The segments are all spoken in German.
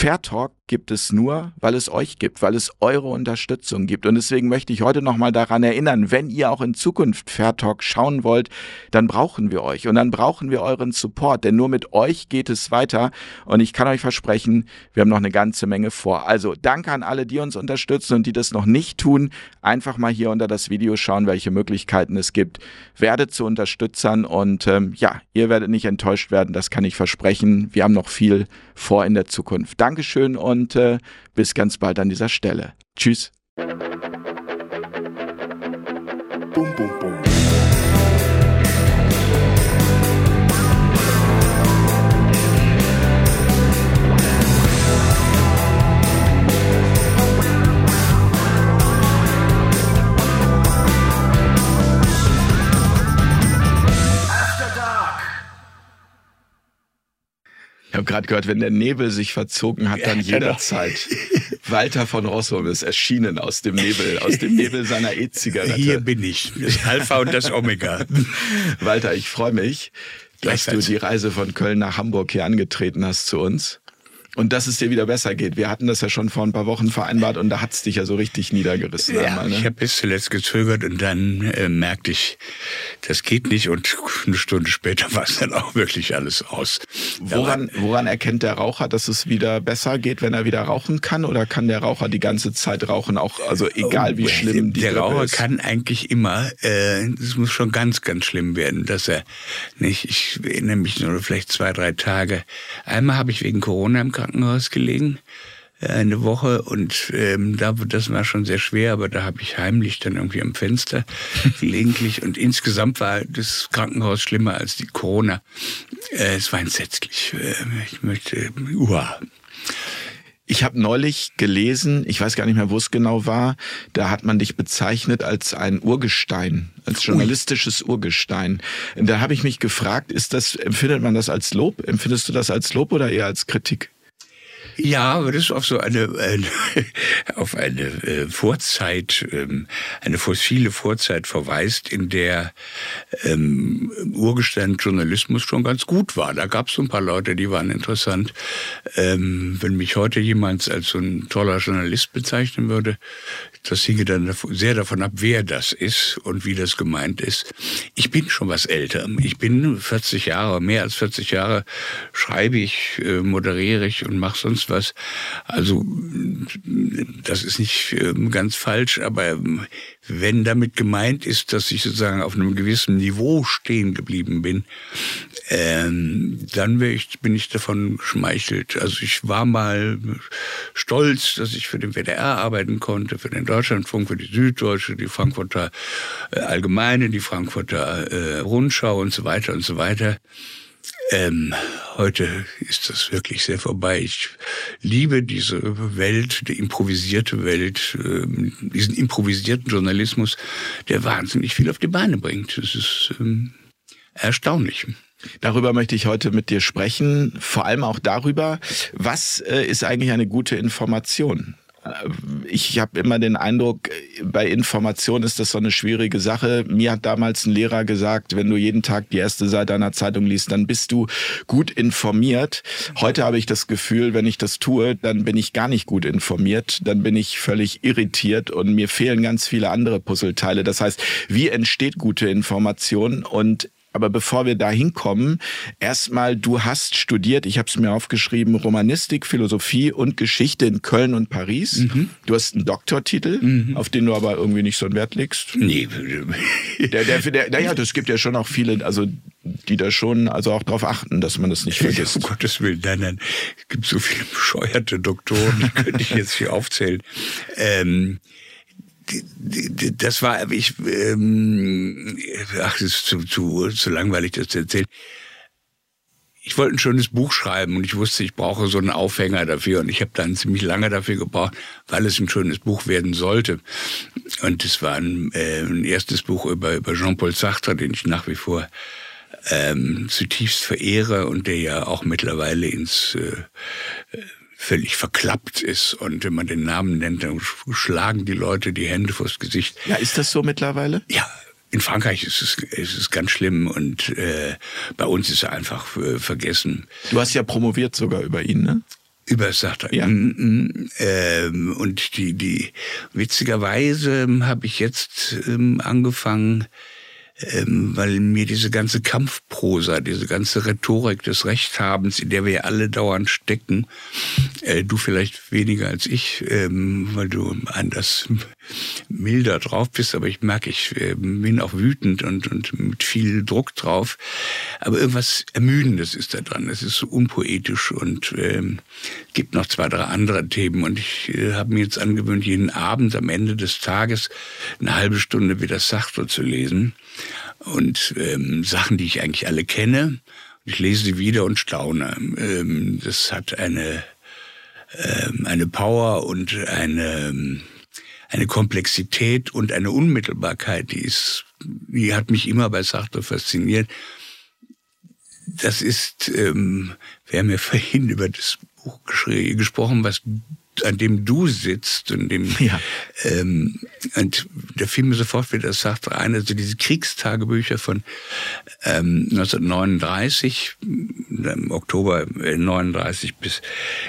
Fair Talk gibt es nur, weil es euch gibt, weil es eure Unterstützung gibt. Und deswegen möchte ich heute nochmal daran erinnern, wenn ihr auch in Zukunft Fair Talk schauen wollt, dann brauchen wir euch und dann brauchen wir euren Support, denn nur mit euch geht es weiter. Und ich kann euch versprechen, wir haben noch eine ganze Menge vor. Also danke an alle, die uns unterstützen und die das noch nicht tun. Einfach mal hier unter das Video schauen, welche Möglichkeiten es gibt. Werdet zu Unterstützern und ähm, ja, ihr werdet nicht enttäuscht werden, das kann ich versprechen. Wir haben noch viel vor in der Zukunft. Dankeschön und äh, bis ganz bald an dieser Stelle. Tschüss. Bum, bum, bum. Ich habe gerade gehört, wenn der Nebel sich verzogen hat, dann ja, jederzeit. Walter von Rossum ist erschienen aus dem Nebel, aus dem Nebel seiner E-Zigarette. Hier bin ich, das Alpha und das Omega. Walter, ich freue mich, dass du die Reise von Köln nach Hamburg hier angetreten hast zu uns und dass es dir wieder besser geht. Wir hatten das ja schon vor ein paar Wochen vereinbart und da hat's dich ja so richtig niedergerissen. Ja, einmal, ne? ich habe bis zuletzt gezögert und dann äh, merkte ich, das geht nicht und eine Stunde später war es dann auch wirklich alles aus. Woran, woran erkennt der Raucher, dass es wieder besser geht, wenn er wieder rauchen kann oder kann der Raucher die ganze Zeit rauchen, auch also egal wie oh, schlimm die Der Grippe Raucher ist? kann eigentlich immer, äh, es muss schon ganz, ganz schlimm werden, dass er nicht, ich erinnere mich nur vielleicht zwei, drei Tage. Einmal habe ich wegen Corona im Krankenhaus Krankenhaus gelegen, äh, eine Woche und ähm, da das war schon sehr schwer, aber da habe ich heimlich dann irgendwie am Fenster gelegentlich und insgesamt war das Krankenhaus schlimmer als die Corona. Äh, es war entsetzlich. Äh, ich möchte, uah. Ich habe neulich gelesen, ich weiß gar nicht mehr, wo es genau war, da hat man dich bezeichnet als ein Urgestein, als journalistisches. Urgestein. Da habe ich mich gefragt, ist das, empfindet man das als Lob? Empfindest du das als Lob oder eher als Kritik? Ja, aber das ist auf so eine, eine auf eine äh, Vorzeit, ähm, eine fossile Vorzeit verweist, in der ähm, Urgestein Journalismus schon ganz gut war. Da gab es so ein paar Leute, die waren interessant. Ähm, wenn mich heute jemand als so ein toller Journalist bezeichnen würde, das hinge dann sehr davon ab, wer das ist und wie das gemeint ist. Ich bin schon was älter. Ich bin 40 Jahre, mehr als 40 Jahre schreibe ich, äh, moderiere ich und mache sonst was. Also das ist nicht ähm, ganz falsch, aber ähm, wenn damit gemeint ist, dass ich sozusagen auf einem gewissen Niveau stehen geblieben bin, ähm, dann ich, bin ich davon geschmeichelt. Also ich war mal stolz, dass ich für den WDR arbeiten konnte, für den Deutschlandfunk, für die Süddeutsche, die Frankfurter äh, Allgemeine, die Frankfurter äh, Rundschau und so weiter und so weiter. Ähm, heute ist das wirklich sehr vorbei. Ich liebe diese Welt, die improvisierte Welt, ähm, diesen improvisierten Journalismus, der wahnsinnig viel auf die Beine bringt. Das ist ähm, erstaunlich. Darüber möchte ich heute mit dir sprechen, vor allem auch darüber, was äh, ist eigentlich eine gute Information? Äh, ich habe immer den Eindruck, bei Information ist das so eine schwierige Sache. Mir hat damals ein Lehrer gesagt, wenn du jeden Tag die erste Seite einer Zeitung liest, dann bist du gut informiert. Heute habe ich das Gefühl, wenn ich das tue, dann bin ich gar nicht gut informiert. Dann bin ich völlig irritiert und mir fehlen ganz viele andere Puzzleteile. Das heißt, wie entsteht gute Information? Und aber bevor wir da hinkommen, erstmal, du hast studiert, ich habe es mir aufgeschrieben, Romanistik, Philosophie und Geschichte in Köln und Paris. Mhm. Du hast einen Doktortitel, mhm. auf den du aber irgendwie nicht so einen Wert legst. Nee. Der, der, der, naja, das gibt ja schon auch viele, also die da schon also auch darauf achten, dass man das nicht vergisst. um Gottes Willen, nein, nein. Es gibt so viele bescheuerte Doktoren, die könnte ich jetzt hier aufzählen. Ähm, das war, ich, ähm, ach, das ist zu, zu, zu langweilig, das zu erzählen. Ich wollte ein schönes Buch schreiben und ich wusste, ich brauche so einen Aufhänger dafür und ich habe dann ziemlich lange dafür gebraucht, weil es ein schönes Buch werden sollte. Und es war ein, äh, ein erstes Buch über, über Jean-Paul Sartre, den ich nach wie vor ähm, zutiefst verehre und der ja auch mittlerweile ins äh, völlig verklappt ist. Und wenn man den Namen nennt, dann schlagen die Leute die Hände vors Gesicht. Ja, ist das so mittlerweile? Ja, in Frankreich ist es, ist es ganz schlimm und äh, bei uns ist er einfach äh, vergessen. Du hast ja promoviert sogar über ihn, ne? Über Sartre. Ja. Ähm, und die, die witzigerweise habe ich jetzt ähm, angefangen, ähm, weil mir diese ganze Kampfprosa, diese ganze Rhetorik des Rechthabens, in der wir alle dauernd stecken, äh, du vielleicht weniger als ich, ähm, weil du anders milder drauf bist, aber ich merke, ich äh, bin auch wütend und, und mit viel Druck drauf. Aber irgendwas Ermüdendes ist da dran. Es ist so unpoetisch und ähm, gibt noch zwei, drei andere Themen. Und ich äh, habe mir jetzt angewöhnt, jeden Abend am Ende des Tages eine halbe Stunde wieder Sartre zu lesen und ähm, Sachen, die ich eigentlich alle kenne. Ich lese sie wieder und staune. Ähm, das hat eine, ähm, eine Power und eine, eine Komplexität und eine Unmittelbarkeit, die ist, die hat mich immer bei Sartre fasziniert. Das ist, ähm, wir haben ja vorhin über das Buch gesprochen, was an dem du sitzt und dem ja. ähm, und da fiel mir sofort wieder das sagt ein, also diese Kriegstagebücher von ähm, 1939 im Oktober 39 bis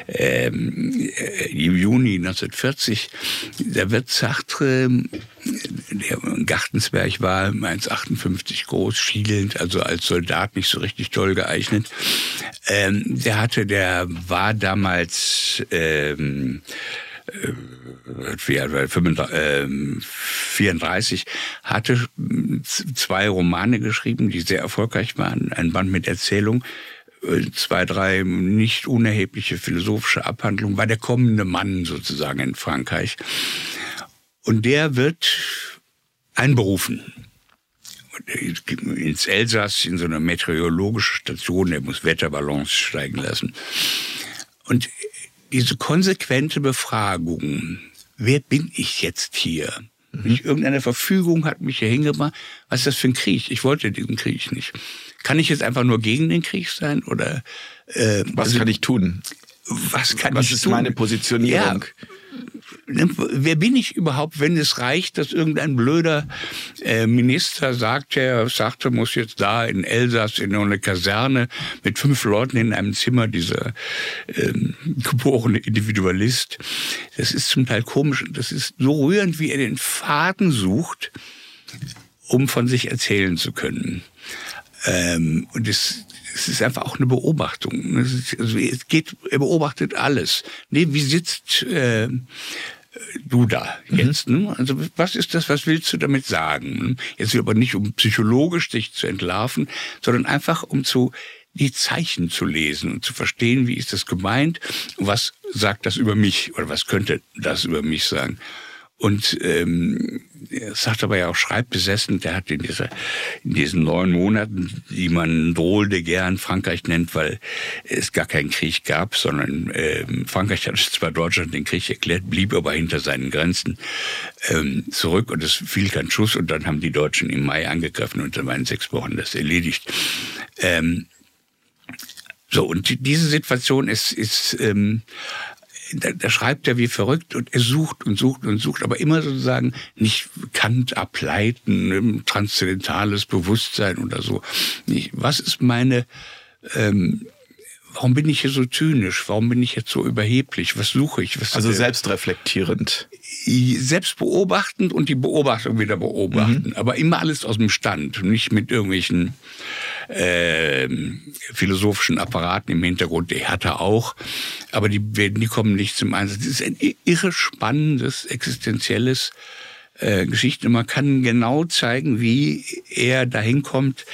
ähm, äh, Juni 1940 da wird Sartre der in Gartensberg war 1,58 groß, schielend, also als Soldat nicht so richtig toll geeignet. Ähm, der hatte, der war damals ähm, äh, 34, hatte zwei Romane geschrieben, die sehr erfolgreich waren. Ein Band mit Erzählung, äh, zwei, drei nicht unerhebliche philosophische Abhandlungen, war der kommende Mann sozusagen in Frankreich. Und der wird einberufen ins Elsass in so eine meteorologische Station, der muss Wetterballons steigen lassen. Und diese konsequente Befragung, wer bin ich jetzt hier? Mhm. Irgendeine Verfügung hat mich hier hingebracht. Was ist das für ein Krieg? Ich wollte diesen Krieg nicht. Kann ich jetzt einfach nur gegen den Krieg sein oder äh, was also, kann ich tun? Was kann was ich ist meine Positionierung? Ja, wer bin ich überhaupt, wenn es reicht, dass irgendein blöder äh, Minister sagt, er sagte, muss jetzt da in Elsass in eine Kaserne mit fünf Leuten in einem Zimmer, dieser ähm, geborene Individualist. Das ist zum Teil komisch. Das ist so rührend, wie er den Faden sucht, um von sich erzählen zu können. Ähm, und es, es ist einfach auch eine Beobachtung. also es geht, er beobachtet alles. Nee, wie sitzt äh, du da jetzt? Mhm. Ne? Also was ist das, was willst du damit sagen? Jetzt aber nicht, um psychologisch dich zu entlarven, sondern einfach um zu die Zeichen zu lesen und zu verstehen, wie ist das gemeint, was sagt das über mich oder was könnte das über mich sagen. Und ähm, sagt aber ja auch schreibbesessen, der hat in, dieser, in diesen neun Monaten, die man Drôle de Guerre Frankreich nennt, weil es gar keinen Krieg gab, sondern ähm, Frankreich hat zwar Deutschland den Krieg erklärt, blieb aber hinter seinen Grenzen ähm, zurück und es fiel kein Schuss und dann haben die Deutschen im Mai angegriffen und dann waren sechs Wochen das erledigt. Ähm, so, und diese Situation ist, ist ähm, da, da schreibt er wie verrückt und er sucht und sucht und sucht, aber immer sozusagen nicht Kant ableiten, transzendentales Bewusstsein oder so. Was ist meine, ähm, warum bin ich hier so zynisch? Warum bin ich jetzt so überheblich? Was suche ich? Was, also selbstreflektierend. Selbstbeobachtend und die Beobachtung wieder beobachten, mhm. aber immer alles aus dem Stand, nicht mit irgendwelchen äh, philosophischen Apparaten im Hintergrund. Die hat er auch, aber die werden, die kommen nicht zum Einsatz. Das ist ein irre spannendes, existenzielles äh, Geschichte. Man kann genau zeigen, wie er dahin kommt,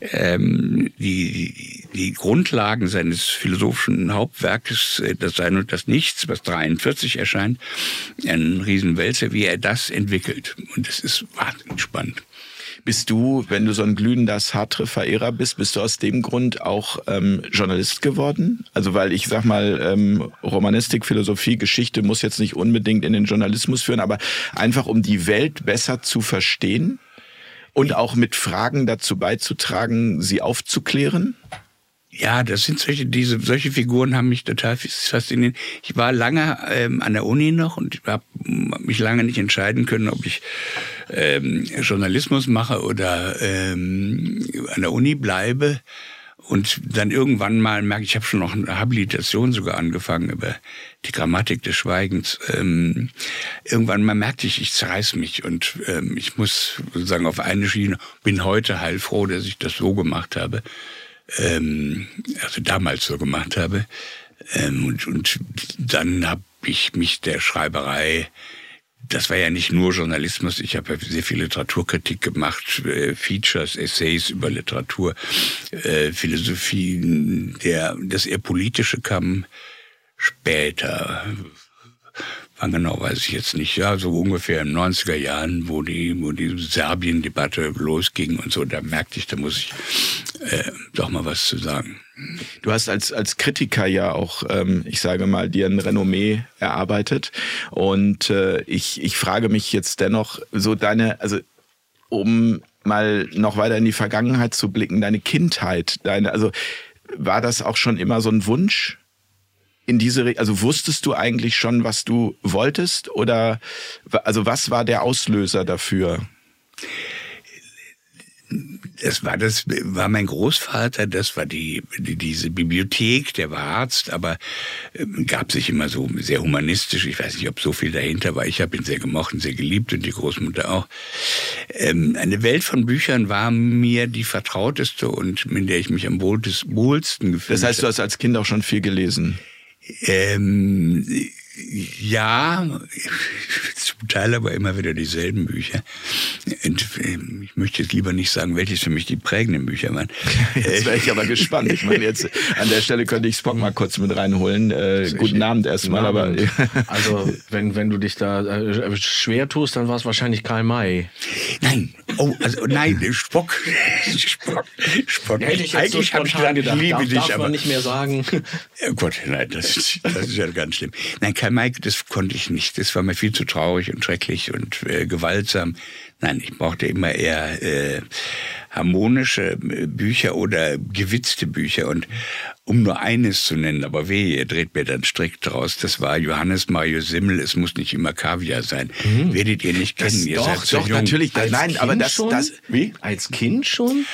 ähm, die, die Grundlagen seines philosophischen Hauptwerkes, äh, das Sein und das Nichts, was 43 erscheint, ein Riesenwälzer, wie er das entwickelt. Und das ist wahnsinnig spannend. Bist du, wenn du so ein glühender Sartre-Verehrer bist, bist du aus dem Grund auch ähm, Journalist geworden? Also weil ich sag mal, ähm, Romanistik, Philosophie, Geschichte muss jetzt nicht unbedingt in den Journalismus führen, aber einfach um die Welt besser zu verstehen und auch mit Fragen dazu beizutragen, sie aufzuklären? Ja, das sind solche, diese, solche Figuren haben mich total fasziniert. Ich war lange ähm, an der Uni noch und habe mich lange nicht entscheiden können, ob ich ähm, Journalismus mache oder ähm, an der Uni bleibe. Und dann irgendwann mal merke ich, ich habe schon noch eine Habilitation sogar angefangen über die Grammatik des Schweigens. Ähm, irgendwann mal merkte ich, ich zerreiß mich und ähm, ich muss sozusagen auf eine Schiene, bin heute heilfroh, dass ich das so gemacht habe, ähm, also damals so gemacht habe. Ähm, und, und dann habe ich mich der Schreiberei das war ja nicht nur Journalismus. Ich habe ja sehr viel Literaturkritik gemacht, äh, Features, Essays über Literatur, äh, Philosophie. Der, das eher politische kam später. Wann genau weiß ich jetzt nicht. Ja, so ungefähr in den 90er Jahren, wo die, wo die Serbien-Debatte losging und so, da merkte ich, da muss ich äh, doch mal was zu sagen. Du hast als, als Kritiker ja auch, ähm, ich sage mal, dir ein Renommee erarbeitet. Und äh, ich, ich frage mich jetzt dennoch, so deine, also um mal noch weiter in die Vergangenheit zu blicken, deine Kindheit, deine, also war das auch schon immer so ein Wunsch? In diese, also wusstest du eigentlich schon, was du wolltest? Oder also was war der Auslöser dafür? das war das war mein Großvater, das war die, die diese Bibliothek, der war Arzt, aber äh, gab sich immer so sehr humanistisch. Ich weiß nicht, ob so viel dahinter war. Ich habe ihn sehr gemocht und sehr geliebt und die Großmutter auch. Ähm, eine Welt von Büchern war mir die vertrauteste und in der ich mich am wohlsten gefühlt habe. Das heißt, du hast als Kind auch schon viel gelesen? Ähm, ja, zum Teil aber immer wieder dieselben Bücher. Und ähm, ich möchte jetzt lieber nicht sagen, welches für mich die prägenden Bücher waren. Jetzt wäre ich aber gespannt. Ich meine, jetzt an der Stelle könnte ich Spock mal kurz mit reinholen. Äh, guten Abend erstmal. Aber also wenn wenn du dich da äh, schwer tust, dann war es wahrscheinlich Karl May. Nein, oh, also nein, Spock, Spock, Spock. Hätte ich jetzt Eigentlich so habe ich gedacht, ich liebe darf, dich, darf aber man nicht mehr sagen. Ja, Gott, nein, das ist, das ist ja ganz schlimm. Nein, Karl May, das konnte ich nicht. Das war mir viel zu traurig und schrecklich und äh, gewaltsam. Nein, ich brauchte immer eher äh, harmonische äh, Bücher oder gewitzte Bücher. Und um nur eines zu nennen, aber weh, ihr dreht mir dann strikt draus, das war Johannes Mario Simmel, es muss nicht immer Kaviar sein. Mhm. Werdet ihr nicht kennen, das ihr doch, seid so doch, jung. natürlich. Als nein, kind aber das, schon? das, wie? Als Kind schon?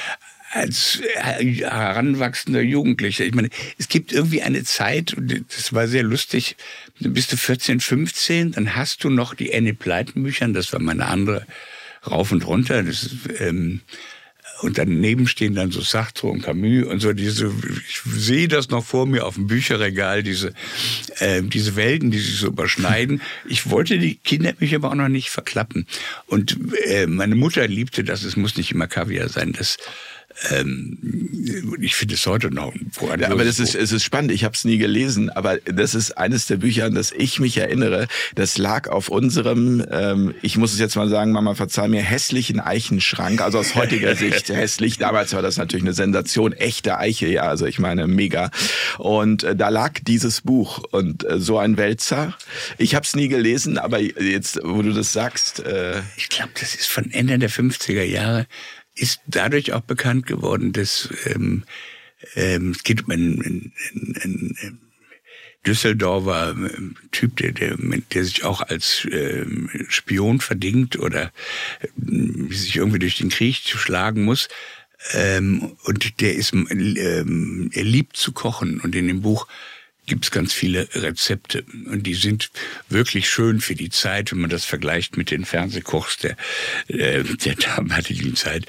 als heranwachsender Jugendlicher. Ich meine, es gibt irgendwie eine Zeit, und das war sehr lustig, bist du 14, 15, dann hast du noch die Annie Pleiten Bücher, das war meine andere rauf und runter. Das ähm, und daneben stehen dann so Sartre und Camus und so diese, ich sehe das noch vor mir auf dem Bücherregal, diese, äh, diese Welten, die sich so überschneiden. Ich wollte die Kinderbücher aber auch noch nicht verklappen. Und äh, meine Mutter liebte das, es muss nicht immer Kaviar sein. Das ähm, ich finde es heute noch ja, Aber das ist, es ist spannend. Ich habe es nie gelesen, aber das ist eines der Bücher, an das ich mich erinnere. Das lag auf unserem, ähm, ich muss es jetzt mal sagen, Mama, verzeih mir, hässlichen Eichenschrank. Also aus heutiger Sicht hässlich. Damals war das natürlich eine Sensation, echte Eiche, ja. Also ich meine, mega. Und äh, da lag dieses Buch und äh, so ein Wälzer. Ich habe es nie gelesen, aber jetzt, wo du das sagst, äh, ich glaube, das ist von Ende der 50er Jahre ist dadurch auch bekannt geworden, dass ähm, ähm, es geht um einen, einen, einen, Düsseldorfer ähm, Typ, der, der, der sich auch als ähm, Spion verdingt oder äh, sich irgendwie durch den Krieg schlagen muss. Ähm, und der ist, ähm, er liebt zu kochen und in dem Buch gibt es ganz viele Rezepte und die sind wirklich schön für die Zeit, wenn man das vergleicht mit den Fernsehkochs der, äh, der damaligen Zeit.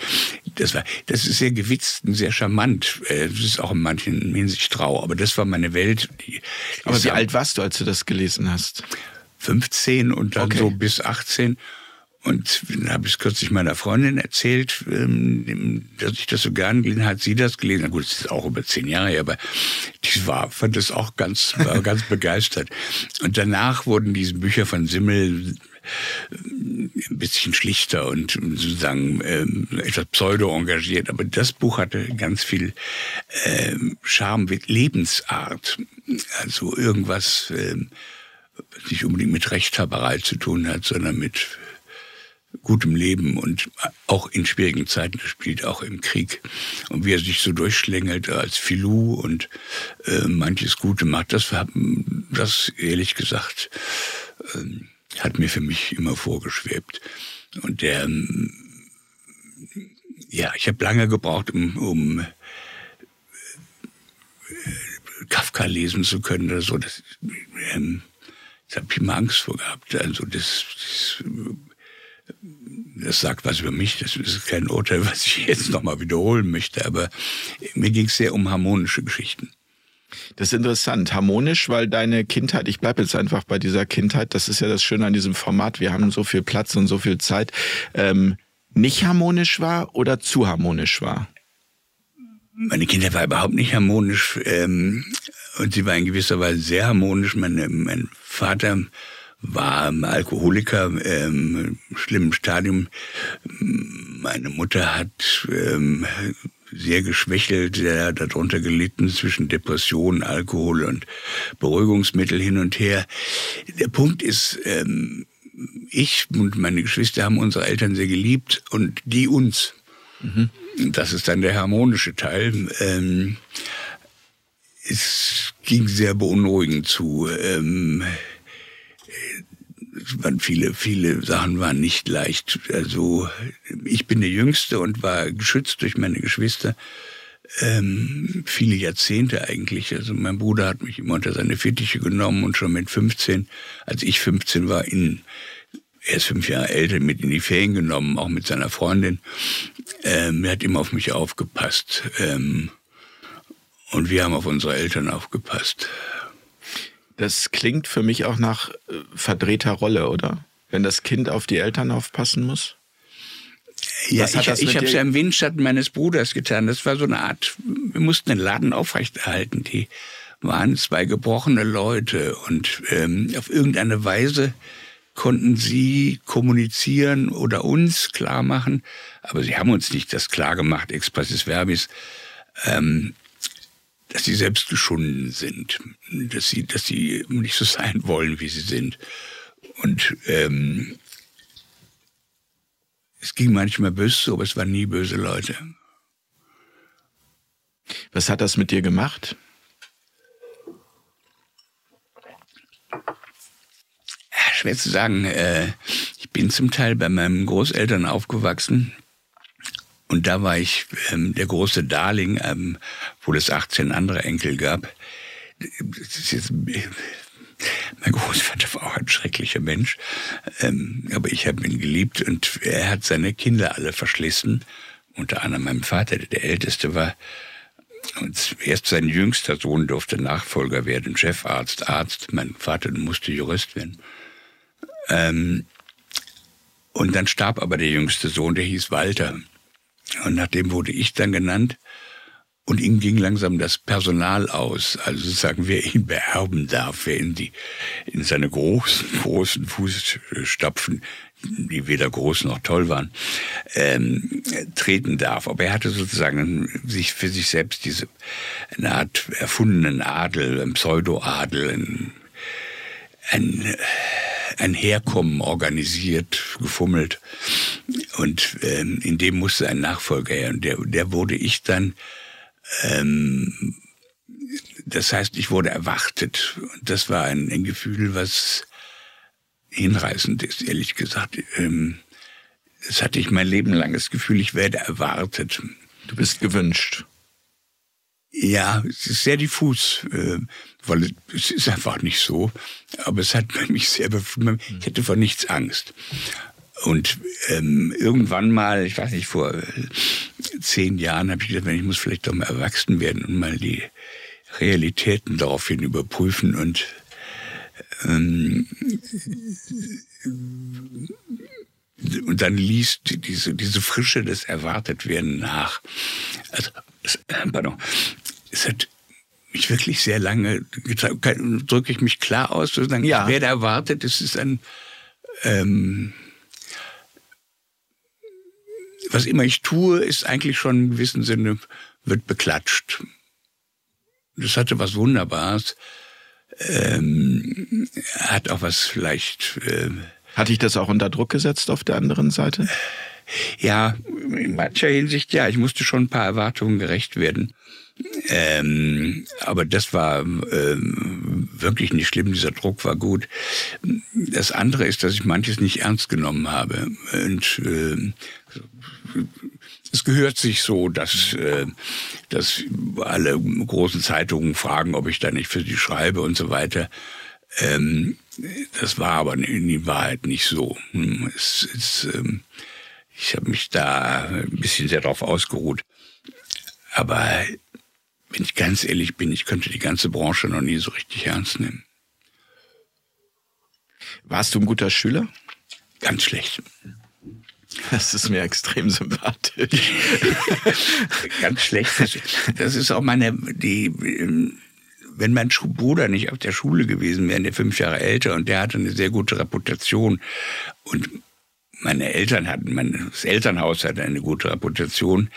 Das war, das ist sehr gewitzt und sehr charmant. Äh, das ist auch in manchen Hinsicht trau, aber das war meine Welt. Die, aber wie alt warst du, als du das gelesen hast? 15 und dann okay. so bis 18. Und dann habe ich es kürzlich meiner Freundin erzählt, ähm, dass ich das so gern gelesen hat. Sie das gelesen. Na gut, es ist auch über zehn Jahre her, aber die war, fand das auch ganz, war ganz begeistert. Und danach wurden diese Bücher von Simmel äh, ein bisschen schlichter und sozusagen ähm, etwas pseudo-engagiert. Aber das Buch hatte ganz viel ähm, Charme mit Lebensart. Also irgendwas, ähm, nicht unbedingt mit Rechthaberei zu tun hat, sondern mit gutem Leben und auch in schwierigen Zeiten spielt, auch im Krieg. Und wie er sich so durchschlängelt als Filou und äh, manches Gute macht, das, das ehrlich gesagt äh, hat mir für mich immer vorgeschwebt. Und der, ähm, ja, ich habe lange gebraucht, um, um äh, Kafka lesen zu können oder so. Das, ähm, das habe ich immer Angst vor gehabt. Also das, das, das sagt was über mich. Das ist kein Urteil, was ich jetzt nochmal wiederholen möchte. Aber mir ging es sehr um harmonische Geschichten. Das ist interessant. Harmonisch, weil deine Kindheit, ich bleibe jetzt einfach bei dieser Kindheit, das ist ja das Schöne an diesem Format, wir haben so viel Platz und so viel Zeit, ähm, nicht harmonisch war oder zu harmonisch war? Meine Kindheit war überhaupt nicht harmonisch ähm, und sie war in gewisser Weise sehr harmonisch. Meine, mein Vater war Alkoholiker ähm, schlimmen Stadium. Meine Mutter hat ähm, sehr geschwächelt, sehr darunter gelitten zwischen Depression, Alkohol und Beruhigungsmittel hin und her. Der Punkt ist, ähm, ich und meine Geschwister haben unsere Eltern sehr geliebt und die uns. Mhm. Das ist dann der harmonische Teil. Ähm, es ging sehr beunruhigend zu. Viele, viele Sachen waren nicht leicht. Also ich bin der Jüngste und war geschützt durch meine Geschwister. Ähm, viele Jahrzehnte eigentlich. Also mein Bruder hat mich immer unter seine Fittiche genommen und schon mit 15, als ich 15 war, in, er ist fünf Jahre älter, mit in die Ferien genommen, auch mit seiner Freundin. Ähm, er hat immer auf mich aufgepasst. Ähm, und wir haben auf unsere Eltern aufgepasst. Das klingt für mich auch nach äh, verdrehter Rolle, oder? Wenn das Kind auf die Eltern aufpassen muss? Ja, ich, ich habe es ja im Windschatten meines Bruders getan. Das war so eine Art, wir mussten den Laden aufrechterhalten. Die waren zwei gebrochene Leute und ähm, auf irgendeine Weise konnten sie kommunizieren oder uns klar machen, aber sie haben uns nicht das klar gemacht, expressis verbis. Ähm, dass sie selbst geschunden sind, dass sie, dass sie nicht so sein wollen, wie sie sind. Und ähm, es ging manchmal böse so, aber es waren nie böse Leute. Was hat das mit dir gemacht? Schwer zu sagen. Äh, ich bin zum Teil bei meinen Großeltern aufgewachsen und da war ich ähm, der große Darling, ähm, wo es 18 andere Enkel gab. Jetzt, mein Großvater war auch ein schrecklicher Mensch, ähm, aber ich habe ihn geliebt und er hat seine Kinder alle verschlissen. Unter anderem mein Vater, der der Älteste war. Und erst sein jüngster Sohn durfte Nachfolger werden, Chefarzt, Arzt. Mein Vater musste Jurist werden. Ähm, und dann starb aber der jüngste Sohn, der hieß Walter. Und nach dem wurde ich dann genannt. Und ihm ging langsam das Personal aus, also sozusagen, wer ihn beerben darf, wer in die, in seine großen, großen Fußstapfen, die weder groß noch toll waren, ähm, treten darf. Aber er hatte sozusagen sich für sich selbst diese, eine Art erfundenen Adel, ein Pseudo-Adel, ein, ein ein Herkommen organisiert, gefummelt. Und ähm, in dem musste ein Nachfolger her. Und der, der wurde ich dann. Ähm, das heißt, ich wurde erwartet. Und das war ein, ein Gefühl, was hinreißend ist, ehrlich gesagt. Ähm, das hatte ich mein Leben lang das Gefühl, ich werde erwartet. Du bist gewünscht. Ja, es ist sehr diffus, äh, weil es ist einfach nicht so. Aber es hat mich sehr, ich hätte vor nichts Angst. Und ähm, irgendwann mal, ich weiß nicht, vor äh, zehn Jahren habe ich gedacht, ich muss vielleicht doch mal erwachsen werden und mal die Realitäten daraufhin überprüfen und ähm, und dann liest diese, diese Frische des Erwartetwerden nach. Also, äh, pardon, es hat mich wirklich sehr lange drücke ich mich klar aus, sozusagen, ja. ich werde erwartet, es ist ein, ähm, was immer ich tue, ist eigentlich schon im gewissen Sinne, wird beklatscht. Das hatte was Wunderbares, ähm, hat auch was vielleicht... Äh, hat dich das auch unter Druck gesetzt auf der anderen Seite? Ja, in mancher Hinsicht ja. Ich musste schon ein paar Erwartungen gerecht werden. Ähm, aber das war ähm, wirklich nicht schlimm, dieser Druck war gut. Das andere ist, dass ich manches nicht ernst genommen habe. Und äh, es gehört sich so, dass, äh, dass alle großen Zeitungen fragen, ob ich da nicht für sie schreibe und so weiter. Ähm, das war aber in die Wahrheit nicht so. Hm, es, es, ähm, ich habe mich da ein bisschen sehr darauf ausgeruht. Aber wenn ich ganz ehrlich bin, ich könnte die ganze Branche noch nie so richtig ernst nehmen. Warst du ein guter Schüler? Ganz schlecht. Das ist mir extrem sympathisch. Ganz schlecht. Das ist auch meine, die, ähm, wenn mein Bruder nicht auf der Schule gewesen wäre, der fünf Jahre älter und der hatte eine sehr gute Reputation und meine Eltern hatten, mein Elternhaus hatte eine gute Reputation.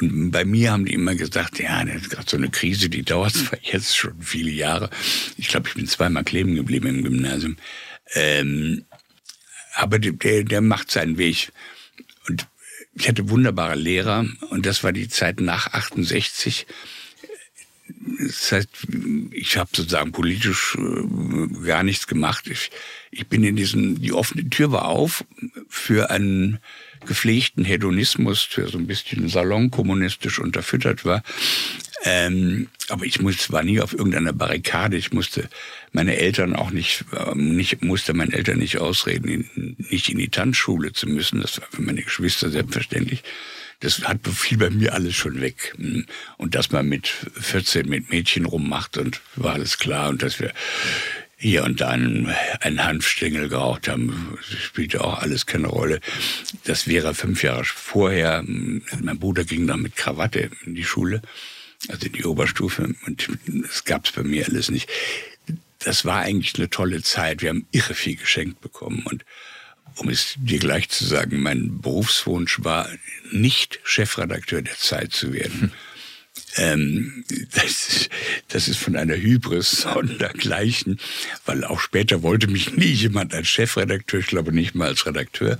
Und bei mir haben die immer gesagt, ja, das ist gerade so eine Krise, die dauert zwar jetzt schon viele Jahre. Ich glaube, ich bin zweimal kleben geblieben im Gymnasium. Ähm, aber der, der macht seinen Weg. Und ich hatte wunderbare Lehrer und das war die Zeit nach 68. Das heißt, ich habe sozusagen politisch äh, gar nichts gemacht. Ich, ich bin in diesen, die offene Tür war auf für einen gepflegten Hedonismus, der so ein bisschen salonkommunistisch unterfüttert war. Ähm, aber ich muss, war nie auf irgendeiner Barrikade. Ich musste meine Eltern auch nicht, ähm, nicht musste meinen Eltern nicht ausreden, in, nicht in die Tanzschule zu müssen. Das war für meine Geschwister selbstverständlich. Das hat viel bei mir alles schon weg. Und dass man mit 14 mit Mädchen rummacht und war alles klar und dass wir hier und da einen, einen Hanfstängel geraucht haben, spielte auch alles keine Rolle. Das wäre fünf Jahre vorher. Mein Bruder ging dann mit Krawatte in die Schule, also in die Oberstufe, und das gab's bei mir alles nicht. Das war eigentlich eine tolle Zeit. Wir haben irre viel geschenkt bekommen und um es dir gleich zu sagen, mein Berufswunsch war nicht Chefredakteur der Zeit zu werden. Hm. Ähm, das, das ist von einer Hybris sondergleichen, weil auch später wollte mich nie jemand als Chefredakteur, ich glaube nicht mal als Redakteur.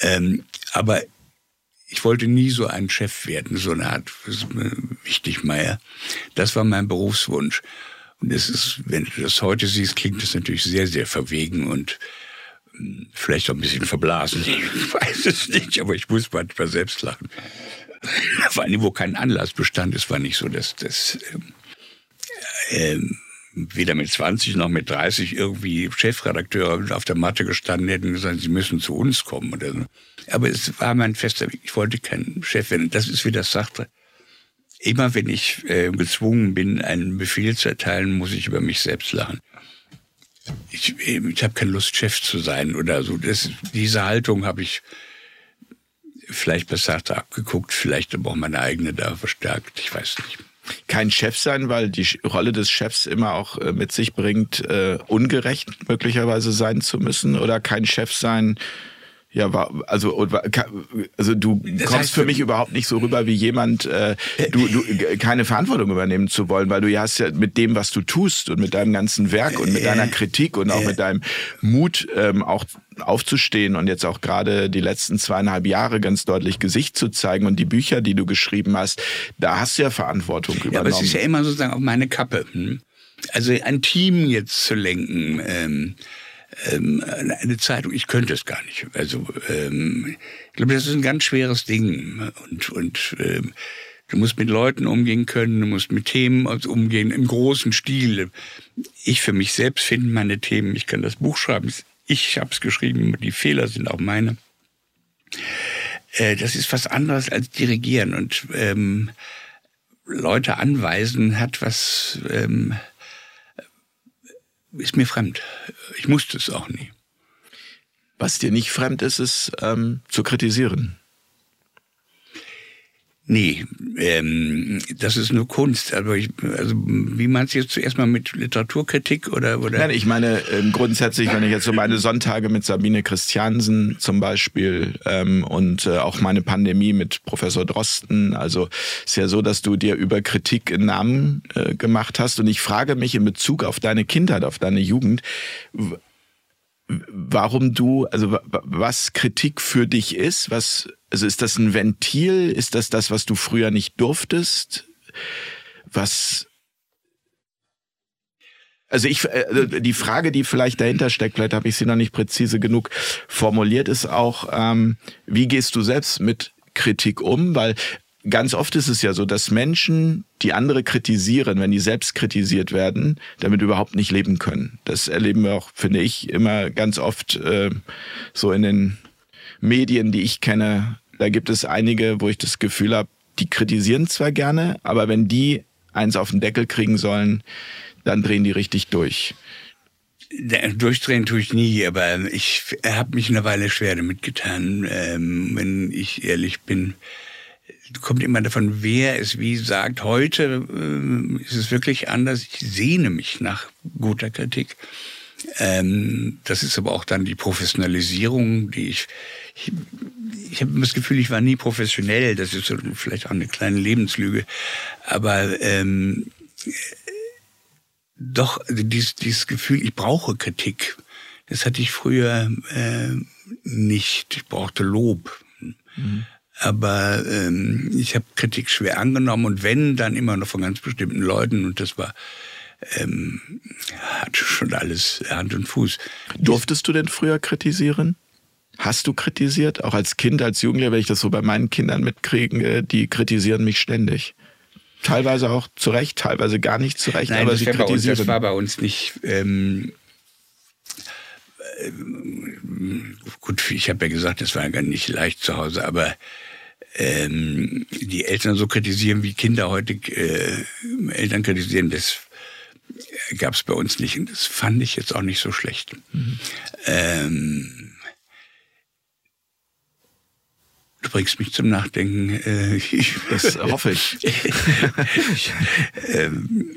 Ähm, aber ich wollte nie so ein Chef werden, so eine Art Wichtigmeier. Das war mein Berufswunsch. Und es ist, wenn du das heute siehst, klingt es natürlich sehr, sehr verwegen und vielleicht auch ein bisschen verblasen. Ich weiß es nicht, aber ich muss manchmal selbst lachen. Vor allem, wo kein Anlass bestand. Es war nicht so, dass das äh, weder mit 20 noch mit 30 irgendwie Chefredakteure auf der Matte gestanden hätten und gesagt, sie müssen zu uns kommen oder so. Aber es war mein fester Weg. Ich wollte kein Chef werden. Das ist, wie das sagte. Immer wenn ich äh, gezwungen bin, einen Befehl zu erteilen, muss ich über mich selbst lachen. Ich, ich habe keine Lust, Chef zu sein oder so. Das, diese Haltung habe ich vielleicht besser abgeguckt, vielleicht aber auch meine eigene da verstärkt. Ich weiß nicht. Kein Chef sein, weil die Rolle des Chefs immer auch äh, mit sich bringt, äh, ungerecht möglicherweise sein zu müssen oder kein Chef sein, ja, war, also, also du das kommst heißt, für mich überhaupt nicht so rüber wie jemand, äh, du, du keine Verantwortung übernehmen zu wollen, weil du hast ja mit dem, was du tust und mit deinem ganzen Werk und mit deiner Kritik und auch mit deinem Mut ähm, auch aufzustehen und jetzt auch gerade die letzten zweieinhalb Jahre ganz deutlich Gesicht zu zeigen und die Bücher, die du geschrieben hast, da hast du ja Verantwortung übernommen. Ja, aber es ist ja immer sozusagen auf meine Kappe. Hm? Also ein Team jetzt zu lenken. Ähm ähm, eine Zeitung, ich könnte es gar nicht. Also ähm, ich glaube, das ist ein ganz schweres Ding. Und, und ähm, du musst mit Leuten umgehen können, du musst mit Themen umgehen, im großen Stil. Ich für mich selbst finde meine Themen, ich kann das Buch schreiben, ich habe es geschrieben, die Fehler sind auch meine. Äh, das ist was anderes als dirigieren und ähm, Leute anweisen hat was... Ähm, ist mir fremd. Ich musste es auch nie. Was dir nicht fremd ist, ist ähm, zu kritisieren. Nee, ähm, das ist nur Kunst. Aber ich, also wie meinst du jetzt zuerst mal mit Literaturkritik oder oder? Nein, ich meine ähm, grundsätzlich, wenn ich jetzt so meine Sonntage mit Sabine Christiansen zum Beispiel ähm, und äh, auch meine Pandemie mit Professor Drosten. Also ist ja so, dass du dir über Kritik einen Namen äh, gemacht hast. Und ich frage mich in Bezug auf deine Kindheit, auf deine Jugend warum du, also was Kritik für dich ist, was, also ist das ein Ventil? Ist das das, was du früher nicht durftest? Was, also ich, äh, die Frage, die vielleicht dahinter steckt, vielleicht habe ich sie noch nicht präzise genug formuliert, ist auch, ähm, wie gehst du selbst mit Kritik um? Weil ganz oft ist es ja so, dass Menschen, die andere kritisieren, wenn die selbst kritisiert werden, damit überhaupt nicht leben können. Das erleben wir auch, finde ich, immer ganz oft äh, so in den Medien, die ich kenne. Da gibt es einige, wo ich das Gefühl habe, die kritisieren zwar gerne, aber wenn die eins auf den Deckel kriegen sollen, dann drehen die richtig durch. Durchdrehen tue ich nie, aber ich habe mich eine Weile schwer damit getan, ähm, wenn ich ehrlich bin kommt immer davon, wer es wie sagt. Heute äh, ist es wirklich anders. Ich sehne mich nach guter Kritik. Ähm, das ist aber auch dann die Professionalisierung, die ich, ich, ich habe das Gefühl, ich war nie professionell. Das ist so vielleicht auch eine kleine Lebenslüge. Aber ähm, doch dieses, dieses Gefühl, ich brauche Kritik. Das hatte ich früher äh, nicht. Ich brauchte Lob. Mhm. Aber ähm, ich habe Kritik schwer angenommen und wenn, dann immer noch von ganz bestimmten Leuten und das war ähm, hat schon alles Hand und Fuß. Durftest du denn früher kritisieren? Hast du kritisiert? Auch als Kind, als Jugendlicher, wenn ich das so bei meinen Kindern mitkriege, die kritisieren mich ständig. Teilweise auch zu Recht, teilweise gar nicht zu Recht, Nein, aber sie kritisieren. Uns, das war bei uns nicht. Ähm, ähm, gut, ich habe ja gesagt, es war gar nicht leicht zu Hause, aber ähm, die Eltern so kritisieren, wie Kinder heute äh, Eltern kritisieren, das gab es bei uns nicht. Und das fand ich jetzt auch nicht so schlecht. Mhm. Ähm, du bringst mich zum Nachdenken. Äh, ich, das hoffe ich. ich, ähm,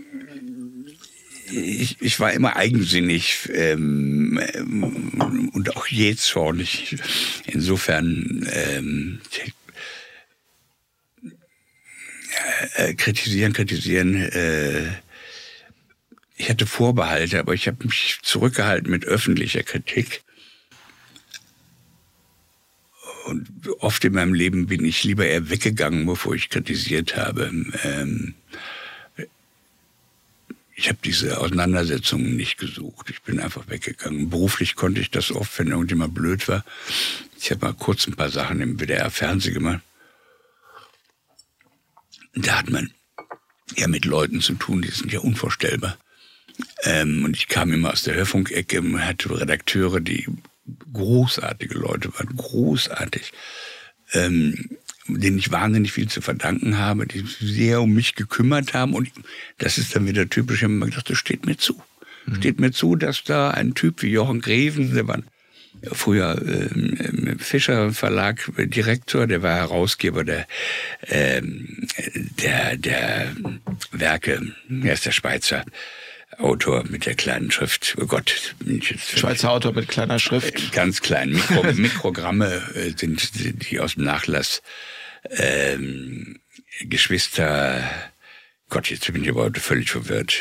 ich, ich, war immer eigensinnig ähm, und auch jähzornig. Insofern ähm, äh, kritisieren, kritisieren. Äh, ich hatte Vorbehalte, aber ich habe mich zurückgehalten mit öffentlicher Kritik. Und oft in meinem Leben bin ich lieber eher weggegangen, bevor ich kritisiert habe. Ähm, ich habe diese Auseinandersetzungen nicht gesucht. Ich bin einfach weggegangen. Beruflich konnte ich das oft, wenn irgendjemand blöd war. Ich habe mal kurz ein paar Sachen im WDR-Fernsehen gemacht. Da hat man ja mit Leuten zu tun, die sind ja unvorstellbar. Ähm, und ich kam immer aus der Hörfunkecke und hatte Redakteure, die großartige Leute waren, großartig, ähm, denen ich wahnsinnig viel zu verdanken habe, die sehr um mich gekümmert haben. Und das ist dann wieder typisch, ich habe immer gedacht, das steht mir zu. Mhm. Steht mir zu, dass da ein Typ wie Jochen Greven, der war früher ähm, Fischer Verlag Direktor, der war Herausgeber der, ähm, der, der Werke, er ist der Schweizer Autor mit der kleinen Schrift. Oh Gott. Schweizer Autor mit kleiner Schrift. Äh, ganz klein. Mikro, Mikrogramme äh, sind die aus dem Nachlass. Ähm, Geschwister. Gott, jetzt bin ich aber heute völlig verwirrt.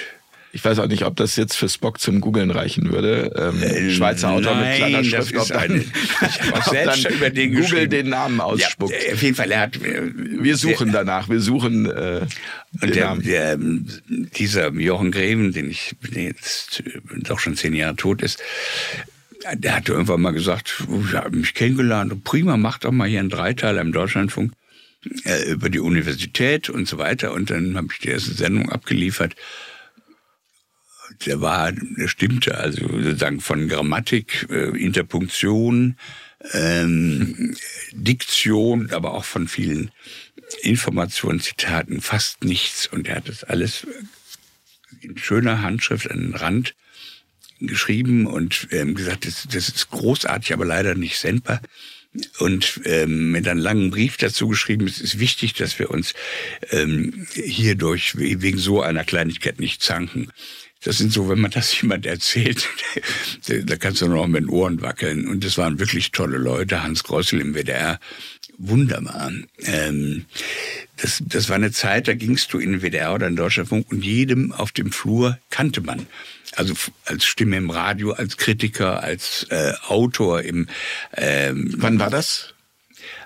Ich weiß auch nicht, ob das jetzt für Spock zum Googeln reichen würde. Ähm, äh, Schweizer Autor mit kleiner Schrift. Ob dann, eine, ich habe auch selbst über den Google den Namen ausspuckt. Ja, auf jeden Fall, er hat. Äh, wir suchen der, danach. Wir suchen äh, den der. Der, dieser Jochen Greven, den ich den jetzt doch schon zehn Jahre tot ist, der hat irgendwann mal gesagt, ich habe mich kennengelernt, prima, macht doch mal hier einen Dreiteiler im Deutschlandfunk äh, über die Universität und so weiter. Und dann habe ich die erste Sendung abgeliefert der war, der stimmte, also sozusagen von Grammatik, äh, Interpunktion, ähm, Diktion, aber auch von vielen Informationen, Zitaten, fast nichts. Und er hat das alles in schöner Handschrift an den Rand geschrieben und ähm, gesagt, das, das ist großartig, aber leider nicht sendbar und ähm, mit einem langen Brief dazu geschrieben, es ist wichtig, dass wir uns ähm, hierdurch wegen so einer Kleinigkeit nicht zanken. Das sind so, wenn man das jemand erzählt, da kannst du nur noch mit den Ohren wackeln. Und das waren wirklich tolle Leute. Hans Grossel im WDR, wunderbar. Ähm, das, das war eine Zeit, da gingst du in den WDR oder in Deutschlandfunk und jedem auf dem Flur kannte man. Also als Stimme im Radio, als Kritiker, als äh, Autor im. Ähm, Wann war das?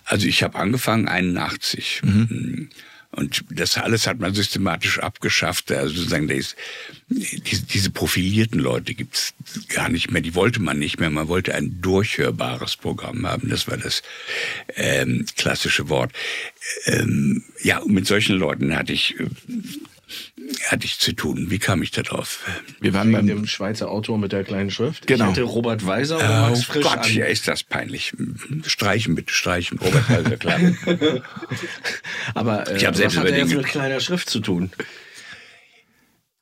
Also ich habe angefangen 81. Mhm. Und das alles hat man systematisch abgeschafft. Also sozusagen, ist, diese, diese profilierten Leute gibt's gar nicht mehr. Die wollte man nicht mehr. Man wollte ein durchhörbares Programm haben. Das war das ähm, klassische Wort. Ähm, ja, und mit solchen Leuten hatte ich äh, hatte ich zu tun. Wie kam ich da drauf? Wir waren beim dem Schweizer Autor mit der kleinen Schrift. Genau. Ich hatte Robert Weiser und Oh Max Frisch Gott, an. ja, ist das peinlich. Streichen bitte, streichen. Robert Weiser, klar. Aber äh, Ich hab selbst was hat er jetzt mit kleiner Schrift zu tun?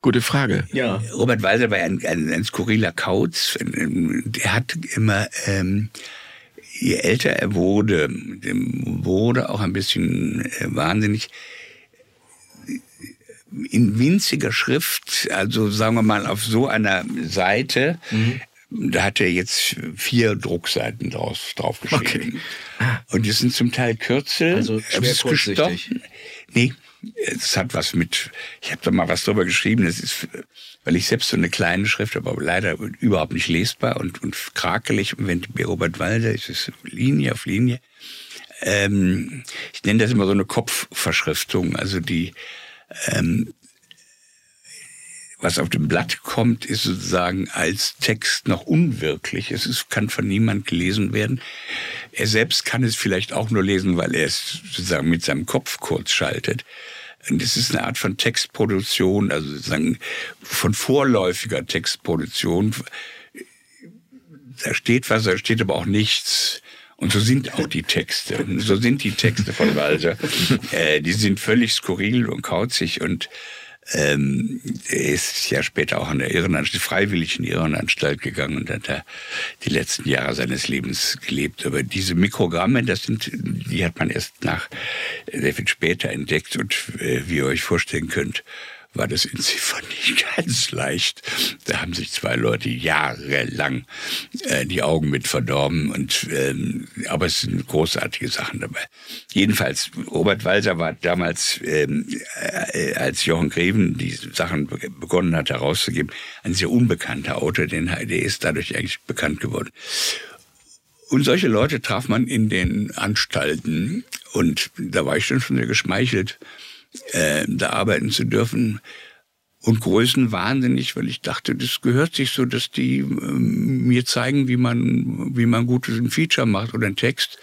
Gute Frage. Ja. Robert Weiser war ein, ein, ein skurriler Kauz. Der hat immer, ähm, je älter er wurde, dem wurde auch ein bisschen äh, wahnsinnig in winziger Schrift, also sagen wir mal auf so einer Seite, da hat er jetzt vier Druckseiten draus, draufgeschrieben. Und es sind zum Teil Kürzel. Also schwer gestochen. Nee, es hat was mit, ich habe da mal was drüber geschrieben, es ist, weil ich selbst so eine kleine Schrift habe, aber leider überhaupt nicht lesbar und, und krakelig. Und wenn bei Robert Walder ist es Linie auf Linie. Ähm, ich nenne das immer so eine Kopfverschriftung, also die, ähm, was auf dem Blatt kommt, ist sozusagen als Text noch unwirklich. Es ist, kann von niemand gelesen werden. Er selbst kann es vielleicht auch nur lesen, weil er es sozusagen mit seinem Kopf kurz schaltet. Und es ist eine Art von Textproduktion, also sozusagen von vorläufiger Textproduktion. Da steht was, da steht aber auch nichts. Und so sind auch die Texte. Und So sind die Texte von Walser. äh, die sind völlig skurril und kauzig und ähm, er ist ja später auch an der Irrenanstalt, freiwillig in die Irrenanstalt gegangen und hat da die letzten Jahre seines Lebens gelebt. Aber diese Mikrogramme, das sind, die hat man erst nach sehr viel später entdeckt und äh, wie ihr euch vorstellen könnt, war das in Ziffern nicht ganz leicht. Da haben sich zwei Leute jahrelang äh, die Augen mit verdorben. Und, ähm, aber es sind großartige Sachen dabei. Jedenfalls, Robert Walser war damals, ähm, äh, als Jochen Greven die Sachen be begonnen hat herauszugeben, ein sehr unbekannter Autor, den, der ist dadurch eigentlich bekannt geworden. Und solche Leute traf man in den Anstalten. Und da war ich dann schon sehr geschmeichelt, äh, da arbeiten zu dürfen. Und größenwahnsinnig, weil ich dachte, das gehört sich so, dass die ähm, mir zeigen, wie man, wie man gut ein Feature macht oder einen Text.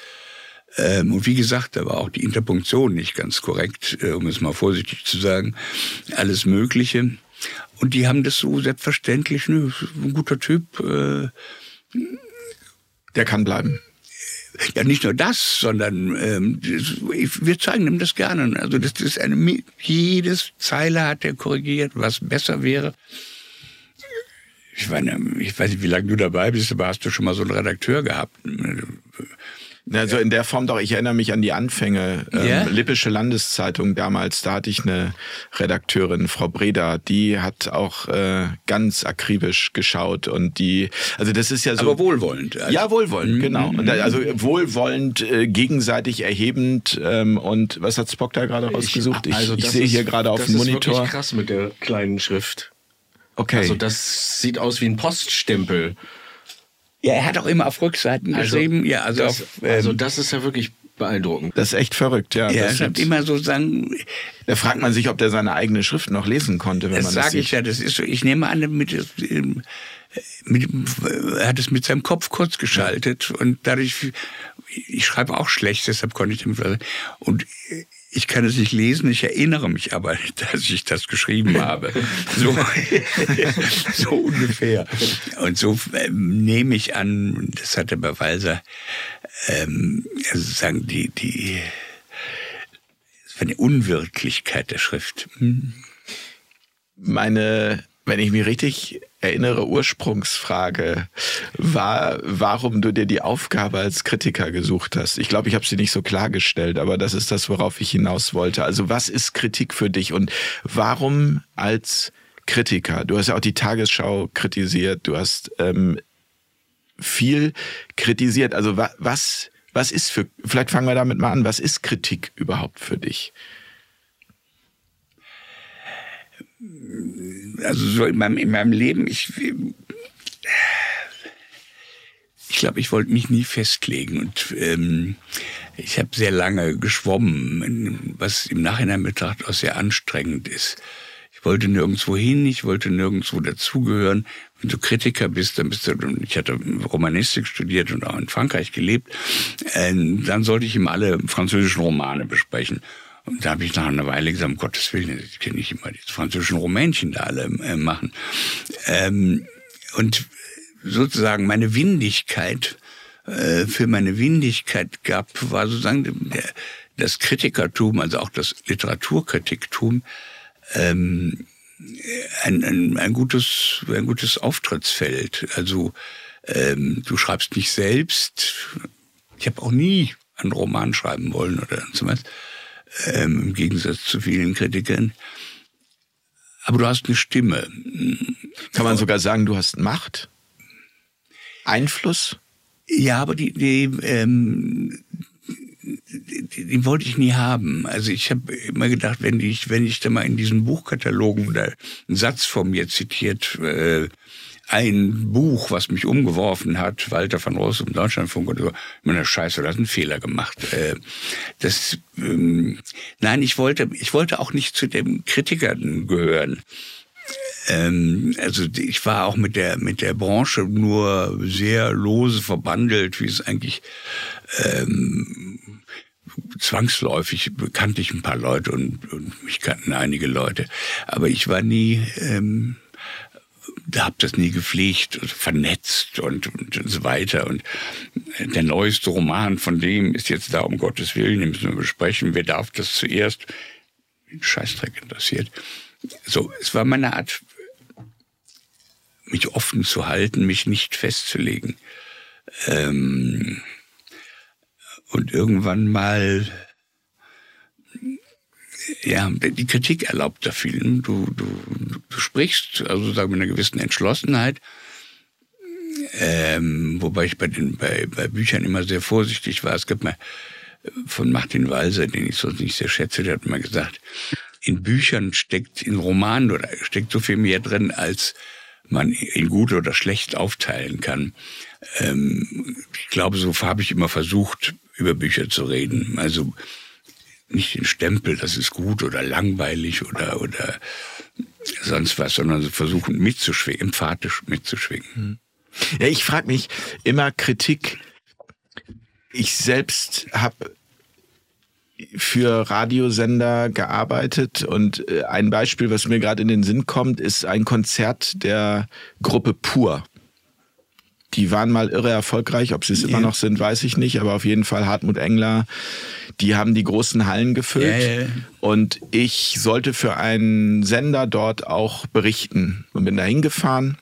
Ähm, und wie gesagt, da war auch die Interpunktion nicht ganz korrekt, äh, um es mal vorsichtig zu sagen. Alles Mögliche. Und die haben das so selbstverständlich, ne, ein guter Typ, äh, Der kann bleiben. Ja, nicht nur das, sondern ähm, wir zeigen ihm das gerne. Also das ist eine jedes Zeile hat er korrigiert, was besser wäre. Ich meine, ich weiß nicht, wie lange du dabei bist, aber hast du schon mal so einen Redakteur gehabt? Also in der Form doch, ich erinnere mich an die Anfänge. Ähm, Ja? Lippische Landeszeitung damals, da hatte ich eine Redakteurin, Frau Breda, die hat auch äh, ganz akribisch geschaut und die, also das ist ja so. Aber wohlwollend. Also, ja, wohlwollend, genau. Und da, also wohlwollend, äh, gegenseitig erhebend. Ähm, und was hat Spock da gerade rausgesucht? Ich, also ich sehe hier gerade auf dem Das ist Monitor. wirklich krass mit der kleinen Schrift. Okay. Also das sieht aus wie ein Poststempel. Ja, er hat auch immer auf Rückseiten Also, geschrieben. Ja, also das, auf, ähm, also das ist ja wirklich beeindruckend. das ist echt verrückt, ja. ja, es hat immer so sagen, da fragt man sich, ob der seine eigene Schrift noch lesen konnte, wenn das man das sage ich ja, das ist so, ich nehme an, mit, ähm, mit, er hat es mit seinem Kopf kurz geschaltet und dadurch, ich schreibe auch schlecht, deshalb konnte ich damit, und ich kann es nicht lesen, ich erinnere mich aber, dass ich das geschrieben habe. So, so ungefähr. Und so ähm, nehme ich an, das hatte bei Walser, ähm, also sagen die, die, eine Unwirklichkeit der Schrift. Hm. meine, wenn ich mich richtig erinnere, Ursprungsfrage war, warum du dir die Aufgabe als Kritiker gesucht hast. Ich glaube, ich habe sie nicht so klargestellt, aber das ist das, worauf ich hinaus wollte. Also was ist Kritik für dich und warum als Kritiker? Du hast ja auch die Tagesschau kritisiert, du hast ähm, viel kritisiert. Also wa was, was ist für, vielleicht fangen wir damit mal an, was ist Kritik überhaupt für dich? Also so in meinem, in meinem Leben, ich, ich glaube, ich wollte mich nie festlegen und ähm, ich habe sehr lange geschwommen, was im Nachhinein betrachtet auch sehr anstrengend ist. Ich wollte nirgendwo hin, ich wollte nirgendwo dazugehören. Wenn du Kritiker bist, dann bist du, ich hatte Romanistik studiert und auch in Frankreich gelebt, äh, dann sollte ich ihm alle französischen Romane besprechen. Und da habe ich nach einer Weile gesagt, um Gottes Willen, ich kann nicht immer die französischen Rumänchen da alle äh, machen. Ähm, und sozusagen meine Windigkeit, äh, für meine Windigkeit gab, war sozusagen der, das Kritikertum, also auch das Literaturkritiktum, ähm, ein, ein, ein, gutes, ein gutes Auftrittsfeld. Also ähm, du schreibst nicht selbst. Ich habe auch nie einen Roman schreiben wollen oder so was ähm, im Gegensatz zu vielen Kritikern. Aber du hast eine Stimme. Kann man sogar sagen, du hast Macht? Einfluss? Ja, aber die, die, ähm, die, die wollte ich nie haben. Also ich habe immer gedacht, wenn ich, wenn ich da mal in diesen Buchkatalogen oder einen Satz von mir zitiert äh, ein Buch, was mich umgeworfen hat, Walter von Ross im Deutschlandfunk und so, meine Scheiße, du hast einen Fehler gemacht. Äh, das, ähm, nein, ich wollte, ich wollte auch nicht zu den Kritikern gehören. Ähm, also ich war auch mit der mit der Branche nur sehr lose verbandelt, wie es eigentlich ähm, zwangsläufig kannte ich ein paar Leute und, und mich kannten einige Leute, aber ich war nie ähm, habe das nie gepflegt, vernetzt und, und, und so weiter. Und der neueste Roman von dem ist jetzt da, um Gottes Willen, den müssen wir besprechen. Wer darf das zuerst? Scheißdreck interessiert. So, es war meine Art, mich offen zu halten, mich nicht festzulegen. Ähm, und irgendwann mal ja, die Kritik erlaubt da vielen. Du, du, du sprichst, also sagen mit einer gewissen Entschlossenheit. Ähm, wobei ich bei den bei, bei Büchern immer sehr vorsichtig war. Es gibt mal von Martin Walser, den ich sonst nicht sehr schätze, der hat mal gesagt, in Büchern steckt, in Romanen oder steckt so viel mehr drin, als man in gut oder schlecht aufteilen kann. Ähm, ich glaube, so habe ich immer versucht, über Bücher zu reden. Also nicht den Stempel, das ist gut oder langweilig oder, oder sonst was, sondern versuchen mitzuschwingen, emphatisch mitzuschwingen. Hm. Ja, ich frage mich immer Kritik. Ich selbst habe für Radiosender gearbeitet und äh, ein Beispiel, was mir gerade in den Sinn kommt, ist ein Konzert der Gruppe Pur. Die waren mal irre erfolgreich. Ob sie es ja. immer noch sind, weiß ich nicht. Aber auf jeden Fall Hartmut Engler. Die haben die großen Hallen gefüllt. Ja. Und ich sollte für einen Sender dort auch berichten. Und bin da hingefahren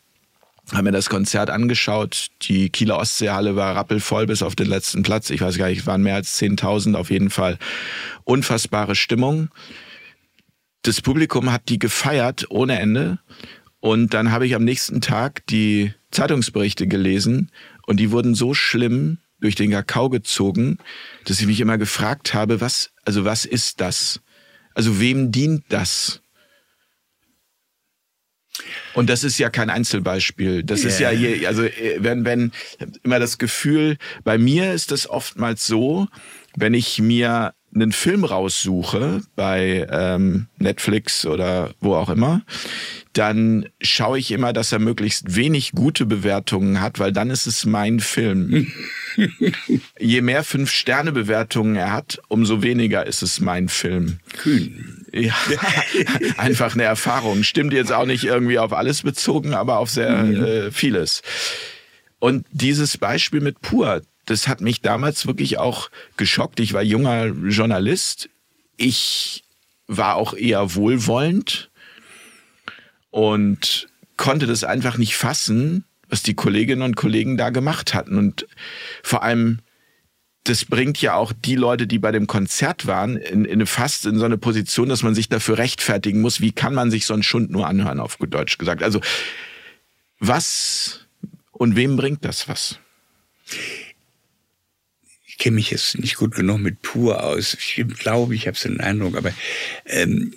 habe mir das Konzert angeschaut. Die Kieler Ostseehalle war rappelvoll bis auf den letzten Platz. Ich weiß gar nicht, waren mehr als 10.000 auf jeden Fall. Unfassbare Stimmung. Das Publikum hat die gefeiert ohne Ende. Und dann habe ich am nächsten Tag die Zeitungsberichte gelesen und die wurden so schlimm durch den Kakao gezogen, dass ich mich immer gefragt habe, was, also was ist das? Also wem dient das? Und das ist ja kein Einzelbeispiel. Das yeah. ist ja je, also äh, wenn, wenn immer das Gefühl, bei mir ist das oftmals so, wenn ich mir einen Film raussuche bei ähm, Netflix oder wo auch immer, dann schaue ich immer, dass er möglichst wenig gute Bewertungen hat, weil dann ist es mein Film. Je mehr Fünf-Sterne-Bewertungen er hat, umso weniger ist es mein Film. Kühn. Ja, einfach eine Erfahrung. Stimmt jetzt auch nicht irgendwie auf alles bezogen, aber auf sehr mhm. äh, vieles. Und dieses Beispiel mit Pur, das hat mich damals wirklich auch geschockt. Ich war junger Journalist. Ich war auch eher wohlwollend und konnte das einfach nicht fassen, was die Kolleginnen und Kollegen da gemacht hatten. Und vor allem, das bringt ja auch die Leute, die bei dem Konzert waren, in, in fast in so eine Position, dass man sich dafür rechtfertigen muss, wie kann man sich so einen Schund nur anhören, auf gut Deutsch gesagt. Also was und wem bringt das was? Kenne mich jetzt nicht gut genug mit Pur aus. Ich glaube, ich habe so einen Eindruck, aber ähm,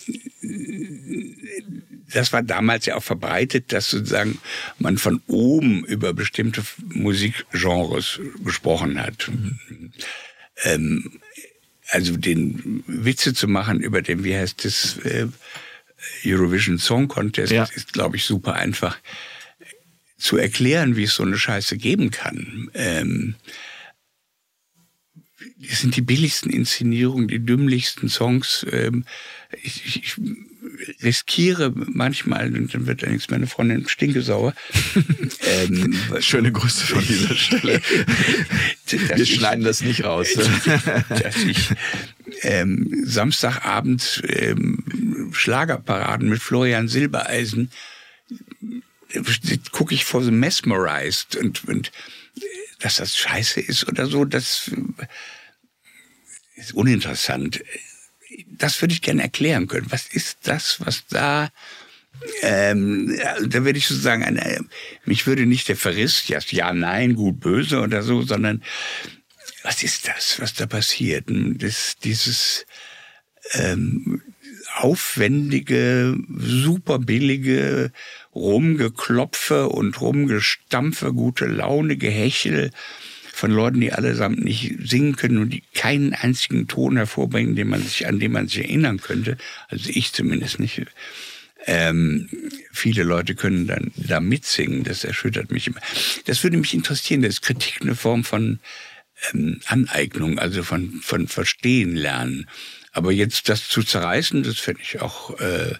das war damals ja auch verbreitet, dass sozusagen man von oben über bestimmte Musikgenres gesprochen hat. Mhm. Ähm, also den Witze zu machen über den, wie heißt das, äh, Eurovision Song Contest, ja. ist, glaube ich, super einfach zu erklären, wie es so eine Scheiße geben kann. Ähm, das sind die billigsten Inszenierungen, die dümmlichsten Songs. Ähm, ich, ich, riskiere manchmal, und dann wird allerdings meine Freundin stingesauer. ähm, Schöne Grüße von dieser Stelle. Wir ich, schneiden das nicht raus. dass ich ähm, Samstagabend ähm, Schlagerparaden mit Florian Silbereisen gucke ich vor so mesmerized und, und dass das scheiße ist oder so, das ist uninteressant. Das würde ich gerne erklären können. Was ist das, was da ähm, da würde ich sozusagen, eine, mich würde nicht der Verriss, ja, ja, nein, gut, böse oder so, sondern was ist das, was da passiert? Das, dieses ähm, aufwendige, super billige Rumgeklopfe und Rumgestampfe, gute Laune, Gehechel von Leuten, die allesamt nicht singen können und die keinen einzigen Ton hervorbringen, den man sich, an den man sich erinnern könnte. Also ich zumindest nicht. Ähm, viele Leute können dann da mitsingen, das erschüttert mich immer. Das würde mich interessieren, das ist Kritik eine Form von ähm, Aneignung, also von, von Verstehen lernen. Aber jetzt das zu zerreißen, das finde ich auch äh,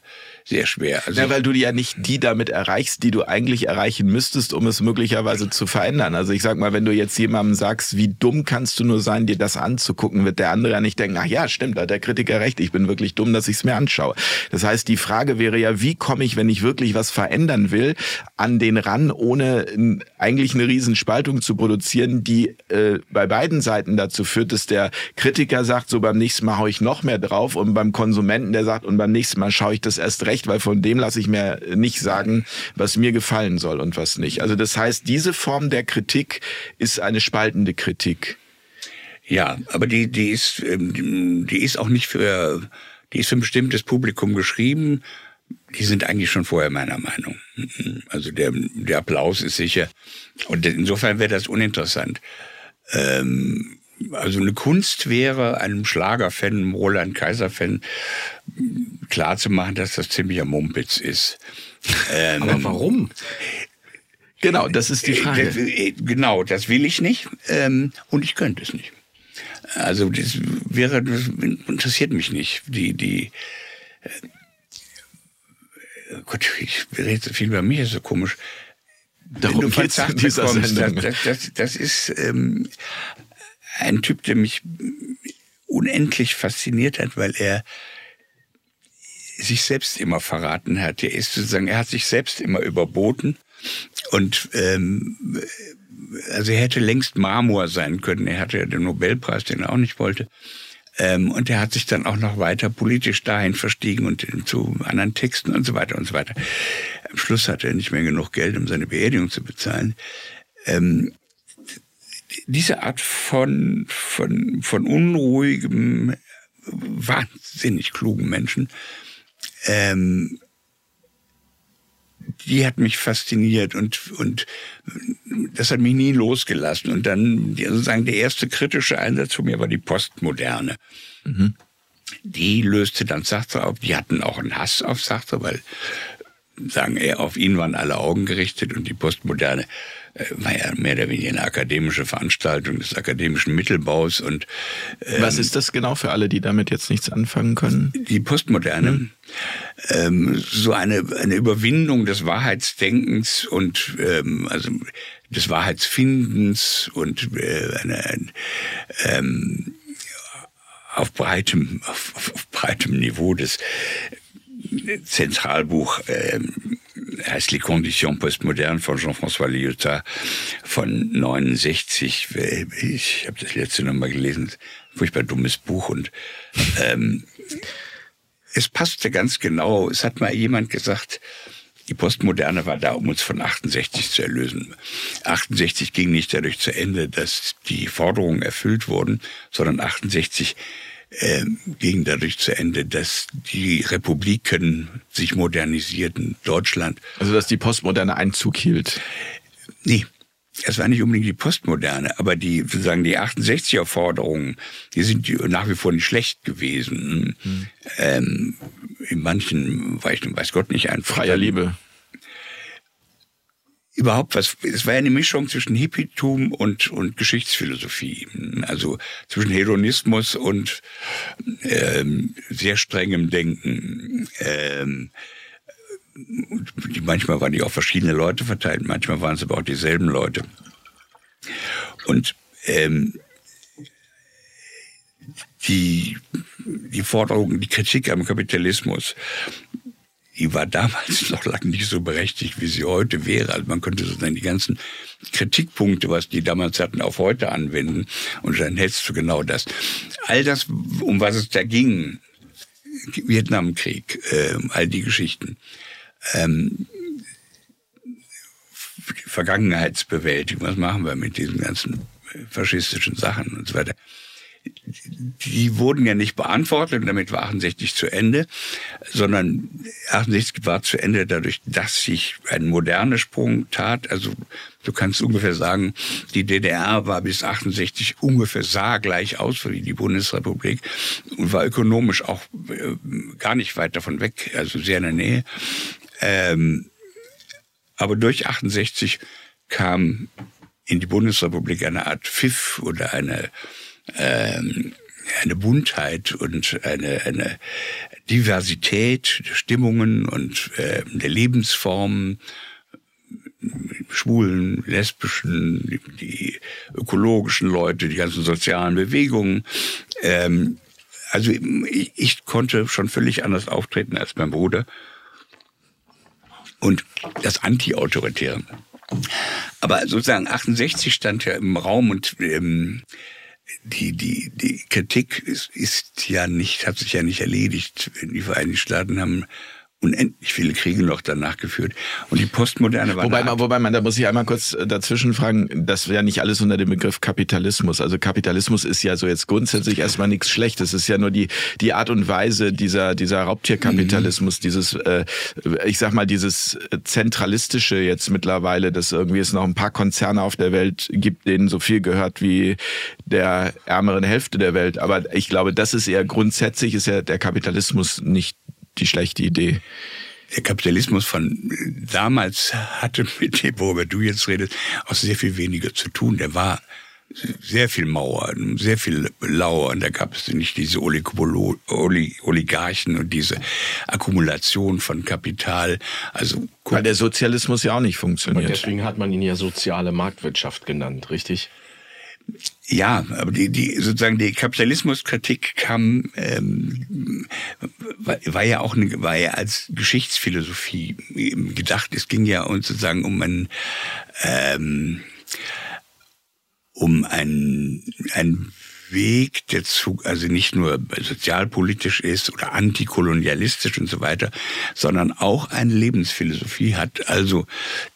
sehr schwer. Also ja, weil du ja nicht die damit erreichst, die du eigentlich erreichen müsstest, um es möglicherweise zu verändern. Also ich sag mal, wenn du jetzt jemandem sagst, wie dumm kannst du nur sein, dir das anzugucken, wird der andere ja nicht denken, ach ja, stimmt, da hat der Kritiker recht, ich bin wirklich dumm, dass ich es mir anschaue. Das heißt, die Frage wäre ja, wie komme ich, wenn ich wirklich was verändern will, an den ran, ohne eigentlich eine Riesenspaltung zu produzieren, die äh, bei beiden Seiten dazu führt, dass der Kritiker sagt, so beim nächsten Mal hau ich noch mehr drauf und beim Konsumenten, der sagt, und beim nächsten Mal schaue ich das erst recht weil von dem lasse ich mir nicht sagen, was mir gefallen soll und was nicht. Also das heißt, diese Form der Kritik ist eine spaltende Kritik. Ja, aber die, die ist, ähm, die ist auch nicht für, die ist für ein bestimmtes Publikum geschrieben. Die sind eigentlich schon vorher meiner Meinung. Also der, der Applaus ist sicher. Und insofern wäre das uninteressant. Ähm, also eine Kunst wäre, einem Schlagerfan, einem Roland Kaiser-Fan klarzumachen, dass das ziemlicher Mumpitz ist. Ähm, Aber warum? Genau, das ist die äh, Frage. Äh, genau, das will ich nicht ähm, und ich könnte es nicht. Also das wäre, das interessiert mich nicht. Die, die, äh, Gott, ich rede so viel bei mir, ist so komisch. Darum geht es in dieser bekommst, das, das, das, das ist ähm, ein Typ, der mich unendlich fasziniert hat, weil er sich selbst immer verraten hat. Er ist sozusagen, er hat sich selbst immer überboten und ähm, also er hätte längst Marmor sein können. Er hatte ja den Nobelpreis, den er auch nicht wollte. Ähm, und er hat sich dann auch noch weiter politisch dahin verstiegen und zu anderen Texten und so weiter und so weiter. Am Schluss hatte er nicht mehr genug Geld, um seine Beerdigung zu bezahlen. Ähm, diese Art von, von, von unruhigem, wahnsinnig klugen Menschen, ähm, die hat mich fasziniert und, und das hat mich nie losgelassen. Und dann sozusagen der erste kritische Einsatz von mir war die Postmoderne. Mhm. Die löste dann Sartre auf. Die hatten auch einen Hass auf Sartre, weil sagen er, auf ihn waren alle Augen gerichtet und die Postmoderne war ja mehr oder weniger eine akademische Veranstaltung des akademischen Mittelbaus und ähm, was ist das genau für alle, die damit jetzt nichts anfangen können? Die Postmoderne, hm. ähm, so eine eine Überwindung des Wahrheitsdenkens und ähm, also des Wahrheitsfindens und äh, eine, ein, ähm, auf breitem auf, auf, auf breitem Niveau des Zentralbuch ähm, heißt Les Conditions Postmodernes von Jean-François Lyotard von 69. Ich habe das letzte nochmal gelesen. Furchtbar dummes Buch und ähm, es passte ganz genau. Es hat mal jemand gesagt, die Postmoderne war da, um uns von 68 zu erlösen. 68 ging nicht dadurch zu Ende, dass die Forderungen erfüllt wurden, sondern 68 äh, ging dadurch zu Ende, dass die Republiken sich modernisierten, Deutschland. Also dass die Postmoderne Einzug hielt. Nee, es war nicht unbedingt die Postmoderne, aber die sozusagen die 68er Forderungen, die sind nach wie vor nicht schlecht gewesen. Hm. Ähm, in manchen, weiß, weiß Gott nicht, ein freier Liebe überhaupt was, es war eine Mischung zwischen Hippietum und, und Geschichtsphilosophie. Also zwischen Hedonismus und ähm, sehr strengem Denken. Ähm, manchmal waren die auch verschiedene Leute verteilt, manchmal waren es aber auch dieselben Leute. Und ähm, die, die Forderung, die Kritik am Kapitalismus, die war damals noch lange nicht so berechtigt, wie sie heute wäre. Also man könnte sozusagen die ganzen Kritikpunkte, was die damals hatten, auf heute anwenden. Und dann hättest du genau das. All das, um was es da ging, Vietnamkrieg, äh, all die Geschichten, ähm, Vergangenheitsbewältigung, was machen wir mit diesen ganzen faschistischen Sachen und so weiter die wurden ja nicht beantwortet und damit war 68 zu Ende, sondern 68 war zu Ende dadurch, dass sich ein moderner Sprung tat. Also du kannst ungefähr sagen, die DDR war bis 68 ungefähr sah gleich aus wie die Bundesrepublik und war ökonomisch auch äh, gar nicht weit davon weg, also sehr in der Nähe. Ähm, aber durch 68 kam in die Bundesrepublik eine Art Pfiff oder eine ähm, eine Buntheit und eine, eine Diversität der Stimmungen und äh, der Lebensformen, schwulen, lesbischen, die, die, ökologischen Leute, die ganzen sozialen Bewegungen. Ähm, also ich, ich konnte schon völlig anders auftreten als mein Bruder. Und das Anti-Autoritäre. Aber sozusagen 68 stand ja im Raum und ähm, die, die, die Kritik ist, ist ja nicht, hat sich ja nicht erledigt. Die Vereinigten Staaten haben unendlich viele Kriege noch danach geführt. Und die Postmoderne war. Wobei man, wobei man, da muss ich einmal kurz äh, dazwischen fragen, das wäre nicht alles unter dem Begriff Kapitalismus. Also Kapitalismus ist ja so jetzt grundsätzlich erstmal nichts Schlechtes. Es ist ja nur die, die Art und Weise dieser, dieser Raubtierkapitalismus, mhm. dieses, äh, ich sag mal, dieses zentralistische jetzt mittlerweile, dass irgendwie es noch ein paar Konzerne auf der Welt gibt, denen so viel gehört wie der ärmeren Hälfte der Welt. Aber ich glaube, das ist eher grundsätzlich ist ja der Kapitalismus nicht die schlechte Idee. Der Kapitalismus von damals hatte mit dem, worüber du jetzt redest, auch sehr viel weniger zu tun. Der war sehr viel Mauer, sehr viel Lauer. Und da gab es nicht diese Oligarchen und diese Akkumulation von Kapital. Also Weil der Sozialismus ja auch nicht funktioniert. Und deswegen hat man ihn ja soziale Marktwirtschaft genannt, richtig? Ja, aber die, die sozusagen die Kapitalismuskritik kam ähm, war, war ja auch eine, war ja als Geschichtsphilosophie gedacht. Es ging ja uns sozusagen um ein ähm, um ein ein Weg, der zu, also nicht nur sozialpolitisch ist oder antikolonialistisch und so weiter, sondern auch eine Lebensphilosophie hat. Also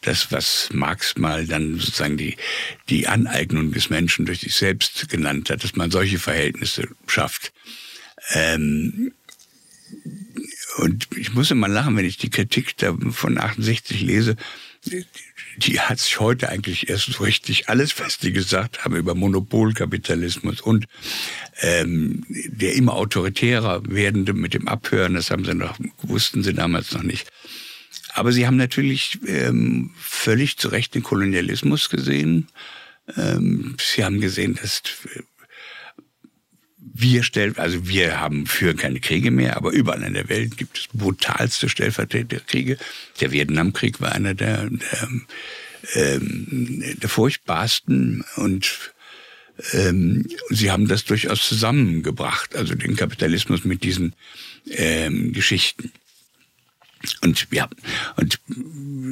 das, was Marx mal dann sozusagen die, die Aneignung des Menschen durch sich selbst genannt hat, dass man solche Verhältnisse schafft. Ähm, und ich muss immer lachen, wenn ich die Kritik von 68 lese, die hat sich heute eigentlich erst so richtig alles, was die gesagt haben über Monopolkapitalismus und ähm, der immer autoritärer werdende mit dem Abhören, das haben sie noch, wussten sie damals noch nicht. Aber sie haben natürlich ähm, völlig zu Recht den Kolonialismus gesehen. Ähm, sie haben gesehen, dass wir stellen, also wir haben führen keine Kriege mehr, aber überall in der Welt gibt es brutalste Stellvertreterkriege. Der Vietnamkrieg war einer der, der, ähm, der furchtbarsten und ähm, sie haben das durchaus zusammengebracht, also den Kapitalismus mit diesen ähm, Geschichten. Und ja, und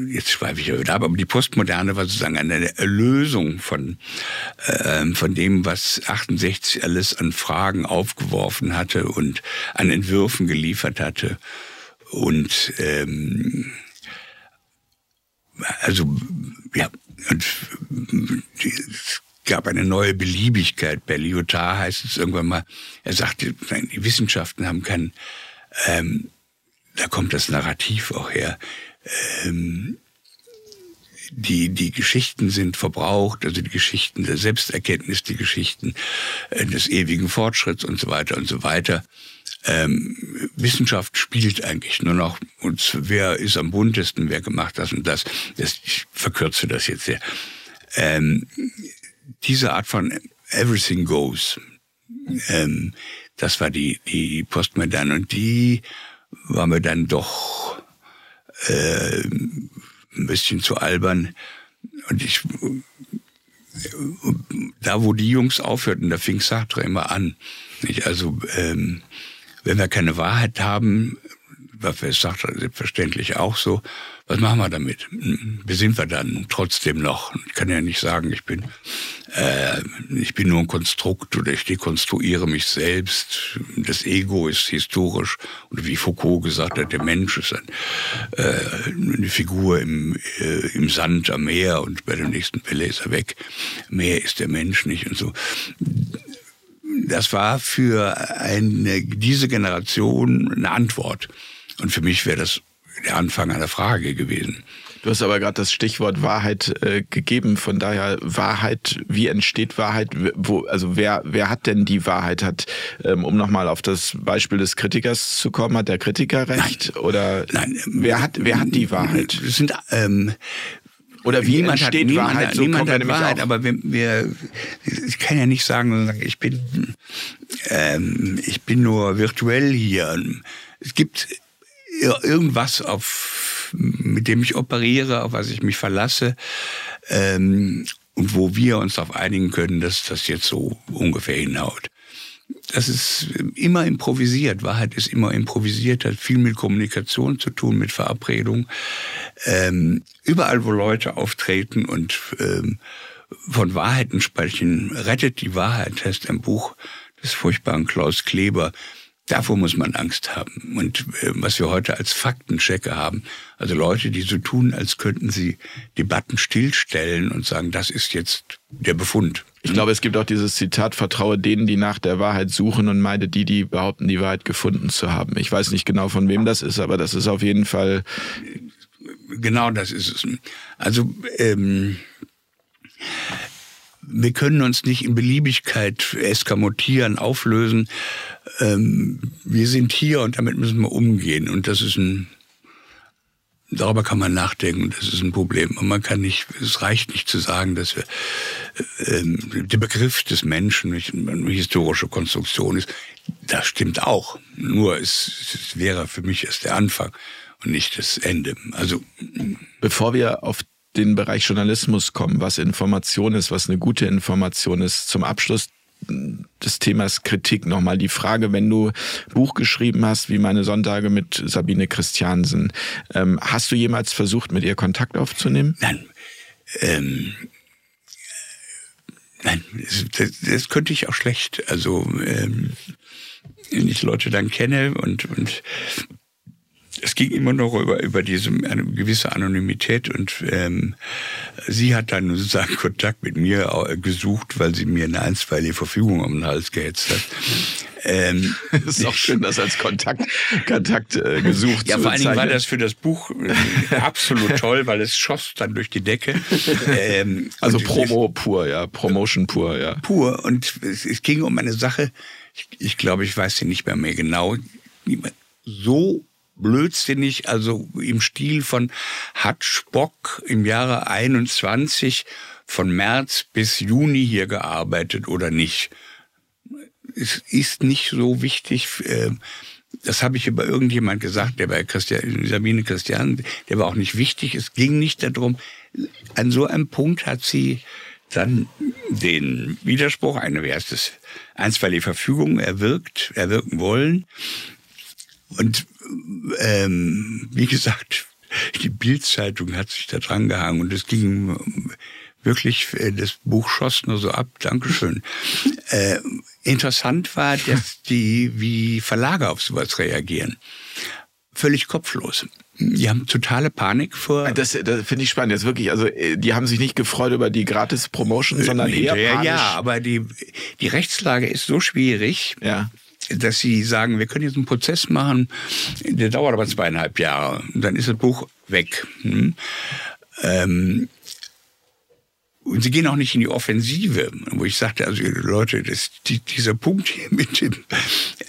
jetzt schweife ich wieder ab, aber die Postmoderne war sozusagen eine Erlösung von, äh, von dem, was 68 alles an Fragen aufgeworfen hatte und an Entwürfen geliefert hatte. Und ähm, also ja, und gab eine neue Beliebigkeit. Bei Lyotard heißt es irgendwann mal, er sagte, die Wissenschaften haben keinen, ähm, da kommt das Narrativ auch her, ähm, die, die Geschichten sind verbraucht, also die Geschichten der Selbsterkenntnis, die Geschichten äh, des ewigen Fortschritts und so weiter und so weiter. Ähm, Wissenschaft spielt eigentlich nur noch, und wer ist am buntesten, wer gemacht das und das. das ich verkürze das jetzt sehr. Ähm, diese Art von Everything Goes, ähm, das war die, die Postmoderne und die war mir dann doch äh, ein bisschen zu albern. Und ich, da wo die Jungs aufhörten, da fing Sartre immer an. Nicht? Also, ähm, wenn wir keine Wahrheit haben, was Sartre selbstverständlich auch so, was machen wir damit? Wie sind wir dann trotzdem noch? Ich kann ja nicht sagen, ich bin, äh, ich bin nur ein Konstrukt oder ich dekonstruiere mich selbst. Das Ego ist historisch. Und wie Foucault gesagt hat, der Mensch ist ein, äh, eine Figur im, äh, im Sand am Meer und bei der nächsten Welle ist er weg. Meer ist der Mensch nicht und so das war für eine, diese Generation eine Antwort. Und für mich wäre das der Anfang einer Frage gewesen. Du hast aber gerade das Stichwort Wahrheit äh, gegeben. Von daher Wahrheit, wie entsteht Wahrheit? Wo, also wer, wer hat denn die Wahrheit? Hat, ähm, um nochmal auf das Beispiel des Kritikers zu kommen, hat der Kritiker recht? Nein. Oder Nein. wer hat, wer hat die Wahrheit? Es sind ähm, oder wie niemand entsteht hat, Wahrheit? Niemand, so niemand kommt hat Wahrheit, auch. aber wir, wir, ich kann ja nicht sagen, ich bin, ähm, ich bin nur virtuell hier. Es gibt irgendwas, auf, mit dem ich operiere, auf was ich mich verlasse, ähm, und wo wir uns darauf einigen können, dass das jetzt so ungefähr hinhaut. Das ist immer improvisiert. Wahrheit ist immer improvisiert, hat viel mit Kommunikation zu tun, mit Verabredung. Ähm, überall, wo Leute auftreten und ähm, von Wahrheiten sprechen, rettet die Wahrheit, heißt ein Buch des furchtbaren Klaus Kleber. Davor muss man Angst haben. Und äh, was wir heute als Faktenchecker haben, also Leute, die so tun, als könnten sie Debatten stillstellen und sagen, das ist jetzt der Befund. Ich glaube, es gibt auch dieses Zitat, vertraue denen, die nach der Wahrheit suchen und meide die, die behaupten, die Wahrheit gefunden zu haben. Ich weiß nicht genau, von wem das ist, aber das ist auf jeden Fall. Genau das ist es. Also, ähm, wir können uns nicht in Beliebigkeit eskamotieren, auflösen. Ähm, wir sind hier und damit müssen wir umgehen. Und das ist ein, darüber kann man nachdenken, das ist ein Problem. Und man kann nicht, es reicht nicht zu sagen, dass wir, ähm, der Begriff des Menschen eine historische Konstruktion ist. Das stimmt auch. Nur es, es wäre für mich erst der Anfang und nicht das Ende. Also, bevor wir auf den Bereich Journalismus kommen, was Information ist, was eine gute Information ist. Zum Abschluss des Themas Kritik nochmal die Frage, wenn du Buch geschrieben hast, wie meine Sonntage mit Sabine Christiansen, ähm, hast du jemals versucht, mit ihr Kontakt aufzunehmen? Nein. Ähm, nein, das, das, könnte ich auch schlecht. Also ähm, wenn ich Leute dann kenne und, und es ging immer noch über, über diese eine gewisse Anonymität und ähm, sie hat dann sozusagen Kontakt mit mir gesucht, weil sie mir eine einstweilige Verfügung um den Hals gehetzt hat. Ähm, das ist auch schön, das als Kontakt, Kontakt äh, gesucht Ja, vor allen Dingen war das für das Buch äh, absolut toll, weil es schoss dann durch die Decke. Ähm, also Promo pur, ja, Promotion pur, ja. Pur und es, es ging um eine Sache, ich, ich glaube, ich weiß sie nicht mehr mehr genau, so blödsinnig, also im Stil von hat Spock im Jahre 21 von März bis Juni hier gearbeitet oder nicht. Es ist nicht so wichtig. Das habe ich über irgendjemand gesagt, der bei Christian, Sabine Christian, der war auch nicht wichtig. Es ging nicht darum. An so einem Punkt hat sie dann den Widerspruch, eine, wie heißt es, einstweilige Verfügung erwirkt, erwirken wollen. Und ähm, wie gesagt, die Bildzeitung hat sich da dran gehangen und es ging wirklich, äh, das Buch schoss nur so ab, Dankeschön. Äh, interessant war, dass die, wie Verlage auf sowas reagieren. völlig kopflos. Die haben totale Panik vor. Das, das finde ich spannend. Jetzt wirklich, also äh, die haben sich nicht gefreut über die Gratis-Promotion, sondern eher panisch. ja, aber die, die Rechtslage ist so schwierig, Ja. Dass sie sagen, wir können jetzt einen Prozess machen, der dauert aber zweieinhalb Jahre. Und dann ist das Buch weg. Hm? Ähm, und sie gehen auch nicht in die Offensive, wo ich sagte, also Leute, das, die, dieser Punkt hier mit dem,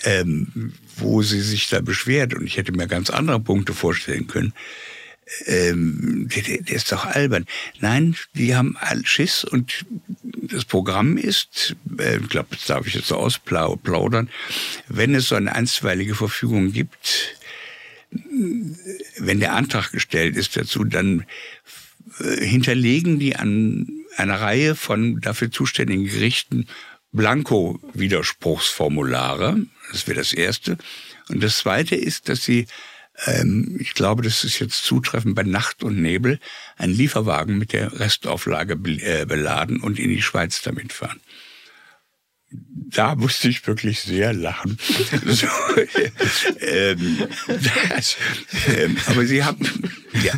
ähm, wo sie sich da beschwert, und ich hätte mir ganz andere Punkte vorstellen können, ähm, der, der ist doch albern. Nein, die haben Schiss und das Programm ist, äh, ich glaube, das darf ich jetzt so ausplaudern, wenn es so eine einstweilige Verfügung gibt, wenn der Antrag gestellt ist dazu, dann äh, hinterlegen die an einer Reihe von dafür zuständigen Gerichten Blanko-Widerspruchsformulare. Das wäre das Erste. Und das Zweite ist, dass sie, ähm, ich glaube, das ist jetzt zutreffend bei Nacht und Nebel, einen Lieferwagen mit der Restauflage äh, beladen und in die Schweiz damit fahren da musste ich wirklich sehr lachen. So, ähm, das, ähm, aber sie haben ja,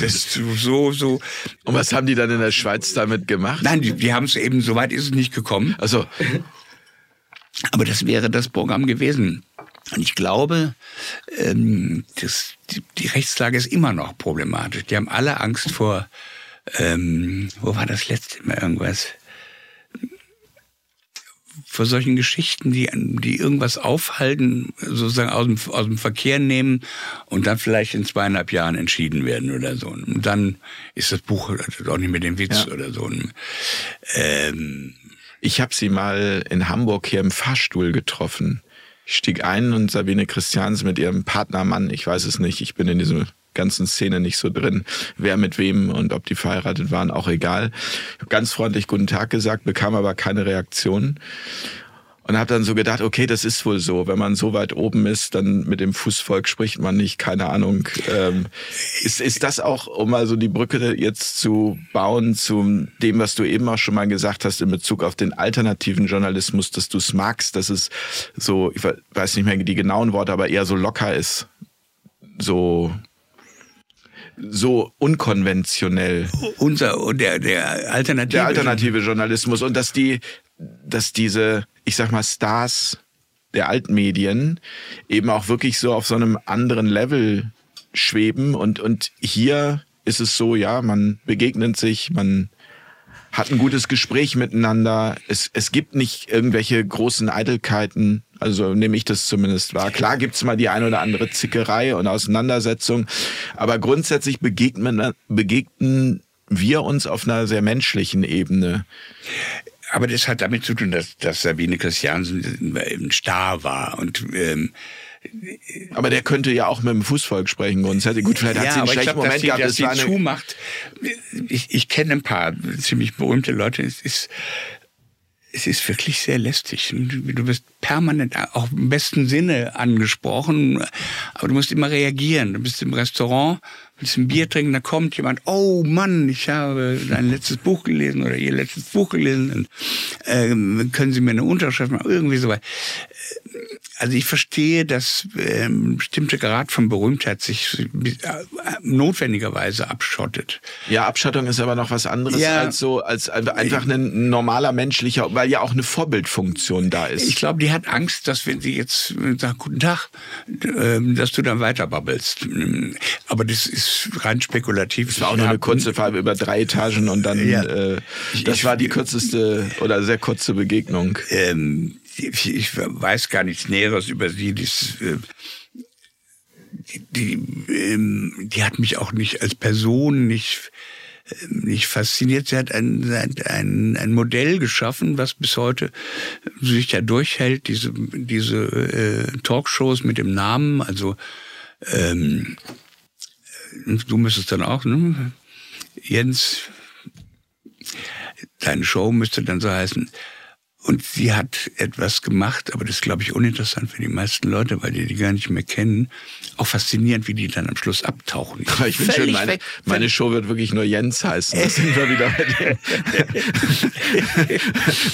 das so so. Und was haben die dann in der Schweiz damit gemacht? Nein, die, die haben es eben. Soweit ist es nicht gekommen. Also Aber das wäre das Programm gewesen. Und ich glaube, ähm, das, die, die Rechtslage ist immer noch problematisch. Die haben alle Angst vor, ähm, wo war das letzte Mal irgendwas? Vor solchen Geschichten, die, die irgendwas aufhalten, sozusagen aus dem, aus dem Verkehr nehmen und dann vielleicht in zweieinhalb Jahren entschieden werden oder so. Und dann ist das Buch auch nicht mehr den Witz Ja. oder so. Ähm, Ich habe sie mal in Hamburg hier im Fahrstuhl getroffen. Ich stieg ein und Sabine Christians mit ihrem Partnermann, ich weiß es nicht, ich bin in dieser ganzen Szene nicht so drin, wer mit wem und ob die verheiratet waren, auch egal. Ich habe ganz freundlich guten Tag gesagt, bekam aber keine Reaktion. Und habe dann so gedacht, okay, das ist wohl so. Wenn man so weit oben ist, dann mit dem Fußvolk spricht man nicht, keine Ahnung. Ähm, ist, ist das auch, um mal so die Brücke jetzt zu bauen zu dem, was du eben auch schon mal gesagt hast in Bezug auf den alternativen Journalismus, dass du es magst, dass es so, ich weiß nicht mehr die genauen Worte, aber eher so locker ist, so so unkonventionell unser, der, der Alternative. der alternative Journalismus und dass die, dass diese, ich sag mal, Stars der Altmedien eben auch wirklich so auf so einem anderen Level schweben und, und hier ist es so, ja, man begegnet sich, man hat ein gutes Gespräch miteinander. Es, es gibt nicht irgendwelche großen Eitelkeiten. Also nehme ich das zumindest wahr. Klar gibt's mal die ein oder andere Zickerei und Auseinandersetzung, aber grundsätzlich begegnen, begegnen wir uns auf einer sehr menschlichen Ebene. Aber das hat damit zu tun, dass, dass Sabine Christiansen ein Star war und ähm, Aber der könnte ja auch mit dem Fußvolk sprechen grundsätzlich. Gut, vielleicht hat sie einen schlechten glaub, Moment dass sie, gehabt. dass Das sie zumacht. Ich, ich kenne ein paar ziemlich berühmte Leute. Es ist, es ist wirklich sehr lästig. Du wirst permanent auch im besten Sinne angesprochen, aber du musst immer reagieren. Du bist im Restaurant, willst ein Bier trinken, da kommt jemand, oh Mann, ich habe dein letztes Buch gelesen oder ihr letztes Buch gelesen. Und, ähm, können Sie mir eine Unterschrift machen? Irgendwie so weit. Also ich verstehe, dass ähm, ein bestimmter Grad von Berühmtheit sich äh, notwendigerweise abschottet. ja, Abschottung ist aber noch was anderes Ja. als so, als einfach ein normaler menschlicher, weil ja auch eine Vorbildfunktion da ist. Ich glaube, die hat Angst, dass wenn sie jetzt äh, sagt, guten Tag, ähm, dass du dann weiter babbelst. Aber das ist rein spekulativ. Das war auch nur eine kurze Farbe über drei Etagen und dann, Ja. äh, das Ich- war die kürzeste oder sehr kurze Begegnung. ähm, ich, weiß gar nichts Näheres über sie. Das, äh, die, die, ähm, die hat mich auch nicht als Person nicht ähm, nicht fasziniert. Sie hat ein, ein, ein Modell geschaffen, was bis heute sich ja durchhält, diese, diese äh, Talkshows mit dem Namen, also ähm, du müsstest dann auch, ne? Jens, deine Show müsste dann so heißen, Und sie hat etwas gemacht, aber das ist, glaube ich, uninteressant für die meisten Leute, weil die die gar nicht mehr kennen. Auch faszinierend, wie die dann am Schluss abtauchen. Ich finde schön, meine, meine, Show wird wirklich nur Jens heißen. Das sind wir wieder bei.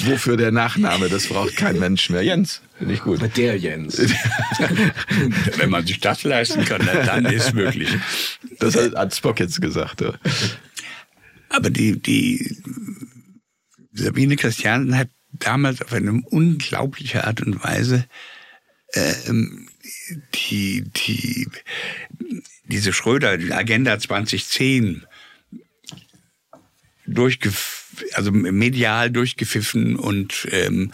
Wofür der Nachname? Das braucht kein Mensch mehr. Jens, finde ich gut. Der Jens. Wenn man sich das leisten kann, dann ist möglich. Das hat Spock jetzt gesagt. Ja. Aber die, die Sabine Christiansen hat damals auf eine unglaubliche Art und Weise ähm, die, die, diese Schröder, die Agenda 2010 durchgef also medial durchgepfiffen und ähm,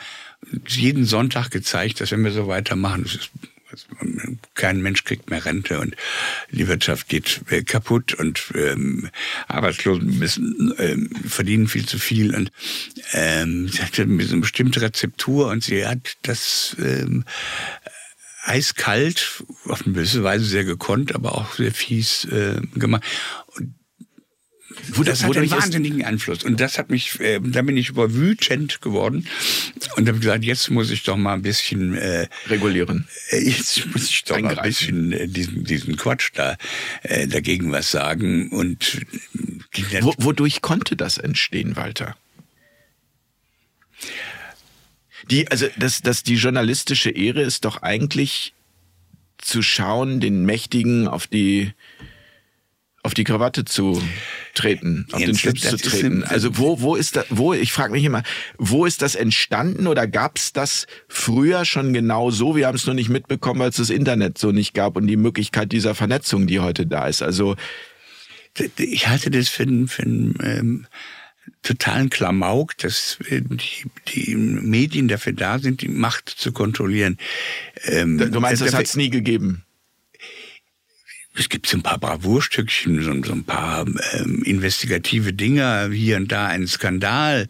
jeden Sonntag gezeigt, dass wenn wir so weitermachen, das ist kein Mensch kriegt mehr Rente und die Wirtschaft geht äh, kaputt und ähm, Arbeitslosen müssen, ähm, verdienen viel zu viel und ähm, sie hatte eine bestimmte Rezeptur und sie hat das ähm, eiskalt, auf eine gewisse Weise sehr gekonnt, aber auch sehr fies äh, gemacht. Und das hat einen wahnsinnigen Einfluss. Und das hat mich, äh, da bin ich überwütend geworden und habe gesagt, jetzt muss ich doch mal ein bisschen äh, regulieren. Äh, jetzt muss ich doch mal ein bisschen äh, diesen, diesen Quatsch da äh, dagegen was sagen. Und äh, Wo, wodurch konnte das entstehen, Walter? Die, also das, das, die journalistische Ehre ist doch eigentlich zu schauen, den Mächtigen auf die auf die Krawatte zu treten, auf Jetzt, den Schlips zu treten. Also wo, wo ist da, wo, ich frage mich immer, wo ist das entstanden oder gab es das früher schon genau so? Wir haben es nur nicht mitbekommen, weil es das Internet so nicht gab und die Möglichkeit dieser Vernetzung, die heute da ist. Also ich halte das für, für ähm, totalen Klamauk, dass äh, die, die Medien dafür da sind, die Macht zu kontrollieren. Ähm, du meinst, das hat es nie gegeben? Es gibt so ein paar Bravourstückchen, so, so ein paar ähm, investigative Dinge, hier und da ein Skandal.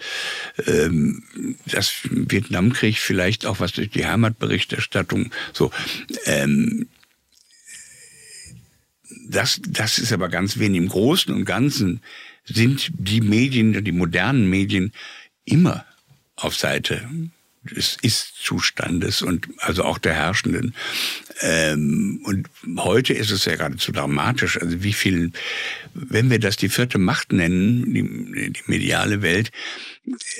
Ähm, das Vietnamkrieg vielleicht auch was durch die Heimatberichterstattung. So, ähm, das, das ist aber ganz wenig. Im Großen und Ganzen sind die Medien, die modernen Medien immer auf Seite des Ist-Zustandes und also auch der Herrschenden. Ähm, und heute ist es ja geradezu dramatisch. Also wie viel, wenn wir das die vierte Macht nennen, die, die mediale Welt,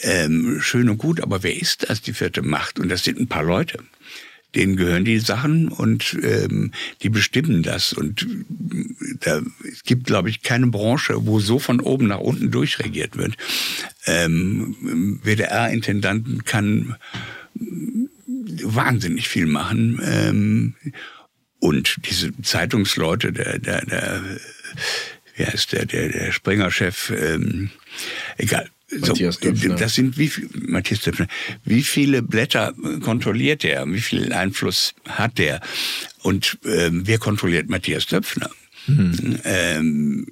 ähm, schön und gut, aber wer ist das, die vierte Macht? Und das sind ein paar Leute denen gehören die Sachen und ähm, die bestimmen das. Und da, es gibt, glaube ich, keine Branche, wo so von oben nach unten durchregiert wird. Ähm, WDR-Intendanten kann wahnsinnig viel machen. Ähm, und diese Zeitungsleute, der, der, der, wie heißt der, der, der Springer-Chef, ähm, egal, so, das sind wie Matthias Döpfner. Wie viele Blätter kontrolliert er? Wie viel Einfluss hat der? Und ähm, wer kontrolliert Matthias Döpfner? Mhm. Ähm,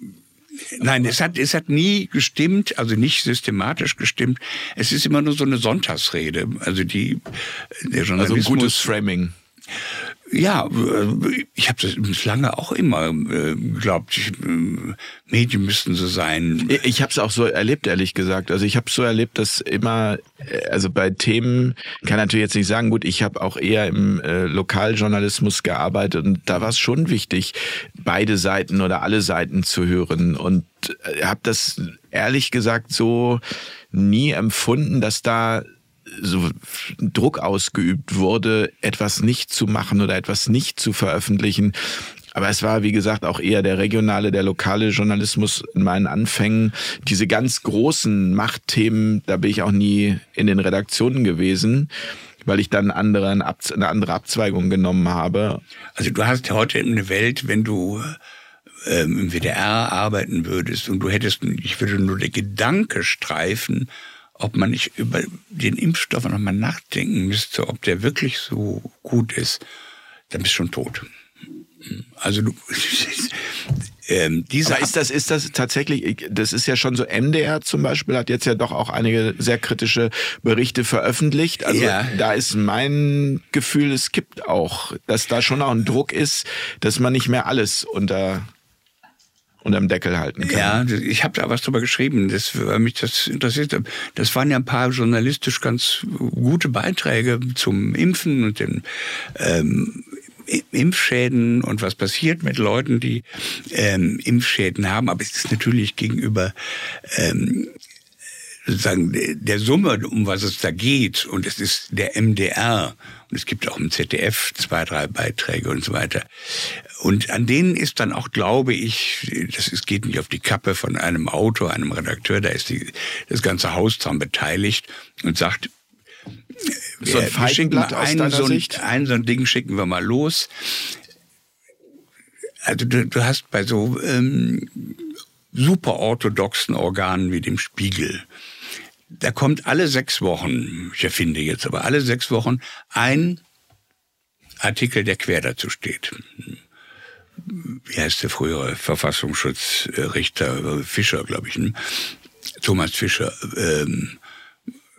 Nein, es hat, es hat nie gestimmt, also nicht systematisch gestimmt. Es ist immer nur so eine Sonntagsrede. Also die, der Journalismus. Also ein gutes Framing. Ja, äh, ich habe das lange auch immer äh, geglaubt, äh, Medien müssten so sein. Ich habe es auch so erlebt, ehrlich gesagt. Also ich habe so erlebt, dass immer, also bei Themen, kann natürlich jetzt nicht sagen, gut, ich habe auch eher im äh, Lokaljournalismus gearbeitet und da war es schon wichtig, beide Seiten oder alle Seiten zu hören und habe das ehrlich gesagt so nie empfunden, dass da so Druck ausgeübt wurde, etwas nicht zu machen oder etwas nicht zu veröffentlichen. Aber es war, wie gesagt, auch eher der regionale, der lokale Journalismus in meinen Anfängen. Diese ganz großen Machtthemen, da bin ich auch nie in den Redaktionen gewesen, weil ich dann andere, eine andere Abzweigung genommen habe. Also du hast heute eine Welt, wenn du ähm, im WDR arbeiten würdest und du hättest, ich würde nur der Gedanke streifen, ob man nicht über den Impfstoff nochmal nachdenken müsste, ob der wirklich so gut ist, dann bist du schon tot. Also du, ähm, dieser ist das ist das tatsächlich das ist ja schon so MDR zum Beispiel hat jetzt ja doch auch einige sehr kritische Berichte veröffentlicht also ja. da ist mein Gefühl es gibt auch dass da schon auch ein Druck ist dass man nicht mehr alles unter unterm Deckel halten kann. Ja, ich habe da was drüber geschrieben, das, weil mich das interessiert. Das waren ja ein paar journalistisch ganz gute Beiträge zum Impfen und den ähm, Impfschäden und was passiert mit Leuten, die ähm, Impfschäden haben. Aber es ist natürlich gegenüber ähm, sozusagen der Summe, um was es da geht, und es ist der MDR, und es gibt auch im ZDF zwei, drei Beiträge und so weiter. Und an denen ist dann auch, glaube ich, das ist, geht nicht auf die Kappe von einem Autor, einem Redakteur, da ist die, das ganze Haus dran beteiligt und sagt, so ein Feigenblatt aus ein, so ein, ein, so ein Ding schicken wir mal los. Also du, du hast bei so ähm, super orthodoxen Organen wie dem Spiegel, da kommt alle sechs Wochen, ich erfinde jetzt aber alle sechs Wochen, ein Artikel, der quer dazu steht. Wie heißt der frühere Verfassungsschutzrichter Fischer, glaube ich, ne? Thomas Fischer. Ähm,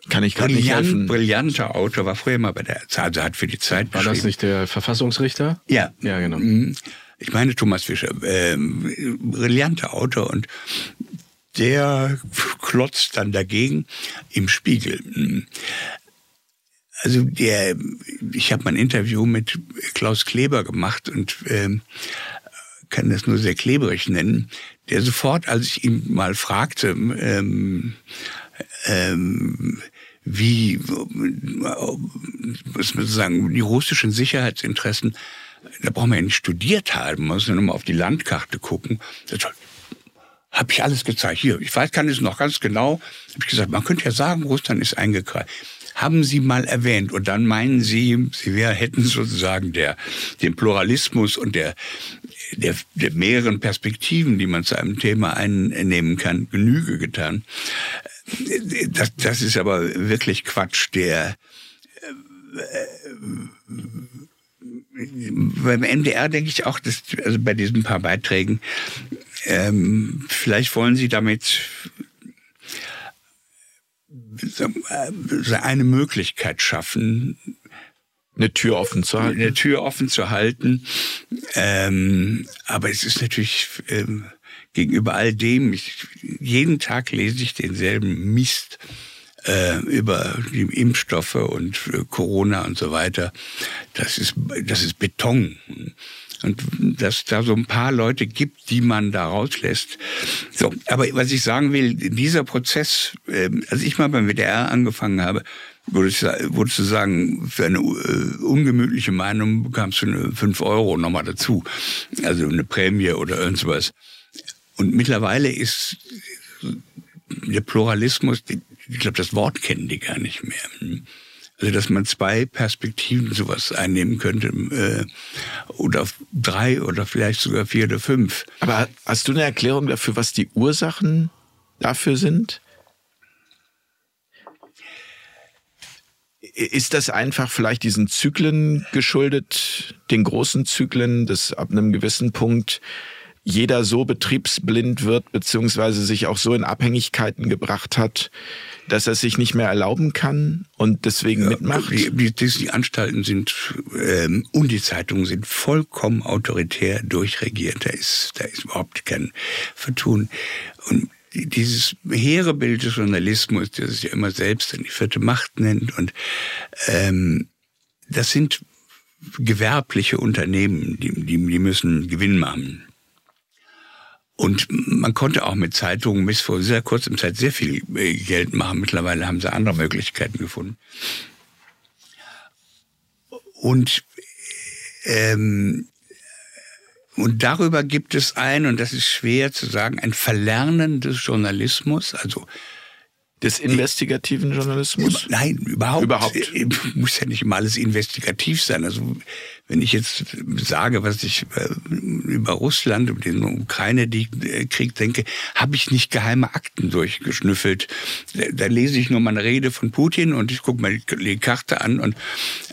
kann ich gerade nicht helfen. Brillanter Autor, war früher mal bei der also hat für die Zeit War das nicht der Verfassungsrichter? Ja. Ja, genau. Mhm. Ich meine Thomas Fischer, ähm, brillanter Autor und der klotzt dann dagegen im Spiegel. Also der, ich habe mal ein Interview mit Klaus Kleber gemacht und ähm, kann das nur sehr klebrig nennen, der sofort, als ich ihn mal fragte, ähm, ähm, wie, was man sagen, die russischen Sicherheitsinteressen, da brauchen wir ja nicht studiert haben, man muss nur mal auf die Landkarte gucken. Das habe ich alles gezeigt. Hier, ich weiß, kann es noch ganz genau. Habe ich gesagt, man könnte ja sagen, Russland ist eingekreist. Haben Sie mal erwähnt und dann meinen Sie, Sie hätten sozusagen der, den Pluralismus und der, der, der mehreren Perspektiven, die man zu einem Thema einnehmen kann, Genüge getan. Das, das ist aber wirklich Quatsch. Der äh, beim MDR denke ich auch, dass also bei diesen paar Beiträgen ähm, vielleicht wollen Sie damit eine Möglichkeit schaffen, eine Tür offen zu halten. Eine Tür offen zu halten. Ähm, aber es ist natürlich ähm, gegenüber all dem, ich, jeden Tag lese ich denselben Mist äh, über die Impfstoffe und äh, Corona und so weiter. Das ist, das ist Beton. Und dass da so ein paar Leute gibt, die man da rauslässt. So, aber was ich sagen will, dieser Prozess, äh, als ich mal beim WDR angefangen habe, würdest du sagen, für eine äh, ungemütliche Meinung bekamst du eine 5 Euro nochmal dazu. Also eine Prämie oder irgendwas. Und mittlerweile ist der Pluralismus, ich glaube, das Wort kennen die gar nicht mehr. Also dass man zwei Perspektiven sowas einnehmen könnte äh, oder drei oder vielleicht sogar vier oder fünf. Aber hast du eine Erklärung dafür, was die Ursachen dafür sind? Ist das einfach vielleicht diesen Zyklen geschuldet, den großen Zyklen, dass ab einem gewissen Punkt jeder so betriebsblind wird, beziehungsweise sich auch so in Abhängigkeiten gebracht hat, dass er sich nicht mehr erlauben kann und deswegen ja, mitmacht? Die, die, die, Anstalten sind ähm, und die Zeitungen sind vollkommen autoritär durchregiert. Da ist, da ist überhaupt kein Vertun. Und dieses hehre Bild des Journalismus, der sich ja immer selbst in die vierte Macht nennt und ähm, das sind gewerbliche Unternehmen, die, die, die müssen Gewinn machen. Und man konnte auch mit Zeitungen bis vor sehr kurzem Zeit sehr viel äh, Geld machen. Mittlerweile haben sie andere Möglichkeiten gefunden. Und ähm, und darüber gibt es ein, und das ist schwer zu sagen, ein Verlernen des Journalismus, also des investigativen Journalismus? Nein, überhaupt. Überhaupt. Äh, muss ja nicht immer alles investigativ sein. Also wenn ich jetzt sage, was ich äh, über Russland, über den Ukraine-Krieg denke, habe ich nicht geheime Akten durchgeschnüffelt. Da lese ich nur mal eine Rede von Putin und ich gucke mir die Karte an und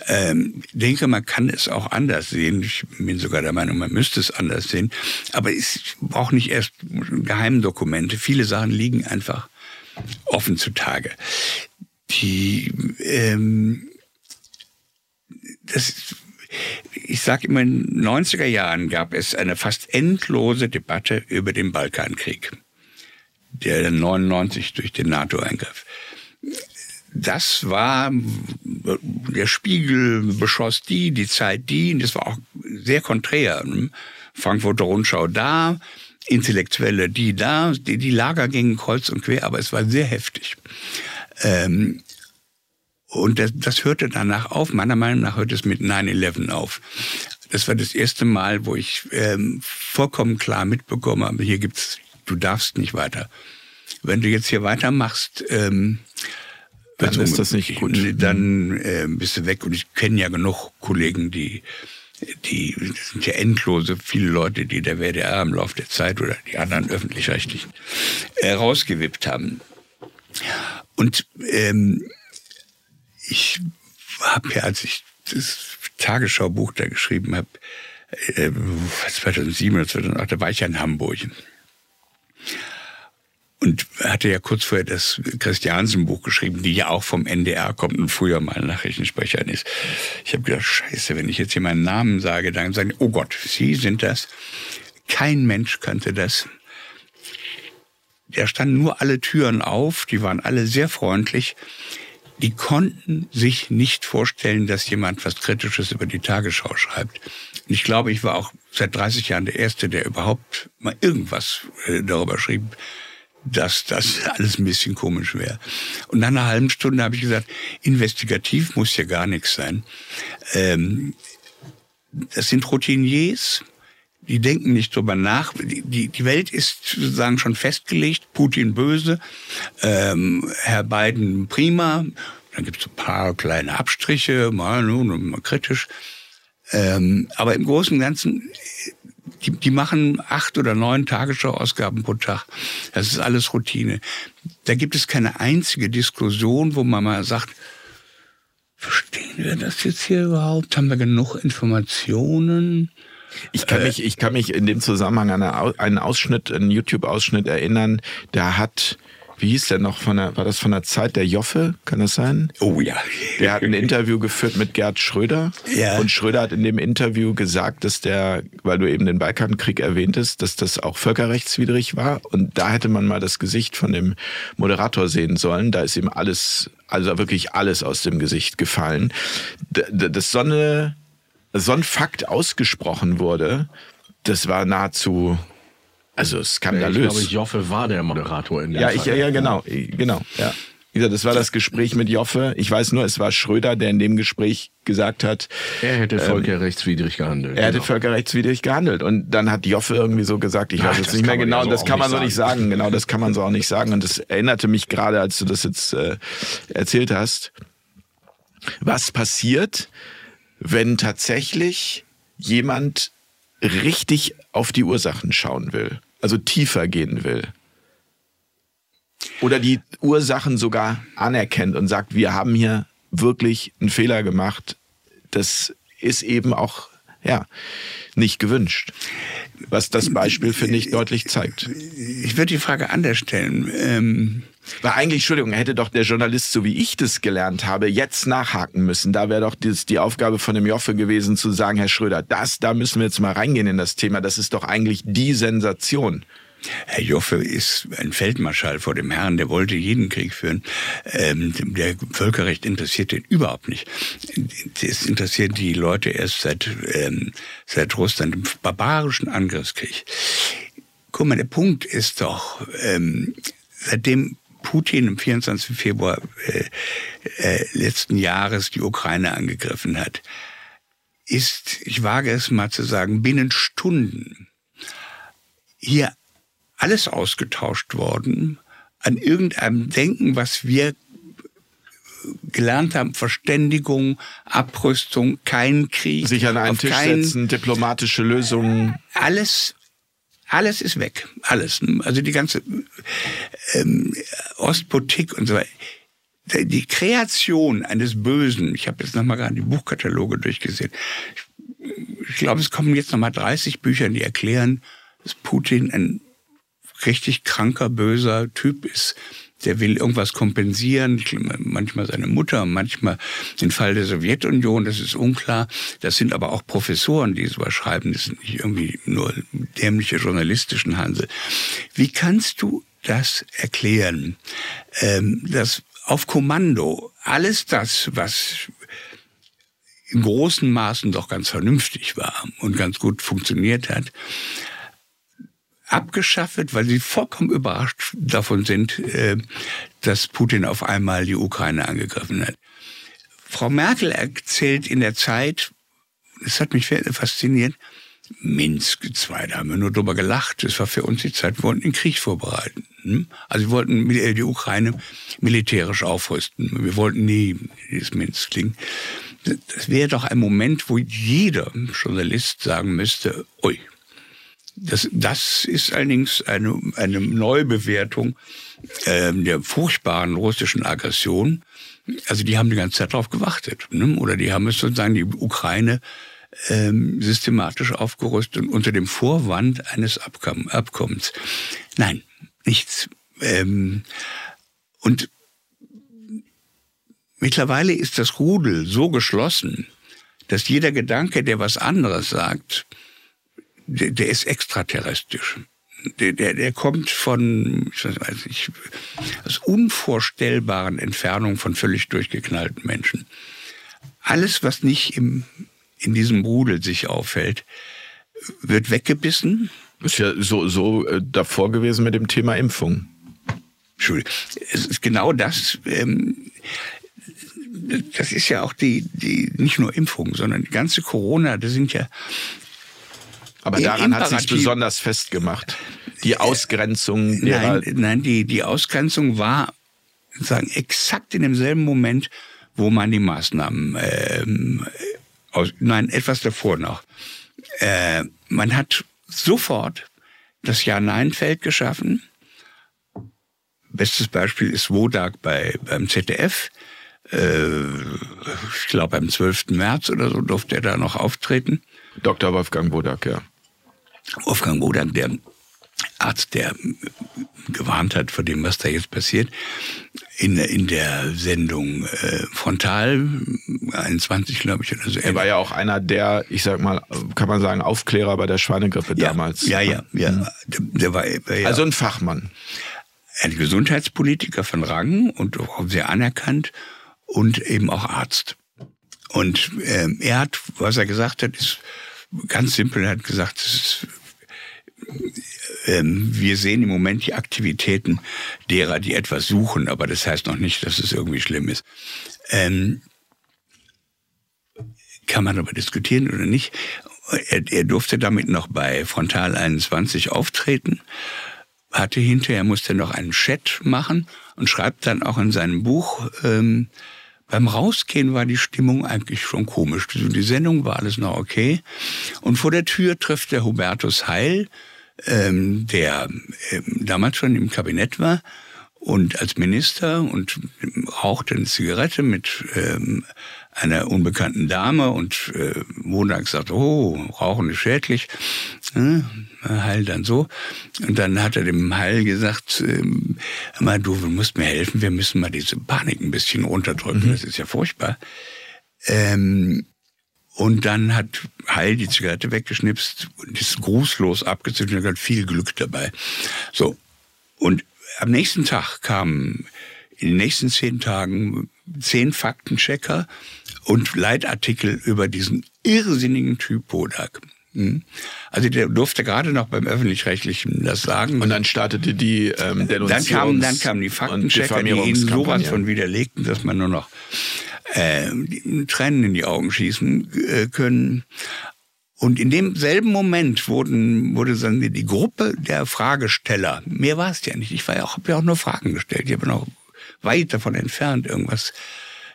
ähm, denke, man kann es auch anders sehen. Ich bin sogar der Meinung, man müsste es anders sehen. Aber ich brauche nicht erst Geheimdokumente. Viele Sachen liegen einfach offen zutage. Die ähm, das ich sage immer, in den 90er Jahren gab es eine fast endlose Debatte über den Balkankrieg, der 99 durch den NATO-Eingriff. Das war, der Spiegel beschoss die, die Zeit die, und das war auch sehr konträr. Frankfurter Rundschau da, Intellektuelle die da, die, die Lager gingen kreuz und quer, aber es war sehr heftig. Ähm, und das, das hörte danach auf. Meiner Meinung nach hörte es mit 9-11 auf. Das war das erste Mal, wo ich ähm, vollkommen klar mitbekommen habe, hier gibt's, du darfst nicht weiter. Wenn du jetzt hier weitermachst, ähm, dann ist das nicht gut. Dann äh, bist du weg. Und ich kenne ja genug Kollegen, die, die das sind ja endlose viele Leute, die der WDR im Laufe der Zeit oder die anderen öffentlich-rechtlichen äh, rausgewippt haben. Und ähm, ich habe ja, als ich das Tagesschaubuch da geschrieben habe, äh, 2007 oder 2008, da war ich ja in Hamburg. Und hatte ja kurz vorher das Christiansen-Buch geschrieben, die ja auch vom NDR kommt und früher mal Nachrichtensprecher ist. Ich habe gedacht, scheiße, wenn ich jetzt hier meinen Namen sage, dann sagen, oh Gott, Sie sind das. Kein Mensch kannte das. Da standen nur alle Türen auf, die waren alle sehr freundlich die konnten sich nicht vorstellen, dass jemand was Kritisches über die Tagesschau schreibt. Und ich glaube, ich war auch seit 30 Jahren der Erste, der überhaupt mal irgendwas äh, darüber schrieb, dass das alles ein bisschen komisch wäre. Und nach einer halben Stunde habe ich gesagt, investigativ muss ja gar nichts sein. Ähm, das sind Routiniers, die denken nicht drüber nach. Die, die Welt ist sozusagen schon festgelegt. Putin böse, ähm, Herr Biden prima. Dann gibt es ein paar kleine Abstriche, mal nun, mal kritisch. Ähm, aber im Großen und Ganzen, die, die machen acht oder neun Tagesschau-Ausgaben pro Tag. Das ist alles Routine. Da gibt es keine einzige Diskussion, wo man mal sagt, verstehen wir das jetzt hier überhaupt? Haben wir genug Informationen? Ich kann mich, ich kann mich in dem Zusammenhang an einen Ausschnitt, einen YouTube-Ausschnitt erinnern. Da hat, wie hieß der noch von der, war das von der Zeit der Joffe? Kann das sein? Oh ja. Der hat ein Interview geführt mit Gerd Schröder. Ja. Und Schröder hat in dem Interview gesagt, dass der, weil du eben den Balkankrieg erwähntest, dass das auch völkerrechtswidrig war. Und da hätte man mal das Gesicht von dem Moderator sehen sollen. Da ist ihm alles, also wirklich alles aus dem Gesicht gefallen. Das so eine, so ein Fakt ausgesprochen wurde, das war nahezu also skandalös. Ich glaube, Joffe war der Moderator in der Ja, ich, ja, genau, genau, ja. Wie gesagt, das war das Gespräch mit Joffe. Ich weiß nur, es war Schröder, der in dem Gespräch gesagt hat, er hätte ähm, völkerrechtswidrig gehandelt. Er hätte genau. völkerrechtswidrig gehandelt. Und dann hat Joffe irgendwie so gesagt, ich weiß jetzt nicht mehr genau, so das kann man so nicht sagen. Genau, das kann man so auch nicht sagen. Und das erinnerte mich gerade, als du das jetzt äh, erzählt hast. Was passiert, wenn tatsächlich jemand richtig auf die Ursachen schauen will, also tiefer gehen will. Oder die Ursachen sogar anerkennt und sagt, wir haben hier wirklich einen Fehler gemacht. Das ist eben auch ja, nicht gewünscht. Was das Beispiel, finde ich, deutlich zeigt. Ich würde die Frage anders stellen. Ähm weil eigentlich, Entschuldigung, hätte doch der Journalist, so wie ich das gelernt habe, jetzt nachhaken müssen. Da wäre doch die Aufgabe von dem Joffe gewesen, zu sagen, Herr Schröder, das, da müssen wir jetzt mal reingehen in das Thema. Das ist doch eigentlich die Sensation. Herr Joffe ist ein Feldmarschall vor dem Herrn, der wollte jeden Krieg führen. Ähm, der Völkerrecht interessiert ihn überhaupt nicht. Es interessiert die Leute erst seit, ähm, seit Russland, dem barbarischen Angriffskrieg. Guck mal, der Punkt ist doch, ähm, seitdem Putin am 24. Februar äh, äh, letzten Jahres die Ukraine angegriffen hat, ist, ich wage es mal zu sagen, binnen Stunden hier alles ausgetauscht worden an irgendeinem Denken, was wir gelernt haben, Verständigung, Abrüstung, kein Krieg. Sich an einen Tisch kein, setzen, diplomatische Lösungen. Alles alles ist weg. Alles. Also die ganze ähm, Ostpolitik und so weiter. Die Kreation eines Bösen, ich habe jetzt nochmal gerade die Buchkataloge durchgesehen. Ich glaube, es kommen jetzt nochmal 30 Bücher, die erklären, dass Putin ein richtig kranker, böser Typ ist, der will irgendwas kompensieren, manchmal seine Mutter, manchmal den Fall der Sowjetunion, das ist unklar. Das sind aber auch Professoren, die sowas schreiben, das sind nicht irgendwie nur dämliche journalistischen Hansel. Wie kannst du das erklären, ähm, dass auf Kommando alles das, was in großen Maßen doch ganz vernünftig war und ganz gut funktioniert hat, abgeschafft weil sie vollkommen überrascht davon sind, äh, dass Putin auf einmal die Ukraine angegriffen hat. Frau Merkel erzählt in der Zeit, das hat mich fasziniert, Minsk II, da haben wir nur drüber gelacht. Das war für uns die Zeit, wir wollten den Krieg vorbereiten. Hm? Also wir wollten die Ukraine militärisch aufrüsten. Wir wollten nie dieses Minsk-Ding. Das wäre doch ein Moment, wo jeder Journalist sagen müsste, ui, das, das ist allerdings eine, eine Neubewertung äh, der furchtbaren russischen Aggression. Also die haben die ganze Zeit darauf gewartet. Ne? Oder die haben es sozusagen die Ukraine ähm, systematisch aufgerüstet unter dem Vorwand eines Abkomm Abkommens. Nein, nichts. Ähm, und mittlerweile ist das Rudel so geschlossen, dass jeder Gedanke, der was anderes sagt, der, der ist extraterrestrisch. Der, der, der kommt von, ich weiß nicht, aus unvorstellbaren Entfernungen von völlig durchgeknallten Menschen. Alles, was nicht im, in diesem Rudel sich aufhält, wird weggebissen. Ist ja so, so äh, davor gewesen mit dem Thema Impfung. Entschuldigung. Es ist genau das. Ähm, das ist ja auch die, die, nicht nur Impfung, sondern die ganze Corona, das sind ja aber daran hat sich besonders festgemacht. Die Ausgrenzung derer. Nein, nein die, die Ausgrenzung war sagen exakt in demselben Moment, wo man die Maßnahmen, ähm, aus, nein, etwas davor noch. Äh, man hat sofort das Ja-Nein-Feld geschaffen. Bestes Beispiel ist Wodak bei, beim ZDF. Äh, ich glaube, am 12. März oder so durfte er da noch auftreten. Dr. Wolfgang Wodak, ja. Wolfgang Bodak, der Arzt, der gewarnt hat vor dem, was da jetzt passiert, in, in der Sendung äh, Frontal 21, glaube ich. Oder so. Er war ja auch einer der, ich sag mal, kann man sagen, Aufklärer bei der Schweinegrippe ja, damals. Ja, ja, ja. Mhm. Der, der war, war ja also ein Fachmann. Ein Gesundheitspolitiker von Rang und auch sehr anerkannt und eben auch Arzt. Und äh, er hat, was er gesagt hat, ist ganz simpel, er hat gesagt, ist, ähm, wir sehen im Moment die Aktivitäten derer, die etwas suchen, aber das heißt noch nicht, dass es irgendwie schlimm ist. Ähm, kann man darüber diskutieren oder nicht? Er, er durfte damit noch bei Frontal 21 auftreten, hatte hinterher, musste noch einen Chat machen und schreibt dann auch in seinem Buch, ähm, beim Rausgehen war die Stimmung eigentlich schon komisch. Die Sendung war alles noch okay. Und vor der Tür trifft der Hubertus Heil, ähm, der ähm, damals schon im Kabinett war und als Minister und rauchte eine Zigarette mit ähm, einer unbekannten Dame und äh, Wodak sagt, oh, Rauchen ist schädlich. Äh, Heil dann so. Und dann hat er dem Heil gesagt, ähm, mal du, du musst mir helfen, wir müssen mal diese Panik ein bisschen unterdrücken, mhm. das ist ja furchtbar. Ähm, und dann hat Heil die Zigarette weggeschnipst ist grußlos abgezündet und hat viel Glück dabei. So. Und am nächsten Tag kamen in den nächsten zehn Tagen zehn Faktenchecker und Leitartikel über diesen irrsinnigen Typ Bodak. Hm? Also der durfte gerade noch beim öffentlich-rechtlichen das sagen. Und dann startete die ähm, Denunziations dann kamen, dann kamen die Faktenchecker, die ihnen sowas von widerlegten, dass man nur noch äh, Tränen in die Augen schießen äh, können. Und in demselben Moment wurden, wurde dann die Gruppe der Fragesteller, mehr war es ja nicht, ich war ja auch, habe ja auch nur Fragen gestellt, ich habe noch weit davon entfernt, irgendwas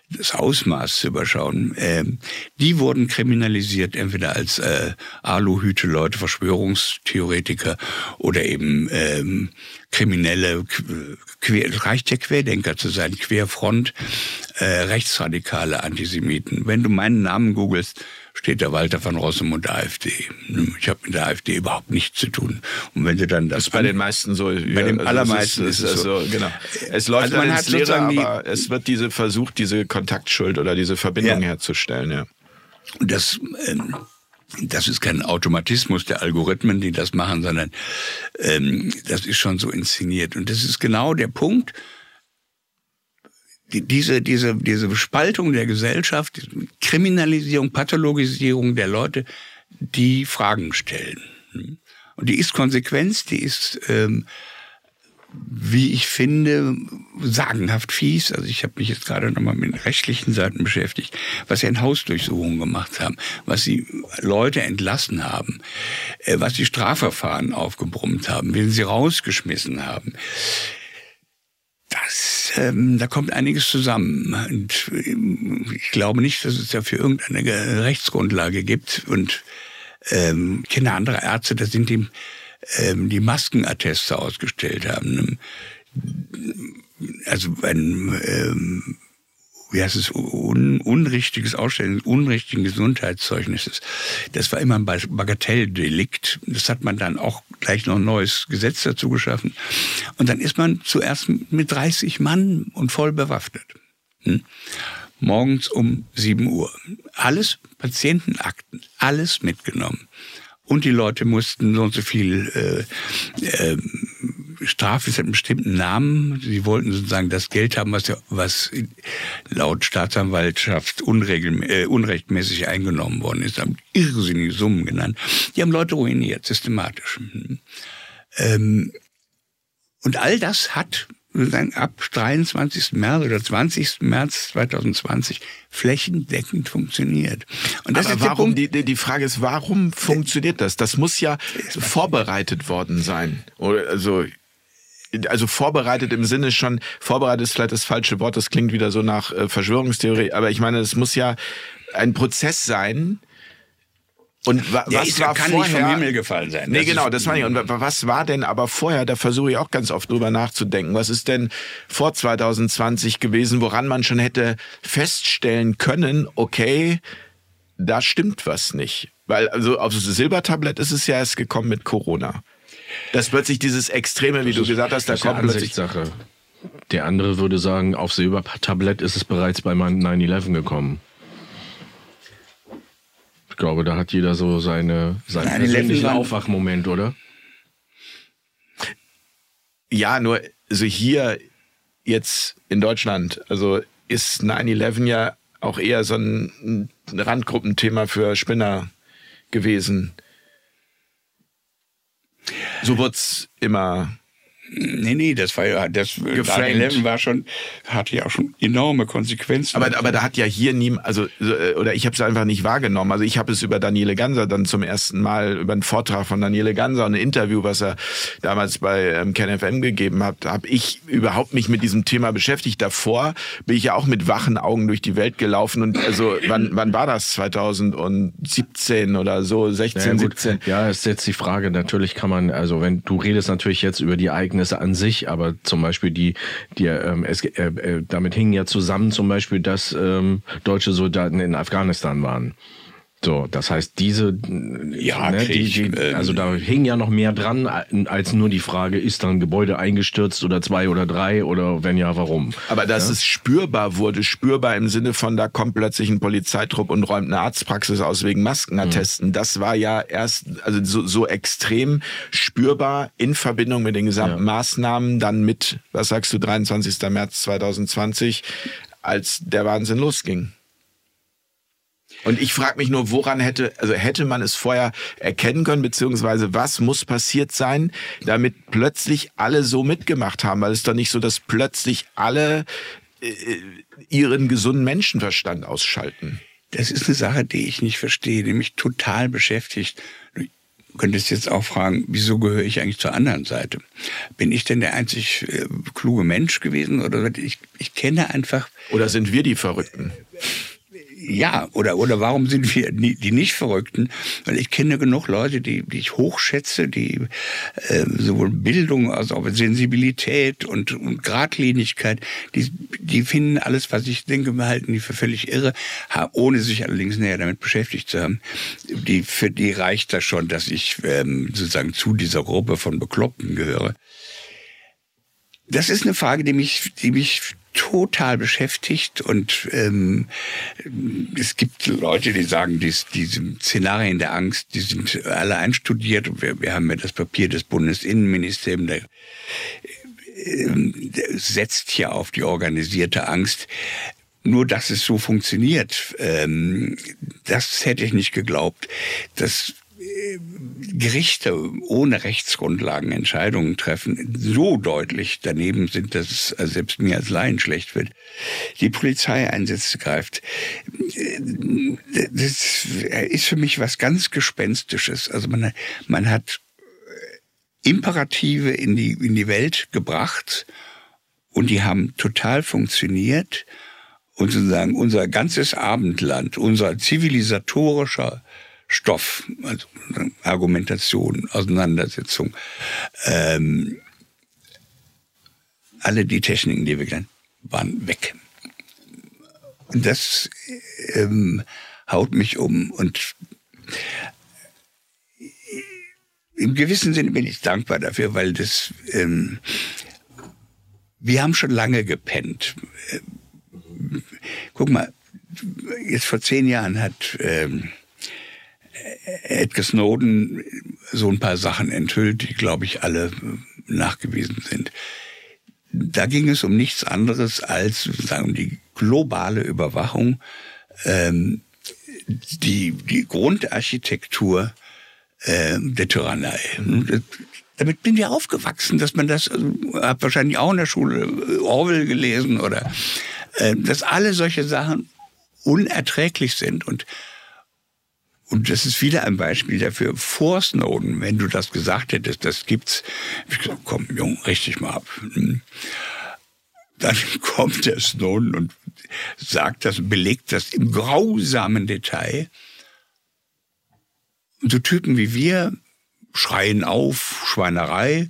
das Ausmaß zu überschauen. Ähm, die wurden kriminalisiert, entweder als äh, Aluhüte-Leute, Verschwörungstheoretiker oder eben ähm, Kriminelle. Quer, reicht ja Querdenker zu sein, Querfront, äh, rechtsradikale Antisemiten. Wenn du meinen Namen googelst, steht der Walter von Rossum AfD. Ich habe mit der AfD überhaupt nichts zu tun. Und wenn du dann das, das ist bei den meisten so. Bei ja, den also allermeisten ist, ist, es so. Genau. Es läuft also man ins Leere, aber es wird diese versucht, diese Kontaktschuld oder diese Verbindung ja. herzustellen. Ja. Das ähm, das ist kein Automatismus der Algorithmen, die das machen, sondern ähm, das ist schon so inszeniert. Und das ist genau der Punkt, die, diese, diese, diese Spaltung der Gesellschaft, Kriminalisierung, Pathologisierung der Leute, die Fragen stellen. Und die ist Konsequenz, die ist ähm, wie ich finde, sagenhaft fies. Also ich habe mich jetzt gerade nochmal mit rechtlichen Seiten beschäftigt, was sie in Hausdurchsuchungen gemacht haben, was sie Leute entlassen haben, äh, was sie Strafverfahren aufgebrummt haben, wen sie rausgeschmissen haben. Das, ähm, da kommt einiges zusammen. Und ähm, ich glaube nicht, dass es dafür irgendeine Rechtsgrundlage gibt. Und ähm, ich kenne andere Ärzte, da sind dem ähm, die Maskenatteste ausgestellt haben. Also ein, ähm, wie heißt es, un, unrichtiges Ausstellen, unrichtigen Gesundheitszeugnisses. Das war immer ein Bagatelldelikt. Das hat man dann auch gleich noch ein neues Gesetz dazu geschaffen. Und dann ist man zuerst mit 30 Mann und voll bewaffnet. Hm? Morgens um 7 Uhr. Alles Patientenakten, alles mitgenommen. Und die Leute mussten so und so viel äh, äh, Strafe ist einen bestimmten Namen. Sie wollten sozusagen das Geld haben, was, was laut Staatsanwaltschaft unregel, äh, unrechtmäßig eingenommen worden ist. Haben irrsinnige Summen genannt. Die haben Leute ruiniert, systematisch. Ähm, und all das hat sozusagen ab 23. März oder 20. März 2020 flächendeckend funktioniert. Und das Aber ist warum, die, die Frage ist, warum funktioniert das? Das muss ja vorbereitet worden sein. Oder, also, also vorbereitet im Sinne schon, vorbereitet ist vielleicht das falsche Wort, das klingt wieder so nach äh, Verschwörungstheorie, aber ich meine, es muss ja ein Prozess sein, und wa was ist, war kann vorher, nicht vom Himmel gefallen sein. Nee, das genau, das meine ich. Und was war denn aber vorher, da versuche ich auch ganz oft drüber nachzudenken, was ist denn vor 2020 gewesen, woran man schon hätte feststellen können, okay, da stimmt was nicht. Weil also auf das Silbertablett ist es ja erst gekommen mit Corona. Das plötzlich dieses Extreme, wie das du ist, gesagt hast, da kommt plötzlich... Sache. Der andere würde sagen, auf Silbertablett ist es bereits bei 9-11 gekommen. Ich glaube, da hat jeder so seine, seinen persönlichen Aufwachmoment, oder? Ja, nur also hier jetzt in Deutschland, also ist 9-11 ja auch eher so ein Randgruppenthema für Spinner gewesen. So wird's immer Nee, nee, das war ja, das 9 war schon, hatte ja auch schon enorme Konsequenzen. Aber, aber da hat ja hier niemand, also, äh, oder ich habe es einfach nicht wahrgenommen. Also ich habe es über Daniele Ganser dann zum ersten Mal, über einen Vortrag von Daniele Ganser, ein Interview, was er damals bei ähm, KenFM gegeben hat, habe ich überhaupt mich mit diesem Thema beschäftigt. Davor bin ich ja auch mit wachen Augen durch die Welt gelaufen und also, wann, wann war das? 2017 oder so, 16, ja, 17? Ja, ist jetzt die Frage, natürlich kann man, also wenn du redest natürlich jetzt über die eigenen Ereignisse an sich, aber zum Beispiel die, die ähm, es, äh, äh, damit hingen ja zusammen zum Beispiel, dass ähm, deutsche Soldaten in Afghanistan waren. So, das heißt, diese, ja, ne, die, die, ähm, also da hing ja noch mehr dran, als nur die Frage, ist dann ein Gebäude eingestürzt oder zwei oder drei oder wenn ja, warum? Aber dass ja? es spürbar wurde, spürbar im Sinne von, da kommt plötzlich ein Polizeitrupp und räumt eine Arztpraxis aus wegen Maskenattesten, mhm. das war ja erst, also so, so extrem spürbar in Verbindung mit den gesamten ja. Maßnahmen, dann mit, was sagst du, 23. März 2020, als der Wahnsinn losging. Und ich frage mich nur, woran hätte, also hätte man es vorher erkennen können, beziehungsweise was muss passiert sein, damit plötzlich alle so mitgemacht haben, weil es doch nicht so, dass plötzlich alle äh, ihren gesunden Menschenverstand ausschalten. Das ist eine Sache, die ich nicht verstehe, die mich total beschäftigt. Du könntest jetzt auch fragen, wieso gehöre ich eigentlich zur anderen Seite? Bin ich denn der einzig äh, kluge Mensch gewesen? Oder ich, ich kenne einfach. Oder sind wir die Verrückten? Ja, oder, oder warum sind wir die nicht Verrückten? Weil ich kenne genug Leute, die, die ich hochschätze, die äh, sowohl Bildung als auch Sensibilität und, und Gradlinigkeit, die, die finden alles, was ich denke, halten die für völlig irre, ohne sich allerdings näher damit beschäftigt zu haben. Die, für die reicht das schon, dass ich ähm, sozusagen zu dieser Gruppe von Bekloppten gehöre. Das ist eine Frage, die mich, die mich total beschäftigt und ähm, es gibt Leute, die sagen, dies, diese Szenarien der Angst, die sind alle einstudiert. Wir, wir haben ja das Papier des Bundesinnenministeriums, der, äh, der setzt hier auf die organisierte Angst. Nur, dass es so funktioniert, ähm, das hätte ich nicht geglaubt. Das Gerichte ohne Rechtsgrundlagen Entscheidungen treffen, so deutlich daneben sind, dass es selbst mir als Laien schlecht wird. Die Polizeieinsätze greift. Das ist für mich was ganz Gespenstisches. Also man, man hat Imperative in die, in die Welt gebracht und die haben total funktioniert. Und sozusagen unser ganzes Abendland, unser zivilisatorischer Stoff, also Argumentation, Auseinandersetzung, ähm, alle die Techniken, die wir kennen, waren weg. Und das ähm, haut mich um und im gewissen Sinne bin ich dankbar dafür, weil das, ähm, wir haben schon lange gepennt. Guck mal, jetzt vor zehn Jahren hat ähm, Edgar Snowden so ein paar Sachen enthüllt, die, glaube ich, alle nachgewiesen sind. Da ging es um nichts anderes als sozusagen die globale Überwachung, ähm, die, die Grundarchitektur äh, der Tyrannei. Damit bin ich aufgewachsen, dass man das, also, hab wahrscheinlich auch in der Schule Orwell gelesen oder äh, dass alle solche Sachen unerträglich sind und und das ist wieder ein Beispiel dafür. Vor Snowden, wenn du das gesagt hättest, das gibt's, ich gesagt, komm, Jung, richtig mal ab. Hm. Dann kommt der Snowden und sagt das, belegt das im grausamen Detail. Und so Typen wie wir schreien auf, Schweinerei,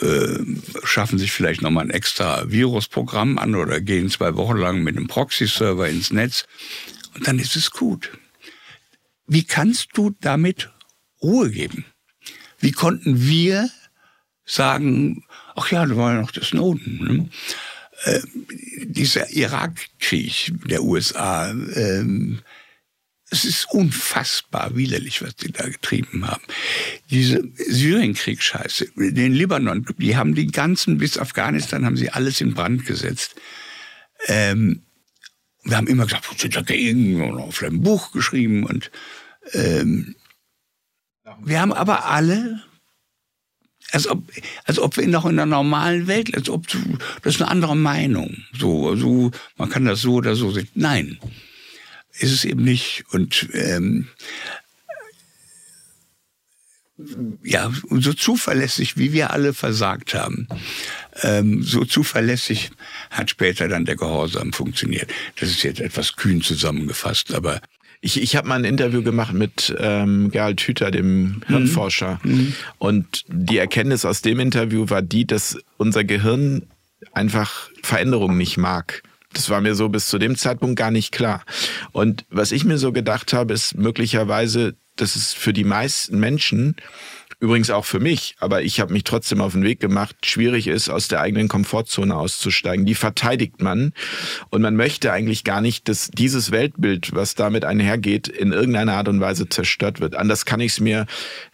äh, schaffen sich vielleicht nochmal ein extra Virusprogramm an oder gehen zwei Wochen lang mit einem Proxy-Server ins Netz und dann ist es gut. Wie kannst du damit Ruhe geben? Wie konnten wir sagen, ach ja, da war ja noch der Snowden. Ne? Äh, dieser Irakkrieg der USA, ähm, es ist unfassbar widerlich, was die da getrieben haben. Diese Syrienkrieg-Scheiße, den Libanon, die haben die ganzen, bis Afghanistan, haben sie alles in Brand gesetzt. Ähm, wir haben immer gesagt, sind dagegen und auf ein Buch geschrieben und ähm, wir haben aber alle, als ob, als ob wir noch in einer normalen Welt, als ob das ist eine andere Meinung. So, so, man kann das so oder so sehen. Nein, ist es eben nicht. Und ähm, ja, so zuverlässig, wie wir alle versagt haben, ähm, so zuverlässig hat später dann der Gehorsam funktioniert. Das ist jetzt etwas kühn zusammengefasst, aber ich, ich habe mal ein Interview gemacht mit ähm, Gerald Hüther, dem Hirnforscher. Mhm. mhm. Und die Erkenntnis aus dem Interview war die, dass unser Gehirn einfach Veränderungen nicht mag. Das war mir so bis zu dem Zeitpunkt gar nicht klar. Und was ich mir so gedacht habe, ist möglicherweise, dass es für die meisten Menschen übrigens auch für mich, aber ich habe mich trotzdem auf den Weg gemacht, schwierig ist, aus der eigenen Komfortzone auszusteigen. Die verteidigt man und man möchte eigentlich gar nicht, dass dieses Weltbild, was damit einhergeht, in irgendeiner Art und Weise zerstört wird. Anders kann ich es mir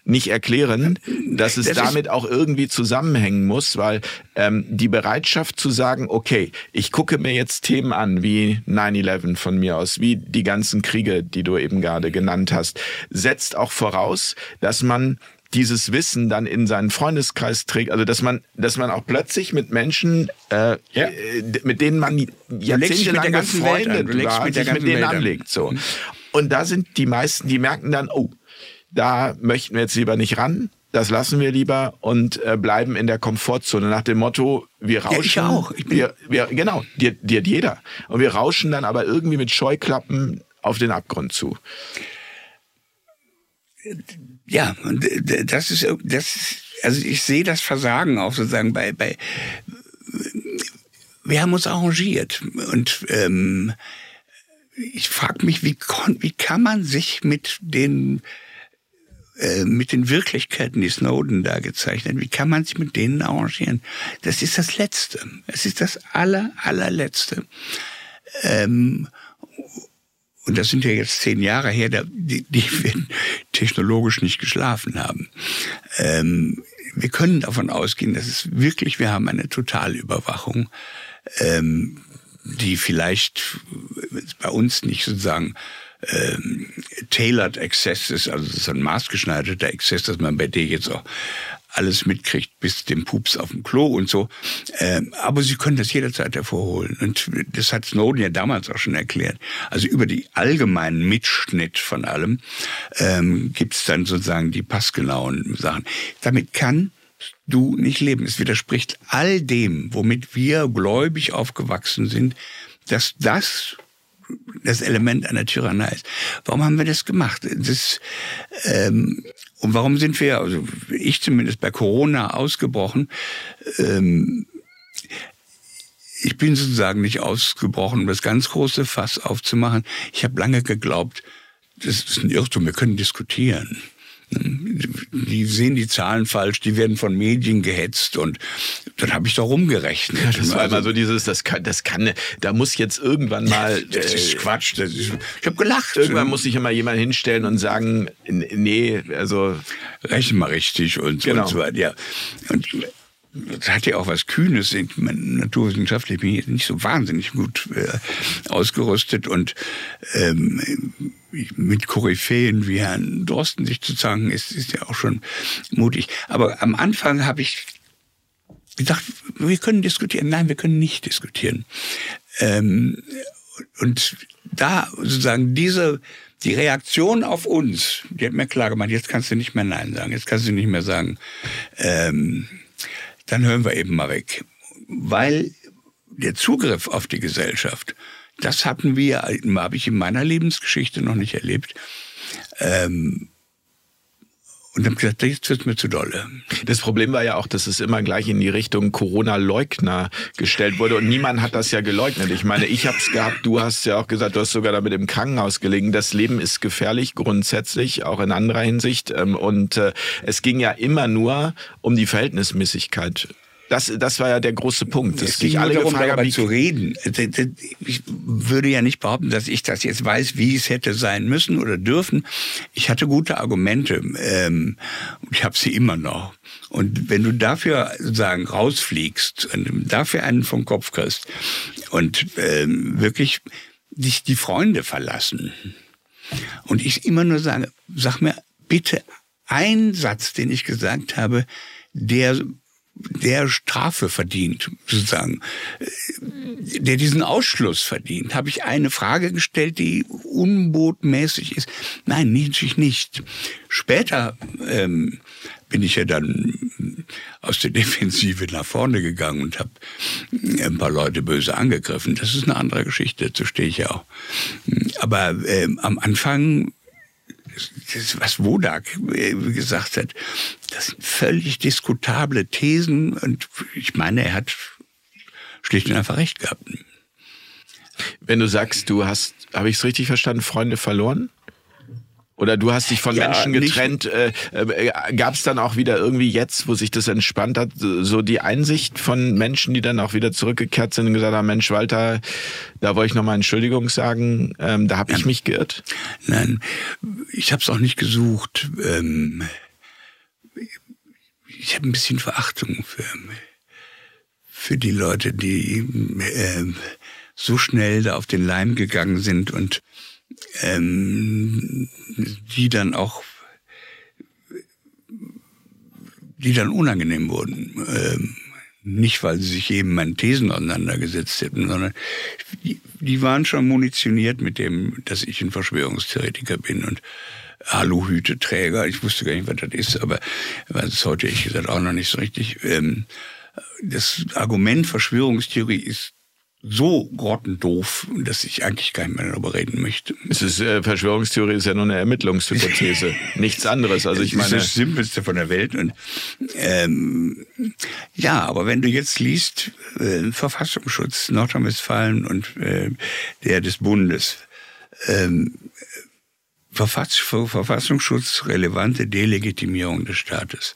nicht erklären, dass es das damit auch irgendwie zusammenhängen muss, weil ähm, die Bereitschaft zu sagen, okay, ich gucke mir jetzt Themen an, wie 9-11 von mir aus, wie die ganzen Kriege, die du eben gerade genannt hast, setzt auch voraus, dass man dieses Wissen dann in seinen Freundeskreis trägt, also dass man, dass man auch plötzlich mit Menschen, äh, ja. Äh, mit denen man jahrzehntelang befreundet war, mit sich mit denen Welt anlegt. So. Mhm. Und da sind die meisten, die merken dann, oh, da möchten wir jetzt lieber nicht ran, das lassen wir lieber und äh, bleiben in der Komfortzone nach dem Motto, wir rauschen. Ja, ich auch. Ich bin wir, wir, genau, dir, dir jeder. Und wir rauschen dann aber irgendwie mit Scheuklappen auf den Abgrund zu. Ja, und das ist, das, also ich sehe das Versagen auch sozusagen bei, bei, wir haben uns arrangiert und ähm, ich frage mich, wie, wie kann man sich mit den äh, mit den Wirklichkeiten, die Snowden da gezeichnet, wie kann man sich mit denen arrangieren? Das ist das Letzte. Es ist das aller, allerletzte. Ähm, und das sind ja jetzt zehn Jahre her, die, die wir technologisch nicht geschlafen haben. Ähm, wir können davon ausgehen, dass es wirklich, wir haben eine Totalüberwachung, ähm, die vielleicht bei uns nicht sozusagen ähm, tailored Access ist, also das ist ein maßgeschneiderter Access, dass man bei dir jetzt auch alles mitkriegt bis dem Pups auf dem Klo und so. Ähm, aber sie können das jederzeit hervorholen. Und das hat Snowden ja damals auch schon erklärt. Also über die allgemeinen Mitschnitt von allem ähm, gibt es dann sozusagen die passgenauen Sachen. Damit kann du nicht leben. Es widerspricht all dem, womit wir gläubig aufgewachsen sind, dass das das Element einer Tyrannei ist. Warum haben wir das gemacht? Das, ähm, und warum sind wir, also ich zumindest bei Corona ausgebrochen? Ähm, ich bin sozusagen nicht ausgebrochen, um das ganz große Fass aufzumachen. Ich habe lange geglaubt, das ist ein Irrtum, wir können diskutieren die sehen die Zahlen falsch, die werden von Medien gehetzt und dann habe ich da rumgerechnet. Ja, das war also, immer so dieses, das kann, das kann, da muss jetzt irgendwann mal. das ist Quatsch. Das ist, ich habe gelacht. Irgendwann muss sich immer jemand hinstellen und sagen, nee, also rechnen mal richtig und, genau. und so weiter. Ja. Und das hat ja auch was Kühnes. Ich meine, naturwissenschaftlich bin ich nicht so wahnsinnig gut äh, ausgerüstet und ähm, mit Koryphäen wie Herrn Drosten sich zu zanken, ist, ist ja auch schon mutig. Aber am Anfang habe ich gedacht, wir können diskutieren. Nein, wir können nicht diskutieren. Ähm, und da sozusagen diese die Reaktion auf uns, die hat mir klar gemacht, jetzt kannst du nicht mehr Nein sagen, jetzt kannst du nicht mehr sagen, ähm, dann hören wir eben mal weg. Weil der Zugriff auf die Gesellschaft, das hatten wir, habe ich in meiner Lebensgeschichte noch nicht erlebt. Ähm, und dann gesagt, jetzt wird mir zu dolle. Das Problem war ja auch, dass es immer gleich in die Richtung Corona-Leugner gestellt wurde und niemand hat das ja geleugnet. Ich meine, ich habe es gehabt, du hast ja auch gesagt, du hast sogar damit im Krankenhaus gelegen. Das Leben ist gefährlich grundsätzlich, auch in anderer Hinsicht. Ähm, und äh, es ging ja immer nur um die Verhältnismäßigkeit das, das war ja der große Punkt. Es ging alle darum, gefragt, darüber zu reden. Ich würde ja nicht behaupten, dass ich das jetzt weiß, wie es hätte sein müssen oder dürfen. Ich hatte gute Argumente. Ähm, ich habe sie immer noch. Und wenn du dafür sagen rausfliegst und dafür einen vom Kopf kriegst und ähm, wirklich dich die Freunde verlassen und ich immer nur sage, sag mir bitte einen Satz, den ich gesagt habe, der der Strafe verdient, sozusagen, der diesen Ausschluss verdient, habe ich eine Frage gestellt, die unbotmäßig ist. Nein, natürlich nicht. Später ähm, bin ich ja dann aus der Defensive nach vorne gegangen und habe ein paar Leute böse angegriffen. Das ist eine andere Geschichte, dazu stehe ich ja auch. Aber ähm, am Anfang was Wodak äh, gesagt hat, das sind völlig diskutable Thesen und ich meine, er hat schlicht und einfach recht gehabt. Wenn du sagst, du hast, habe ich es richtig verstanden, Freunde verloren? Oder du hast dich von ja, Menschen getrennt. Äh, äh, Gab es dann auch wieder irgendwie jetzt, wo sich das entspannt hat, so die Einsicht von Menschen, die dann auch wieder zurückgekehrt sind und gesagt haben, Mensch, Walter, da wollte ich nochmal Entschuldigung sagen, ähm, da habe ich mich geirrt? Nein, ich habe es auch nicht gesucht. Ähm, ich habe ein bisschen Verachtung für, für die Leute, die äh, so schnell da auf den Leim gegangen sind und ähm, die dann auch, die dann unangenehm wurden. Ähm, nicht, weil sie sich eben meinen Thesen auseinandergesetzt hätten, sondern die, die waren schon munitioniert mit dem, dass ich ein Verschwörungstheoretiker bin und Aluhüteträger. Ich wusste gar nicht, was das ist, aber das ist heute, ich gesagt, auch noch nicht so richtig. Ähm, das Argument Verschwörungstheorie ist so grottendoof, dass ich eigentlich gar nicht mehr darüber reden möchte. Es ist äh, Verschwörungstheorie ist ja nur eine Ermittlungshypothese, nichts anderes. Also ich meine, das ist das Simpelste von der Welt. Und ähm, ja, aber wenn du jetzt liest äh, Verfassungsschutz Nordrhein-Westfalen und äh, der des Bundes, ähm, Verfass Verfassungsschutz relevante Delegitimierung des Staates.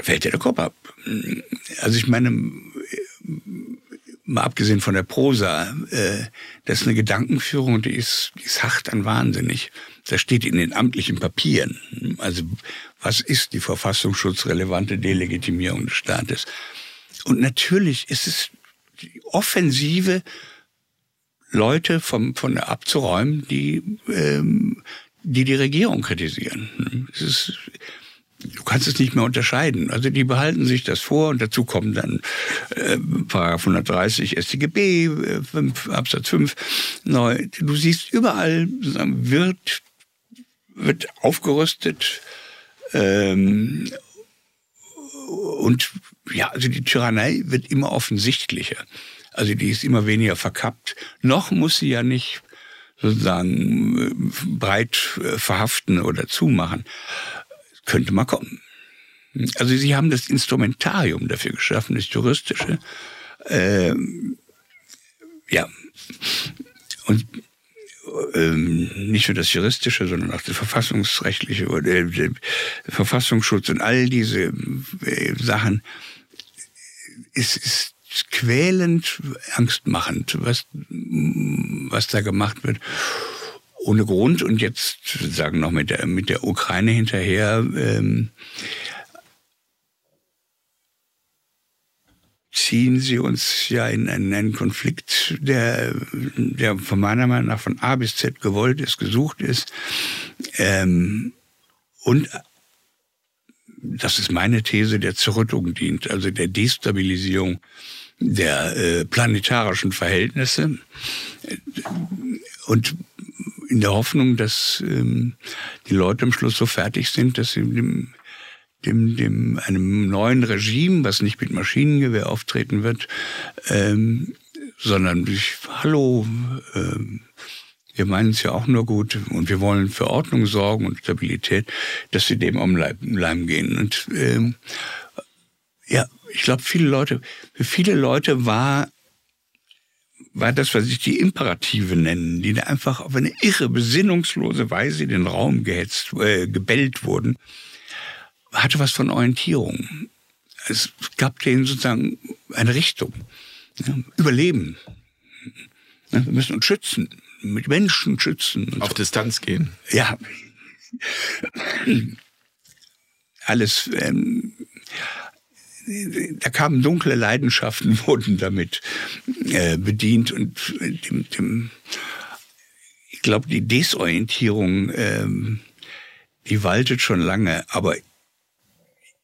Fällt dir der Kopf ab. Also ich meine, mal abgesehen von der Prosa, äh, das ist eine Gedankenführung, die ist, die ist hart an wahnsinnig. Das steht in den amtlichen Papieren. Also was ist die verfassungsschutzrelevante Delegitimierung des Staates? Und natürlich ist es die Offensive, Leute vom, von abzuräumen, die, ähm, die die Regierung kritisieren. Es ist, du kannst es nicht mehr unterscheiden. Also die behalten sich das vor und dazu kommen dann äh, Paragraph 130 StGB, äh, 5, Absatz 5 neu. Du siehst überall wird wird aufgerüstet ähm, und ja, also die Tyrannei wird immer offensichtlicher. Also die ist immer weniger verkappt. Noch muss sie ja nicht sozusagen äh, breit äh, verhaften oder zumachen könnte mal kommen. Also sie haben das Instrumentarium dafür geschaffen, das juristische. Ähm, ja. Und ähm, nicht nur das juristische, sondern auch das verfassungsrechtliche oder äh, Verfassungsschutz und all diese äh, Sachen ist, ist quälend, angstmachend, was, was da gemacht wird ohne Grund und jetzt sagen noch mit der, mit der Ukraine hinterher, ähm, ziehen sie uns ja in einen, Konflikt, der, der von meiner Meinung nach von A bis Z gewollt ist, gesucht ist. Ähm, und das ist meine These, der Zerrüttung dient, also der Destabilisierung der äh, planetarischen Verhältnisse. Und in der Hoffnung, dass ähm, die Leute am Schluss so fertig sind, dass sie dem, dem, dem einem neuen Regime, was nicht mit Maschinengewehr auftreten wird, ähm, sondern sich, hallo, ähm, wir meinen es ja auch nur gut und wir wollen für Ordnung sorgen und Stabilität, dass sie dem um Leim gehen. Und ähm, ja, ich glaube, viele Leute, für viele Leute war war das, was ich die Imperative nennen, die da einfach auf eine irre, besinnungslose Weise in den Raum gehetzt, äh, gebellt wurden, hatte was von Orientierung. Es gab denen sozusagen eine Richtung. Ja, Überleben. Ja, wir müssen uns schützen, mit Menschen schützen. Auf so. Distanz gehen. Ja. Alles ähm, da kamen dunkle Leidenschaften, wurden damit äh, bedient und dem, dem, ich glaube, die Desorientierung, ähm, die waltet schon lange, aber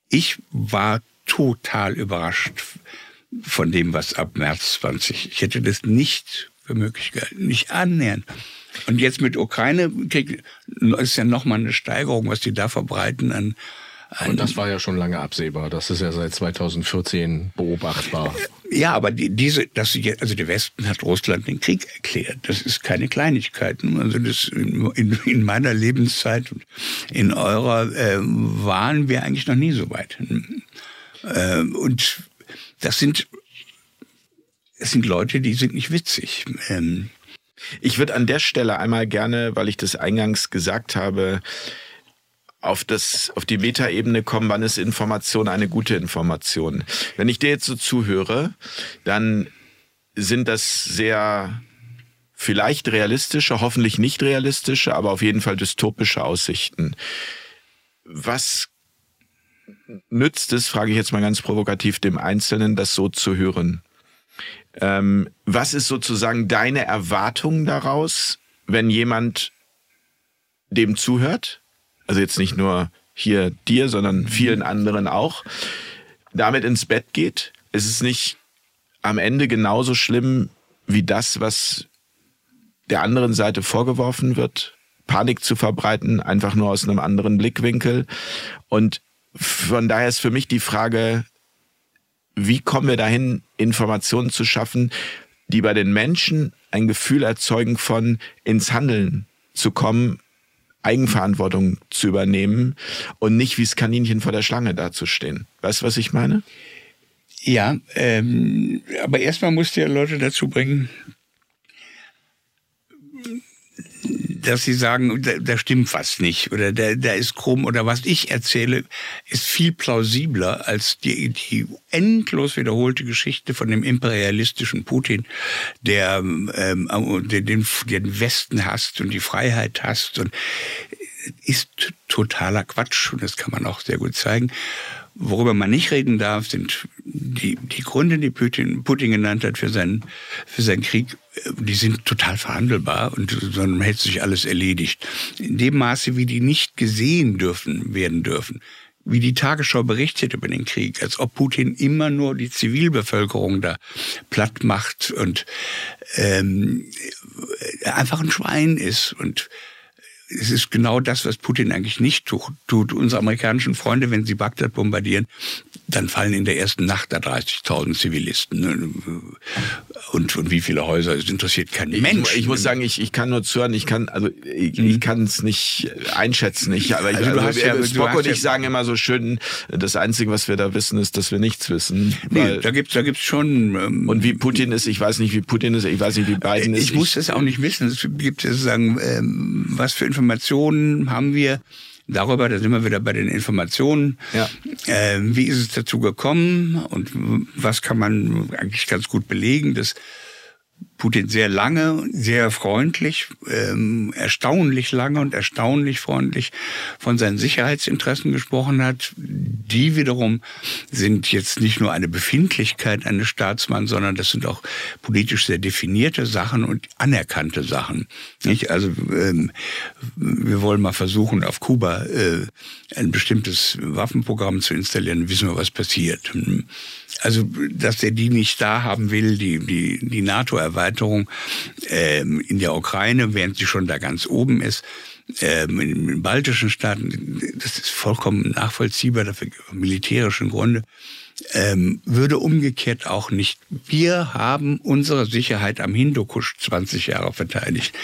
ich war total überrascht von dem, was ab März 20. Ich hätte das nicht für möglich gehalten, nicht annähernd. Und jetzt mit Ukraine krieg, ist ja nochmal eine Steigerung, was die da verbreiten an und das war ja schon lange absehbar. Das ist ja seit 2014 beobachtbar. Ja, aber die, diese, dass sie also der Westen hat Russland den Krieg erklärt. Das ist keine Kleinigkeit. Also das in, in meiner Lebenszeit und in eurer äh, waren wir eigentlich noch nie so weit. Äh, und das sind es sind Leute, die sind nicht witzig. Ähm, ich würde an der Stelle einmal gerne, weil ich das eingangs gesagt habe, auf das, auf die Metaebene kommen, wann ist Information eine gute Information. Wenn ich dir jetzt so zuhöre, dann sind das sehr vielleicht realistische, hoffentlich nicht realistische, aber auf jeden Fall dystopische Aussichten. Was nützt es, frage ich jetzt mal ganz provokativ, dem Einzelnen, das so zu hören? Ähm, was ist sozusagen deine Erwartung daraus, wenn jemand dem zuhört? Also jetzt nicht nur hier dir, sondern vielen anderen auch, damit ins Bett geht, ist es nicht am Ende genauso schlimm wie das, was der anderen Seite vorgeworfen wird, Panik zu verbreiten, einfach nur aus einem anderen Blickwinkel. Und von daher ist für mich die Frage, wie kommen wir dahin, Informationen zu schaffen, die bei den Menschen ein Gefühl erzeugen von ins Handeln zu kommen, Eigenverantwortung zu übernehmen und nicht wie das Kaninchen vor der Schlange dazustehen. Weißt du, was ich meine? Ja, ähm, aber erstmal musst du ja Leute dazu bringen, dass sie sagen, da, da stimmt was nicht oder da, da ist krumm oder was ich erzähle, ist viel plausibler als die, die endlos wiederholte Geschichte von dem imperialistischen Putin, der, ähm, der den, den Westen hasst und die Freiheit hasst und ist totaler Quatsch und das kann man auch sehr gut zeigen. Worüber man nicht reden darf, sind die, die Gründe, die Putin, Putin genannt hat für seinen, für seinen Krieg, die sind total verhandelbar und sondern hätte sich alles erledigt. In dem Maße, wie die nicht gesehen dürfen, werden dürfen. Wie die Tagesschau berichtet über den Krieg, als ob Putin immer nur die Zivilbevölkerung da platt macht und ähm, einfach ein Schwein ist und es ist genau das, was Putin eigentlich nicht tut. Unsere amerikanischen Freunde, wenn sie Bagdad bombardieren, dann fallen in der ersten Nacht da 30.000 Zivilisten. Ne? Und, und wie viele Häuser, es interessiert kein Mensch. Ich, ich muss sagen, ich, ich kann nur zuhören, ich kann, also ich, mhm. ich kann es nicht einschätzen. Ich, aber also, du also, hast ja, Spock und ich sagen immer so schön, das Einzige, was wir da wissen, ist, dass wir nichts wissen. Nee, da gibt's da gibt's schon. Ähm, und wie Putin ist, ich weiß nicht, wie Putin ist, ich weiß nicht, wie Biden ist. Ich, ich muss das auch nicht wissen. Es gibt sozusagen, ähm, was für Informationen haben wir darüber, da sind wir wieder bei den Informationen. Ja. Äh, wie ist es dazu gekommen und was kann man eigentlich ganz gut belegen, dass Putin sehr lange, sehr freundlich, ähm, erstaunlich lange und erstaunlich freundlich von seinen Sicherheitsinteressen gesprochen hat. Die wiederum sind jetzt nicht nur eine Befindlichkeit eines Staatsmanns, sondern das sind auch politisch sehr definierte Sachen und anerkannte Sachen. Nicht? Also ähm, wir wollen mal versuchen, auf Kuba äh, ein bestimmtes Waffenprogramm zu installieren, wissen wir, was passiert. Also, dass er die nicht da haben will, die, die, die NATO-Erweiterung ähm, in der Ukraine, während sie schon da ganz oben ist, ähm, in den baltischen Staaten, das ist vollkommen nachvollziehbar, dafür militärischen Gründe, ähm, würde umgekehrt auch nicht. Wir haben unsere Sicherheit am Hindukusch 20 Jahre verteidigt.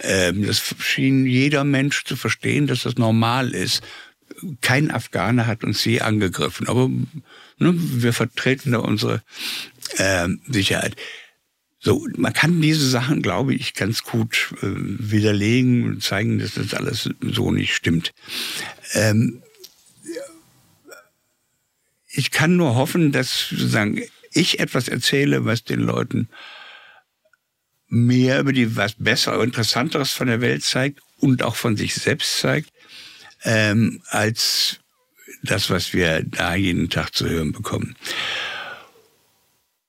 Ähm, das schien jeder Mensch zu verstehen, dass das normal ist. Kein Afghaner hat uns je angegriffen, aber? Wir vertreten da unsere äh, Sicherheit. So, man kann diese Sachen, glaube ich, ganz gut äh, widerlegen und zeigen, dass das alles so nicht stimmt. Ähm, ich kann nur hoffen, dass sozusagen ich etwas erzähle, was den Leuten mehr über die was Besseres, Interessanteres von der Welt zeigt und auch von sich selbst zeigt, ähm, als das, was wir da jeden Tag zu hören bekommen.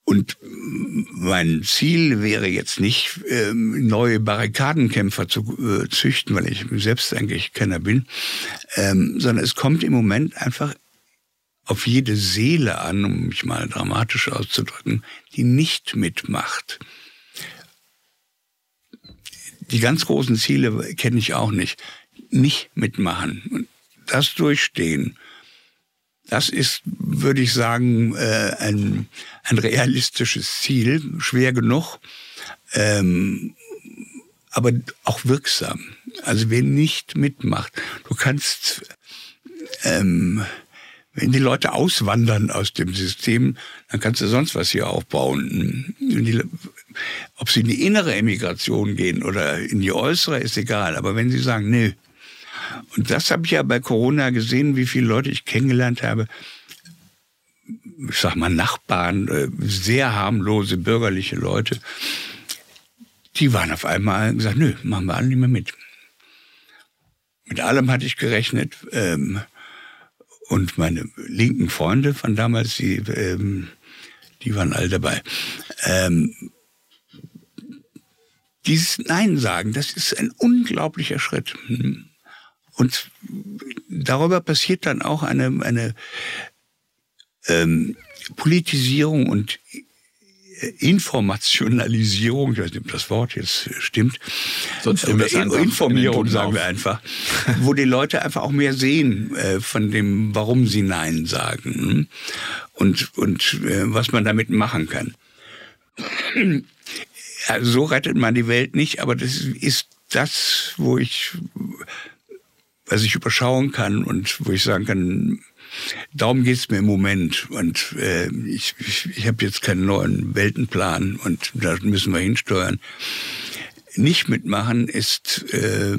Und mein Ziel wäre jetzt nicht, ähm, neue Barrikadenkämpfer zu äh, züchten, weil ich selbst eigentlich keiner bin, ähm, sondern es kommt im Moment einfach auf jede Seele an, um mich mal dramatisch auszudrücken, die nicht mitmacht. Die ganz großen Ziele kenne ich auch nicht. Nicht mitmachen und das durchstehen das ist, würde ich sagen, äh, ein, ein realistisches Ziel, schwer genug, ähm, aber auch wirksam. Also wer nicht mitmacht, du kannst, ähm, wenn die Leute auswandern aus dem System, dann kannst du sonst was hier aufbauen. Die, ob sie in die innere Emigration gehen oder in die äußere, ist egal. Aber wenn sie sagen, nee, und das habe ich ja bei Corona gesehen, wie viele Leute ich kennengelernt habe. Ich sag mal Nachbarn, äh, sehr harmlose bürgerliche Leute. Die waren auf einmal gesagt, nö, machen wir alle nicht mehr mit. Mit allem hatte ich gerechnet. Ähm, und meine linken Freunde von damals, die, ähm, die waren all dabei. Ähm, dieses Nein sagen, das ist ein unglaublicher Schritt. Und darüber passiert dann auch eine, eine ähm, Politisierung und Informationalisierung, ich weiß nicht, ob das Wort jetzt stimmt, Sonst äh, Informierung sagen wir einfach, wo die Leute einfach auch mehr sehen äh, von dem, warum sie Nein sagen hm? und, und äh, was man damit machen kann. Also so rettet man die Welt nicht, aber das ist das, wo ich, was ich überschauen kann und wo ich sagen kann, darum geht's mir im Moment. Und äh, ich, ich, ich habe jetzt keinen neuen Weltenplan und da müssen wir hinsteuern. Nicht mitmachen ist äh,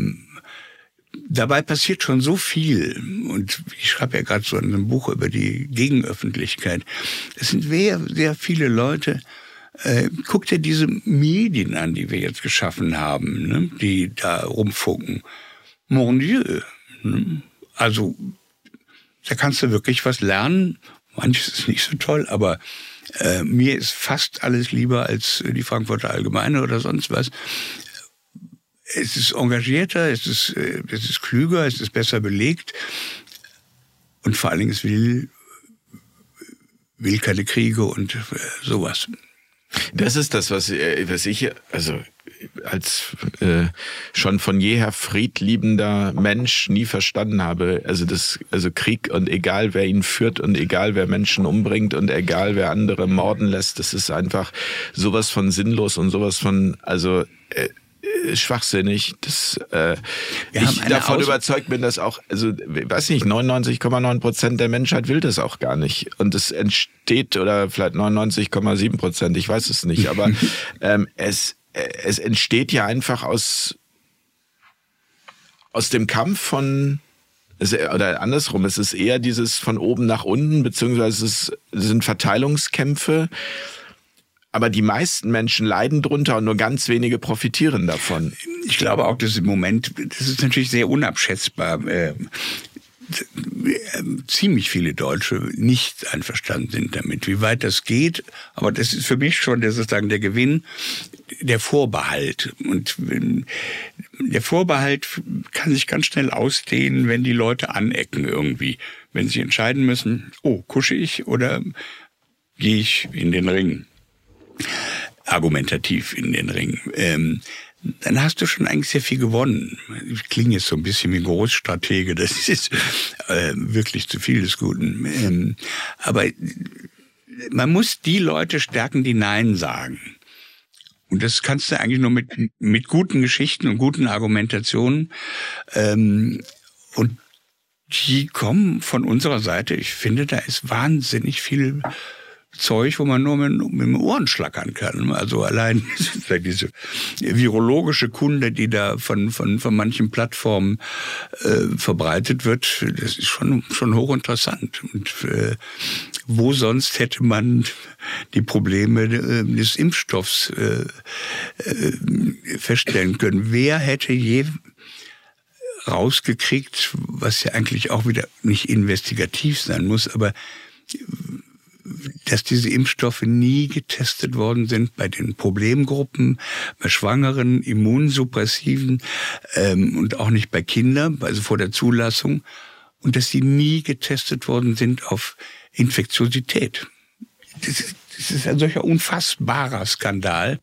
dabei passiert schon so viel. Und ich schreibe ja gerade so ein Buch über die Gegenöffentlichkeit. Es sind sehr, sehr viele Leute, äh, guck dir diese Medien an, die wir jetzt geschaffen haben, ne, die da rumfunken. Mon Dieu. Also, da kannst du wirklich was lernen. Manches ist nicht so toll, aber äh, mir ist fast alles lieber als die Frankfurter Allgemeine oder sonst was. Es ist engagierter, es ist, äh, es ist klüger, es ist besser belegt und vor allen Dingen es will, will keine Kriege und äh, sowas. Das ist das, was, äh, was ich, also als äh, schon von jeher friedliebender Mensch nie verstanden habe. Also das, also Krieg und egal wer ihn führt und egal wer Menschen umbringt und egal wer andere morden lässt, das ist einfach sowas von sinnlos und sowas von, also äh, äh, schwachsinnig. Das, äh, ich davon Aus überzeugt bin, dass auch, also weiß nicht, 99,9 Prozent der Menschheit will das auch gar nicht. Und es entsteht, oder vielleicht 99,7 Prozent, ich weiß es nicht, aber ähm, es, es entsteht ja einfach aus, aus dem Kampf von oder andersrum, es ist eher dieses von oben nach unten, beziehungsweise es sind Verteilungskämpfe aber die meisten Menschen leiden drunter und nur ganz wenige profitieren davon. Ich glaube auch, dass im Moment, das ist natürlich sehr unabschätzbar. Ziemlich viele Deutsche nicht einverstanden sind damit, wie weit das geht. Aber das ist für mich schon das sozusagen der Gewinn, der Vorbehalt. Und der Vorbehalt kann sich ganz schnell ausdehnen, wenn die Leute anecken irgendwie. Wenn sie entscheiden müssen, oh, kusche ich oder gehe ich in den Ring argumentativ in den Ring. Ähm, dann hast du schon eigentlich sehr viel gewonnen. Ich klinge jetzt so ein bisschen wie Großstratege, das ist äh, wirklich zu viel des Guten. Ähm, aber man muss die Leute stärken, die Nein sagen. Und das kannst du eigentlich nur mit, mit guten Geschichten und guten Argumentationen. Ähm, und die kommen von unserer Seite. Ich finde, da ist wahnsinnig viel Zeug, wo man nur mit, mit dem Ohren schlackern kann. Also allein diese virologische Kunde, die da von, von, von manchen Plattformen äh, verbreitet wird, das ist schon, schon hochinteressant. Und äh, wo sonst hätte man die Probleme äh, des Impfstoffs äh, äh, feststellen können? Wer hätte je rausgekriegt, was ja eigentlich auch wieder nicht investigativ sein muss, aber dass diese Impfstoffe nie getestet worden sind bei den Problemgruppen, bei Schwangeren, Immunsuppressiven ähm, und auch nicht bei Kindern, also vor der Zulassung, und dass sie nie getestet worden sind auf Infektiosität. Das ist, das ist ein solcher unfassbarer Skandal.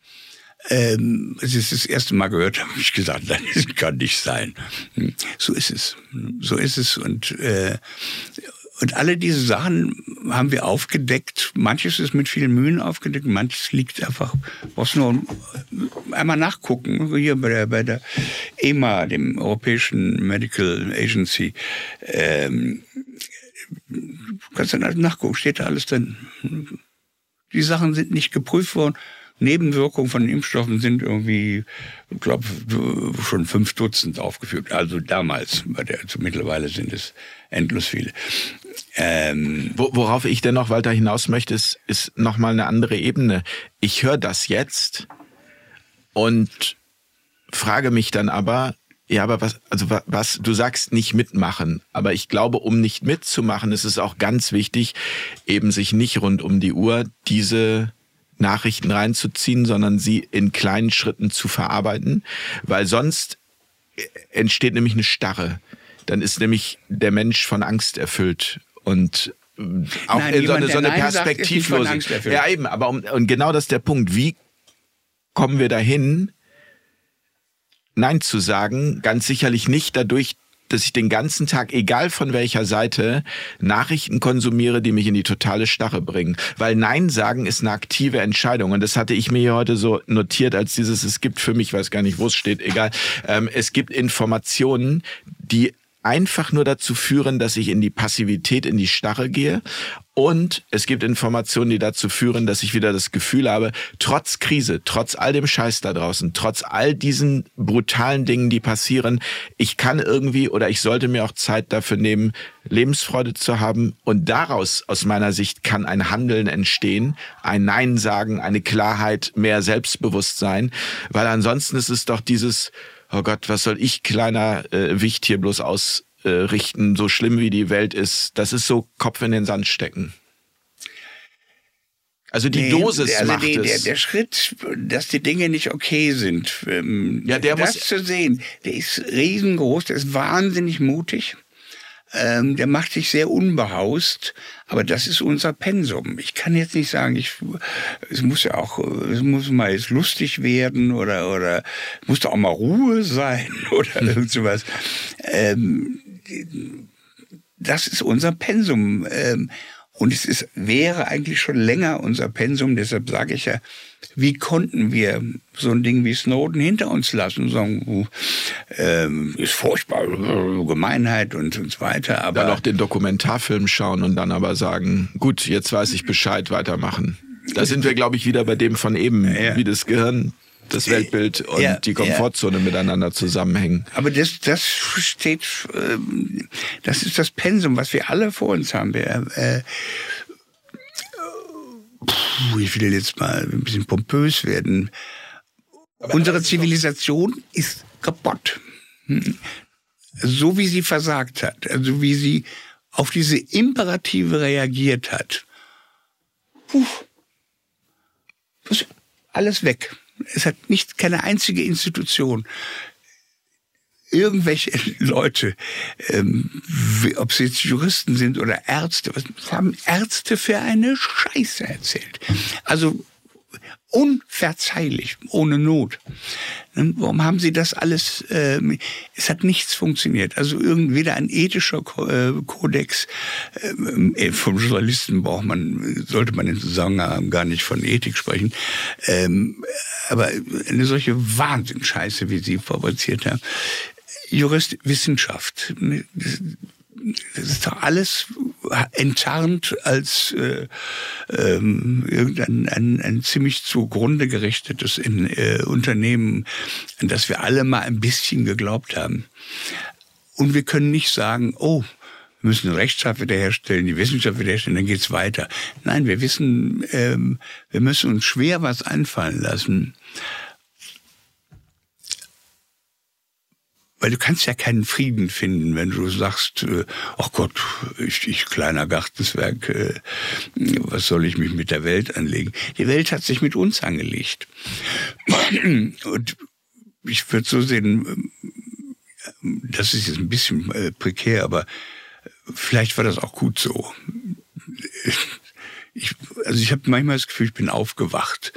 Ähm, als ich das erste Mal gehört habe, habe ich gesagt, das kann nicht sein. Hm, so ist es. So ist es. Und, äh, und alle diese Sachen haben wir aufgedeckt. Manches ist mit vielen Mühen aufgedeckt, manches liegt einfach, brauchst nur einmal nachgucken, hier bei der, bei der EMA, dem Europäischen Medical Agency. Ähm, kannst du nachgucken, steht da alles drin. Die Sachen sind nicht geprüft worden. Nebenwirkungen von den Impfstoffen sind irgendwie, ich glaube, schon fünf Dutzend aufgeführt. Also damals, also mittlerweile sind es endlos viele. Ähm, Worauf ich denn noch weiter hinaus möchte, ist, ist nochmal eine andere Ebene. Ich höre das jetzt und frage mich dann aber, ja, aber was, also was, du sagst nicht mitmachen, aber ich glaube, um nicht mitzumachen, ist es auch ganz wichtig, eben sich nicht rund um die Uhr diese Nachrichten reinzuziehen, sondern sie in kleinen Schritten zu verarbeiten, weil sonst entsteht nämlich eine Starre. Dann ist nämlich der Mensch von Angst erfüllt und auch Nein, in so eine, so eine Perspektivlose. Ja, eben, aber um, und genau das ist der Punkt. Wie kommen wir dahin, Nein zu sagen? Ganz sicherlich nicht dadurch, dass ich den ganzen Tag, egal von welcher Seite, Nachrichten konsumiere, die mich in die totale Starre bringen. Weil Nein sagen ist eine aktive Entscheidung. Und das hatte ich mir hier heute so notiert als dieses, es gibt für mich, weiß gar nicht, wo es steht, egal. Ähm, es gibt Informationen, die einfach nur dazu führen, dass ich in die Passivität, in die Starre gehe. Und es gibt Informationen, die dazu führen, dass ich wieder das Gefühl habe, trotz Krise, trotz all dem Scheiß da draußen, trotz all diesen brutalen Dingen, die passieren, ich kann irgendwie oder ich sollte mir auch Zeit dafür nehmen, Lebensfreude zu haben. Und daraus, aus meiner Sicht, kann ein Handeln entstehen, ein Nein sagen, eine Klarheit, mehr Selbstbewusstsein. Weil ansonsten ist es doch dieses, oh Gott, was soll ich kleiner äh, Wicht hier bloß ausrichten, so schlimm wie die Welt ist. Das ist so Kopf in den Sand stecken. Also die nee, Dosis also macht die, es. Der, der, Schritt, dass die Dinge nicht okay sind, ähm, ja, der das muss zu sehen, der ist riesengroß, der ist wahnsinnig mutig. Ähm, der macht sich sehr unbehaust, aber das ist unser Pensum. Ich kann jetzt nicht sagen, ich, es muss ja auch, es muss mal jetzt lustig werden oder, oder muss da auch mal Ruhe sein oder hm. irgend sowas. Ähm, das ist unser Pensum. Ähm, und es ist, wäre eigentlich schon länger unser Pensum, deshalb sage ich ja, wie konnten wir so ein Ding wie Snowden hinter uns lassen und sagen, ähm, ist furchtbar, Gemeinheit und, und so weiter. Aber dann auch den Dokumentarfilm schauen und dann aber sagen, gut, jetzt weiß ich Bescheid, weitermachen. Da sind wir, glaube ich, wieder bei dem von eben, ja. wie das Gehirn das Weltbild und ja, die Komfortzone ja. miteinander zusammenhängen. Aber das, das steht, ähm, das ist das Pensum, was wir alle vor uns haben. Wir, äh, ich will jetzt mal ein bisschen pompös werden. Unsere Zivilisation ist kaputt. Hm. So wie sie versagt hat, also wie sie auf diese Imperative reagiert hat. Puh. Alles weg. Es hat nicht keine einzige Institution irgendwelche Leute, ähm, ob sie jetzt Juristen sind oder Ärzte, was haben Ärzte für eine Scheiße erzählt? Also unverzeihlich, ohne Not. Warum haben Sie das alles? Ähm, es hat nichts funktioniert. Also weder ein ethischer äh, Kodex ähm, äh, vom Journalisten braucht man, sollte man in Zusammenhang gar nicht von Ethik sprechen. Ähm, aber eine solche Wahnsinnscheiße, wie Sie fabriziert haben, Jurist, Wissenschaft. Das ist doch alles enttarnt als äh, ähm, irgendein ein, ein ziemlich zugrunde gerichtetes in, äh, Unternehmen, an das wir alle mal ein bisschen geglaubt haben. Und wir können nicht sagen, oh, wir müssen Rechtsstaat wiederherstellen, die Wissenschaft wiederherstellen, dann geht's weiter. Nein, wir wissen, ähm, wir müssen uns schwer was einfallen lassen, Weil du kannst ja keinen Frieden finden, wenn du sagst, äh, ach Gott, ich, ich kleiner Gartenswerk, äh, was soll ich mich mit der Welt anlegen? Die Welt hat sich mit uns angelegt. Und ich würde so sehen, das ist jetzt ein bisschen äh, prekär, aber vielleicht war das auch gut so. Ich, also ich habe manchmal das Gefühl, ich bin aufgewacht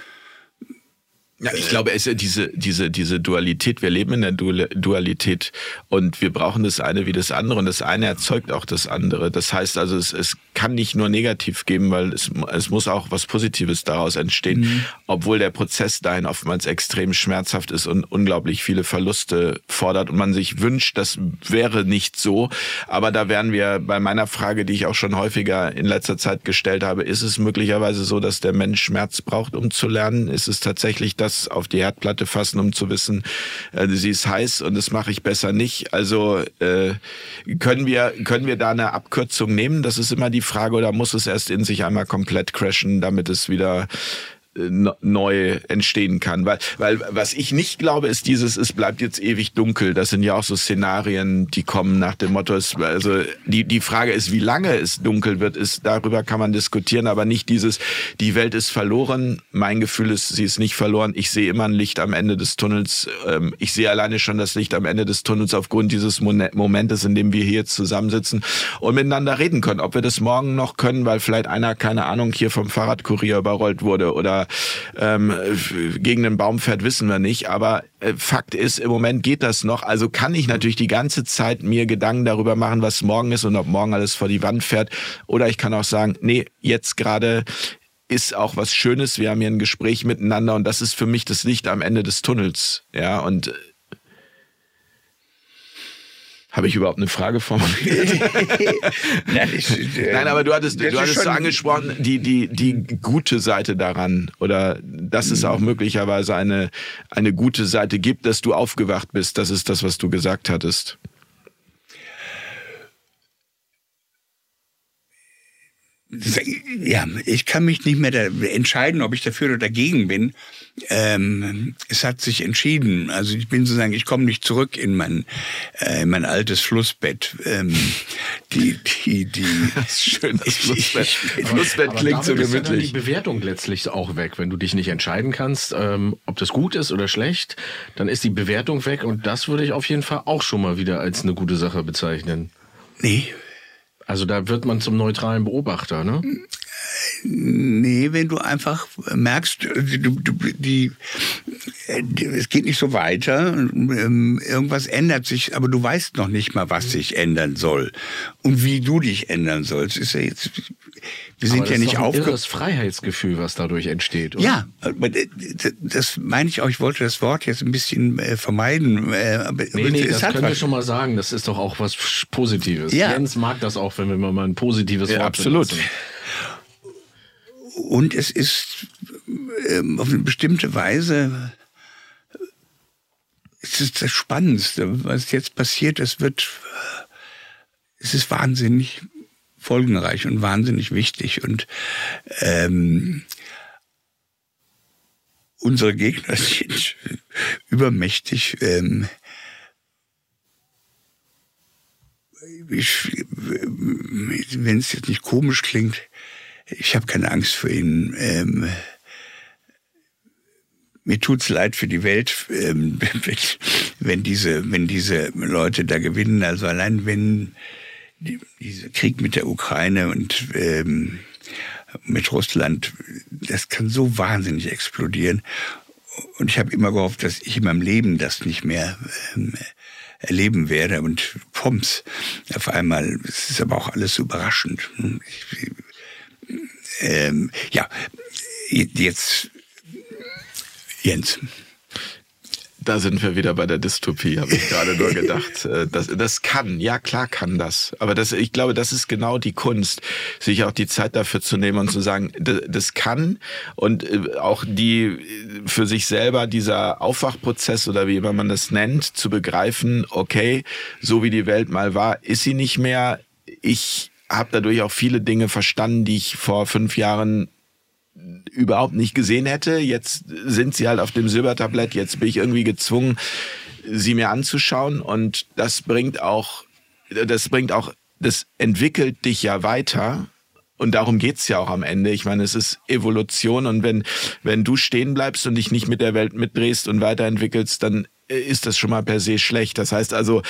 ja, ich glaube, es ist diese, diese, diese Dualität. Wir leben in der Dualität und wir brauchen das eine wie das andere und das eine erzeugt auch das andere. Das heißt also, es, es kann nicht nur negativ geben, weil es, es muss auch was Positives daraus entstehen, mhm. obwohl der Prozess dahin oftmals extrem schmerzhaft ist und unglaublich viele Verluste fordert und man sich wünscht, das wäre nicht so. Aber da wären wir bei meiner Frage, die ich auch schon häufiger in letzter Zeit gestellt habe, ist es möglicherweise so, dass der Mensch Schmerz braucht, um zu lernen? Ist es tatsächlich das, das auf die Herdplatte fassen, um zu wissen, äh, sie ist heiß und das mache ich besser nicht. Also äh, können wir können wir da eine Abkürzung nehmen? Das ist immer die Frage, oder muss es erst in sich einmal komplett crashen, damit es wieder neu entstehen kann. Weil, weil was ich nicht glaube, ist dieses, es bleibt jetzt ewig dunkel. Das sind ja auch so Szenarien, die kommen nach dem Motto, es, also die, die Frage ist, wie lange es dunkel wird, ist, darüber kann man diskutieren, aber nicht dieses, die Welt ist verloren. Mein Gefühl ist, sie ist nicht verloren. Ich sehe immer ein Licht am Ende des Tunnels. Ähm, ich sehe alleine schon das Licht am Ende des Tunnels aufgrund dieses Momentes, in dem wir hier zusammensitzen und miteinander reden können. Ob wir das morgen noch können, weil vielleicht einer, keine Ahnung, hier vom Fahrradkurier überrollt wurde oder ähm, gegen den Baum fährt, wissen wir nicht. Aber äh, Fakt ist, im Moment geht das noch. Also kann ich natürlich die ganze Zeit mir Gedanken darüber machen, was morgen ist und ob morgen alles vor die Wand fährt. Oder ich kann auch sagen, nee, jetzt gerade ist auch was Schönes. Wir haben hier ein Gespräch miteinander und das ist für mich das Licht am Ende des Tunnels. Ja, und habe ich überhaupt eine Frage formuliert? Nein, äh, Nein, aber du hattest, du hattest so angesprochen, die, die, die gute Seite daran oder dass es auch möglicherweise eine, eine gute Seite gibt, dass du aufgewacht bist. Das ist das, was du gesagt hattest. Ja, ich kann mich nicht mehr entscheiden, ob ich dafür oder dagegen bin ähm, es hat sich entschieden. Also ich bin sozusagen, ich komme nicht zurück in mein, äh, in mein altes Flussbett. Ähm, die, die, die. Das ist schön, das Flussbett. Flussbett aber klingt so gemütlich. Ist ja die Bewertung letztlich auch weg, wenn du dich nicht entscheiden kannst, ähm, ob das gut ist oder schlecht, dann ist die Bewertung weg und das würde ich auf jeden Fall auch schon mal wieder als eine gute Sache bezeichnen. Nee. Also da wird man zum neutralen Beobachter, ne? Nee, wenn du einfach merkst, du, die, die, es geht nicht so weiter, ähm, irgendwas ändert sich, aber du weißt noch nicht mal, was sich ändern soll und wie du dich ändern sollst. Ist ja jetzt, wir sind aber ja nicht aufgehört. Das Freiheitsgefühl, was dadurch entsteht. Oder? Ja, das meine ich auch. Ich wollte das Wort jetzt ein bisschen äh, vermeiden. Äh, aber nee, nee, das können wir schon mal sagen. Das ist doch auch was Positives. Ja. Jens mag das auch, wenn wir mal ein positives ja, Wort absolut. Benutzen. Und es ist ähm, auf eine bestimmte Weise es ist das Spannendste, was jetzt passiert. Es wird, es ist wahnsinnig folgenreich und wahnsinnig wichtig und ähm, unsere Gegner sind übermächtig. Ähm, wenn es jetzt nicht komisch klingt, ich habe keine Angst vor ihnen. Ähm, mir tut's leid für die Welt, ähm, wenn diese, wenn diese Leute da gewinnen. Also allein wenn die, dieser Krieg mit der Ukraine und ähm, mit Russland, das kann so wahnsinnig explodieren. Und ich habe immer gehofft, dass ich in meinem Leben das nicht mehr ähm, erleben werde. Und Poms, auf einmal, es ist aber auch alles so überraschend. Ich, ähm, ja, jetzt Jens. Da sind wir wieder bei der Dystopie, habe ich gerade nur gedacht. Äh, das, das kann, ja klar kann das. Aber das, ich glaube, das ist genau die Kunst, sich auch die Zeit dafür zu nehmen und zu sagen, das, das kann und äh, auch die für sich selber dieser Aufwachprozess oder wie immer man das nennt, zu begreifen, okay, so wie die Welt mal war, ist sie nicht mehr. Ich habe dadurch auch viele Dinge verstanden, die ich vor fünf Jahren überhaupt nicht gesehen hätte. Jetzt sind sie halt auf dem Silbertablett. Jetzt bin ich irgendwie gezwungen, sie mir anzuschauen. Und das bringt auch, das bringt auch, das entwickelt dich ja weiter. Und darum geht's ja auch am Ende. Ich meine, es ist Evolution. Und wenn, wenn du stehen bleibst und dich nicht mit der Welt mitdrehst und weiterentwickelst, dann ist das schon mal per se schlecht. Das heißt also,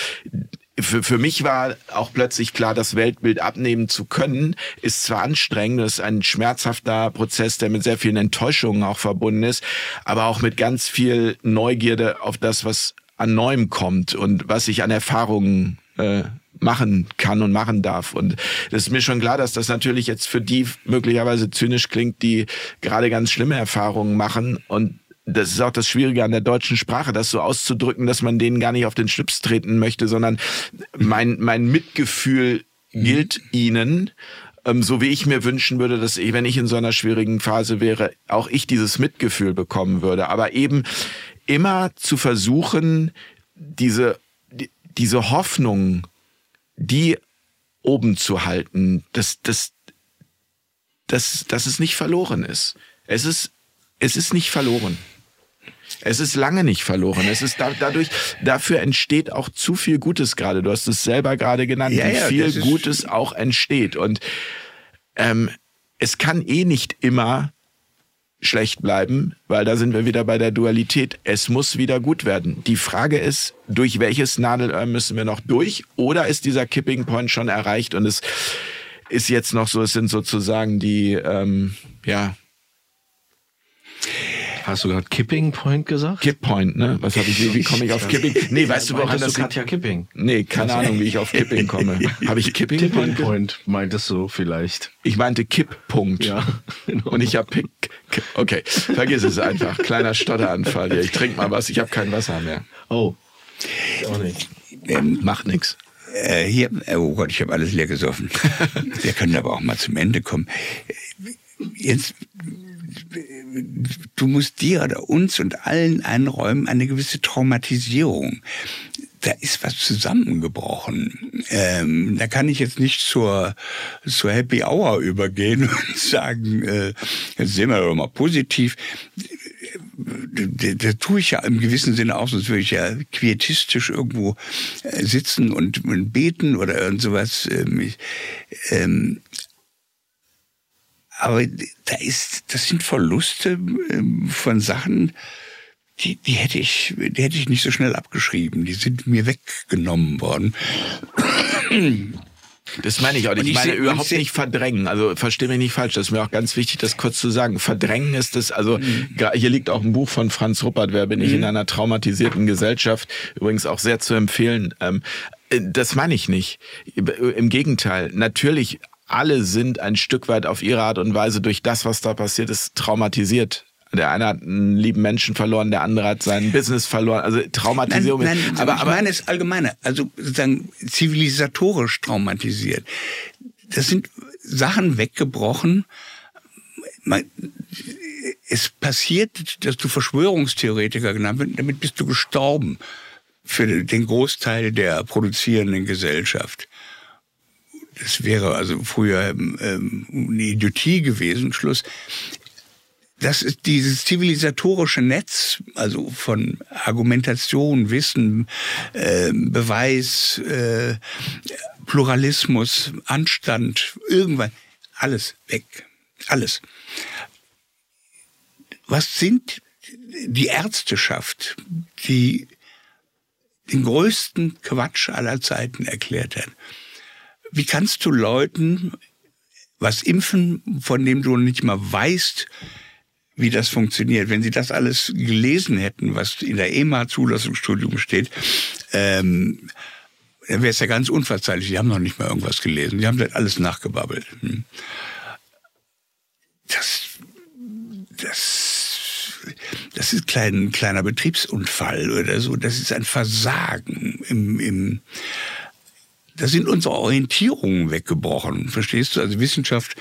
für, für mich war auch plötzlich klar, das Weltbild abnehmen zu können, ist zwar anstrengend, das ist ein schmerzhafter Prozess, der mit sehr vielen Enttäuschungen auch verbunden ist, aber auch mit ganz viel Neugierde auf das, was an Neuem kommt und was ich an Erfahrungen äh, machen kann und machen darf. Und das ist mir schon klar, dass das natürlich jetzt für die möglicherweise zynisch klingt, die gerade ganz schlimme Erfahrungen machen und das ist auch das Schwierige an der deutschen Sprache, das so auszudrücken, dass man denen gar nicht auf den Schlips treten möchte, sondern mein, mein Mitgefühl gilt ihnen, ähm, so wie ich mir wünschen würde, dass ich, wenn ich in so einer schwierigen Phase wäre, auch ich dieses Mitgefühl bekommen würde. Aber eben immer zu versuchen, diese, die, diese Hoffnung, die oben zu halten, dass, dass, dass, dass es nicht verloren ist. Es ist es ist nicht verloren. Es ist lange nicht verloren. Es ist da, dadurch, dafür entsteht auch zu viel Gutes gerade. Du hast es selber gerade genannt, Ja, wie ja, viel Gutes auch entsteht. Und ähm, es kann eh nicht immer schlecht bleiben, weil da sind wir wieder bei der Dualität. Es muss wieder gut werden. Die Frage ist, durch welches Nadelöhr müssen wir noch durch? Oder ist dieser Kipping Point schon erreicht und es ist jetzt noch so, es sind sozusagen die, ähm, ja, Hast du gerade Kipping Point gesagt? Kip Point, ne? Was habe ich, wie, wie komme ich auf Kipping? Nee, weißt du, woran das du Katja Kipping? Nee, keine Ahnung, wie ich auf Kipping komme. Habe ich Kipping Tipping Point? Point meintest du vielleicht. Ich meinte Kipppunkt. Ja, genau. Und ich habe Pick. Okay, vergiss es einfach. Kleiner Stotteranfall hier. Ich trinke mal was, ich habe kein Wasser mehr. Oh. Auch nicht. Ähm, Macht nix. Äh, hier, oh Gott, ich habe alles leer gesoffen. Wir können aber auch mal zum Ende kommen. Jetzt, du musst dir oder uns und allen einräumen eine gewisse Traumatisierung. Da ist was zusammengebrochen. Ähm, da kann ich jetzt nicht zur, zur Happy Hour übergehen und sagen, äh, jetzt sehen wir doch mal positiv da, da tue ich ja im gewissen Sinne auch, sonst würde ich ja quietistisch irgendwo äh, sitzen und, beten oder irgend sowas. Ähm, ähm, aber da ist, das sind Verluste ähm, von Sachen, die, die hätte ich, die hätte ich nicht so schnell abgeschrieben. Die sind mir weggenommen worden. Das meine ich auch nicht. Ich ich meine überhaupt ich nicht verdrängen. Also verstehe mich nicht falsch. Das ist mir auch ganz wichtig, das kurz zu sagen. Verdrängen ist das, also Mhm. hier liegt auch ein Buch von Franz Ruppert, Wer bin ich in einer traumatisierten Gesellschaft? Übrigens auch sehr zu empfehlen. Ähm, äh, das meine ich nicht. Im Gegenteil. Natürlich, alle sind ein Stück weit auf ihre Art und Weise durch das, was da passiert ist, traumatisiert. Der eine hat einen lieben Menschen verloren, der andere hat sein Business verloren. Also Traumatisierung. Nein, nein, aber, ich aber meine es allgemeiner, also sozusagen zivilisatorisch traumatisiert. Das sind Sachen weggebrochen. Es passiert, dass du Verschwörungstheoretiker genannt wirst, damit bist du gestorben für den Großteil der produzierenden Gesellschaft. Das wäre also früher ähm, eine Idiotie gewesen, Schluss das ist dieses zivilisatorische Netz, also von Argumentation, Wissen, äh, Beweis, äh, Pluralismus, Anstand, irgendwann, alles weg. Alles. Was sind die Ärzteschaft, die den größten Quatsch aller Zeiten erklärt hat? Wie kannst du Leuten was impfen, von dem du nicht mal weißt, wie das funktioniert. Wenn Sie das alles gelesen hätten, was in der EMA-Zulassungsstudium steht, ähm, dann wäre es ja ganz unverzeihlich. Sie haben noch nicht mal irgendwas gelesen. Sie haben das alles nachgebabbelt. Hm. Das, das, das ist klein, ein kleiner Betriebsunfall oder so. Das ist ein Versagen im, im da sind unsere Orientierungen weggebrochen, verstehst du? Also Wissenschaft,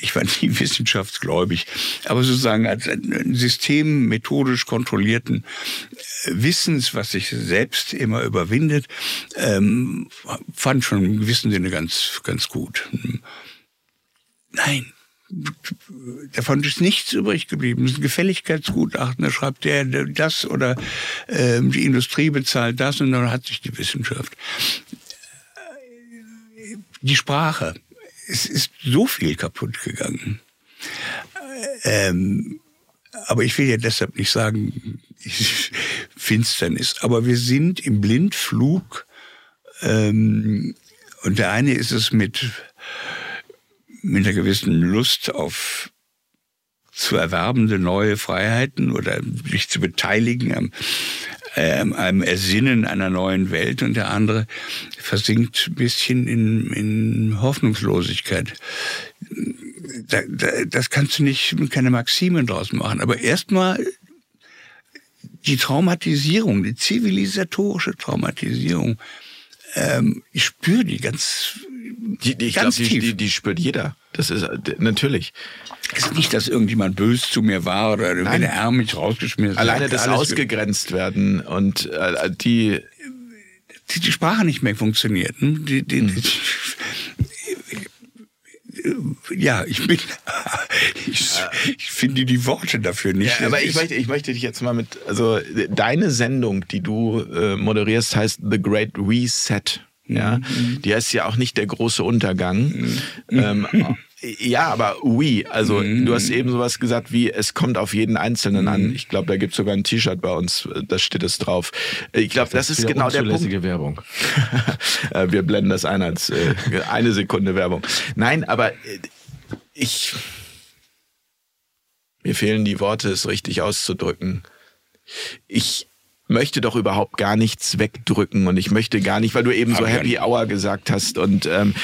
ich war nie wissenschaftsgläubig, aber sozusagen als ein System methodisch kontrollierten Wissens, was sich selbst immer überwindet, ähm, fand schon im gewissen Sinne ganz, ganz gut. Nein, davon ist nichts übrig geblieben. Das ist ein Gefälligkeitsgutachten, da schreibt der das oder äh, die Industrie bezahlt das und dann hat sich die Wissenschaft die Sprache. Es ist so viel kaputt gegangen. Ähm, aber ich will ja deshalb nicht sagen, Finsternis. Aber wir sind im Blindflug. Ähm, und der eine ist es mit, mit einer gewissen Lust auf zu erwerbende neue Freiheiten oder sich zu beteiligen am, einem Ersinnen einer neuen Welt und der andere versinkt ein bisschen in, in Hoffnungslosigkeit. Da, da, das kannst du nicht keine Maximen draus machen. Aber erstmal die Traumatisierung, die zivilisatorische Traumatisierung, ähm, ich spüre die ganz, Die, die, ich ganz die, tief. die, die spürt jeder. Das ist äh, natürlich. Es ist nicht, dass irgendjemand böse zu mir war oder wenn der Arm mich rausgeschmissen hat. Alleine das ausgegrenzt werden und äh, die die, die Sprache nicht mehr funktioniert. ne? Die, die, die, ja, ich bin, ich, ich, finde die Worte dafür nicht. Ja, aber ich möchte, ich möchte dich jetzt mal mit, also deine Sendung, die du äh, moderierst, heißt The Great Reset. Ja, mhm. die heißt ja auch nicht der große Untergang. Mhm. Ähm, ja, aber oui, also mhm. du hast eben sowas gesagt wie, es kommt auf jeden Einzelnen an. Mhm. Ich glaube, da gibt es sogar ein T-Shirt bei uns, da steht es drauf. Ich glaube, das, das, ist genau der Punkt. Werbung. Äh, wir blenden das ein als äh, eine Sekunde Werbung. Nein, aber äh, ich, mir fehlen die Worte, es richtig auszudrücken. Ich möchte doch überhaupt gar nichts wegdrücken und ich möchte gar nicht, weil du eben so Happy Hour gesagt hast und ähm,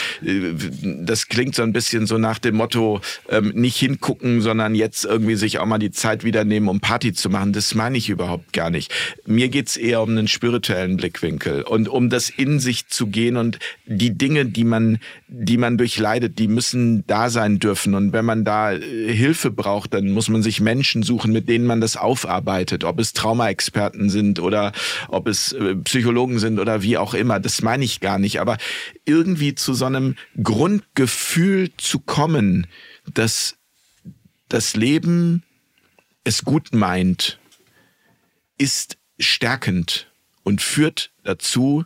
das klingt so ein bisschen so nach dem Motto, ähm, nicht hingucken, sondern jetzt irgendwie sich auch mal die Zeit wieder nehmen, um Party zu machen. Das meine ich überhaupt gar nicht. Mir geht's eher um einen spirituellen Blickwinkel und um das in sich zu gehen und die Dinge, die man, die man durchleidet, die müssen da sein dürfen und wenn man da äh, Hilfe braucht, dann muss man sich Menschen suchen, mit denen man das aufarbeitet, ob es Traumaexperten sind, sind oder ob es äh, Psychologen sind oder wie auch immer. Das meine ich gar nicht. Aber irgendwie zu so einem Grundgefühl zu kommen, dass das Leben es gut meint, ist stärkend und führt dazu,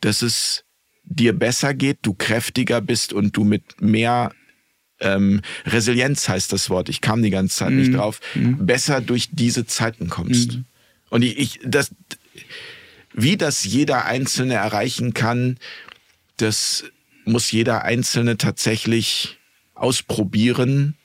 dass es dir besser geht, du kräftiger bist und du mit mehr ähm, Resilienz heißt das Wort, ich kam die ganze Zeit mm. nicht mhm. drauf, mm. besser durch diese Zeiten kommst. Mm. Und ich, ich das, wie das jeder Einzelne erreichen kann, das muss jeder Einzelne tatsächlich ausprobieren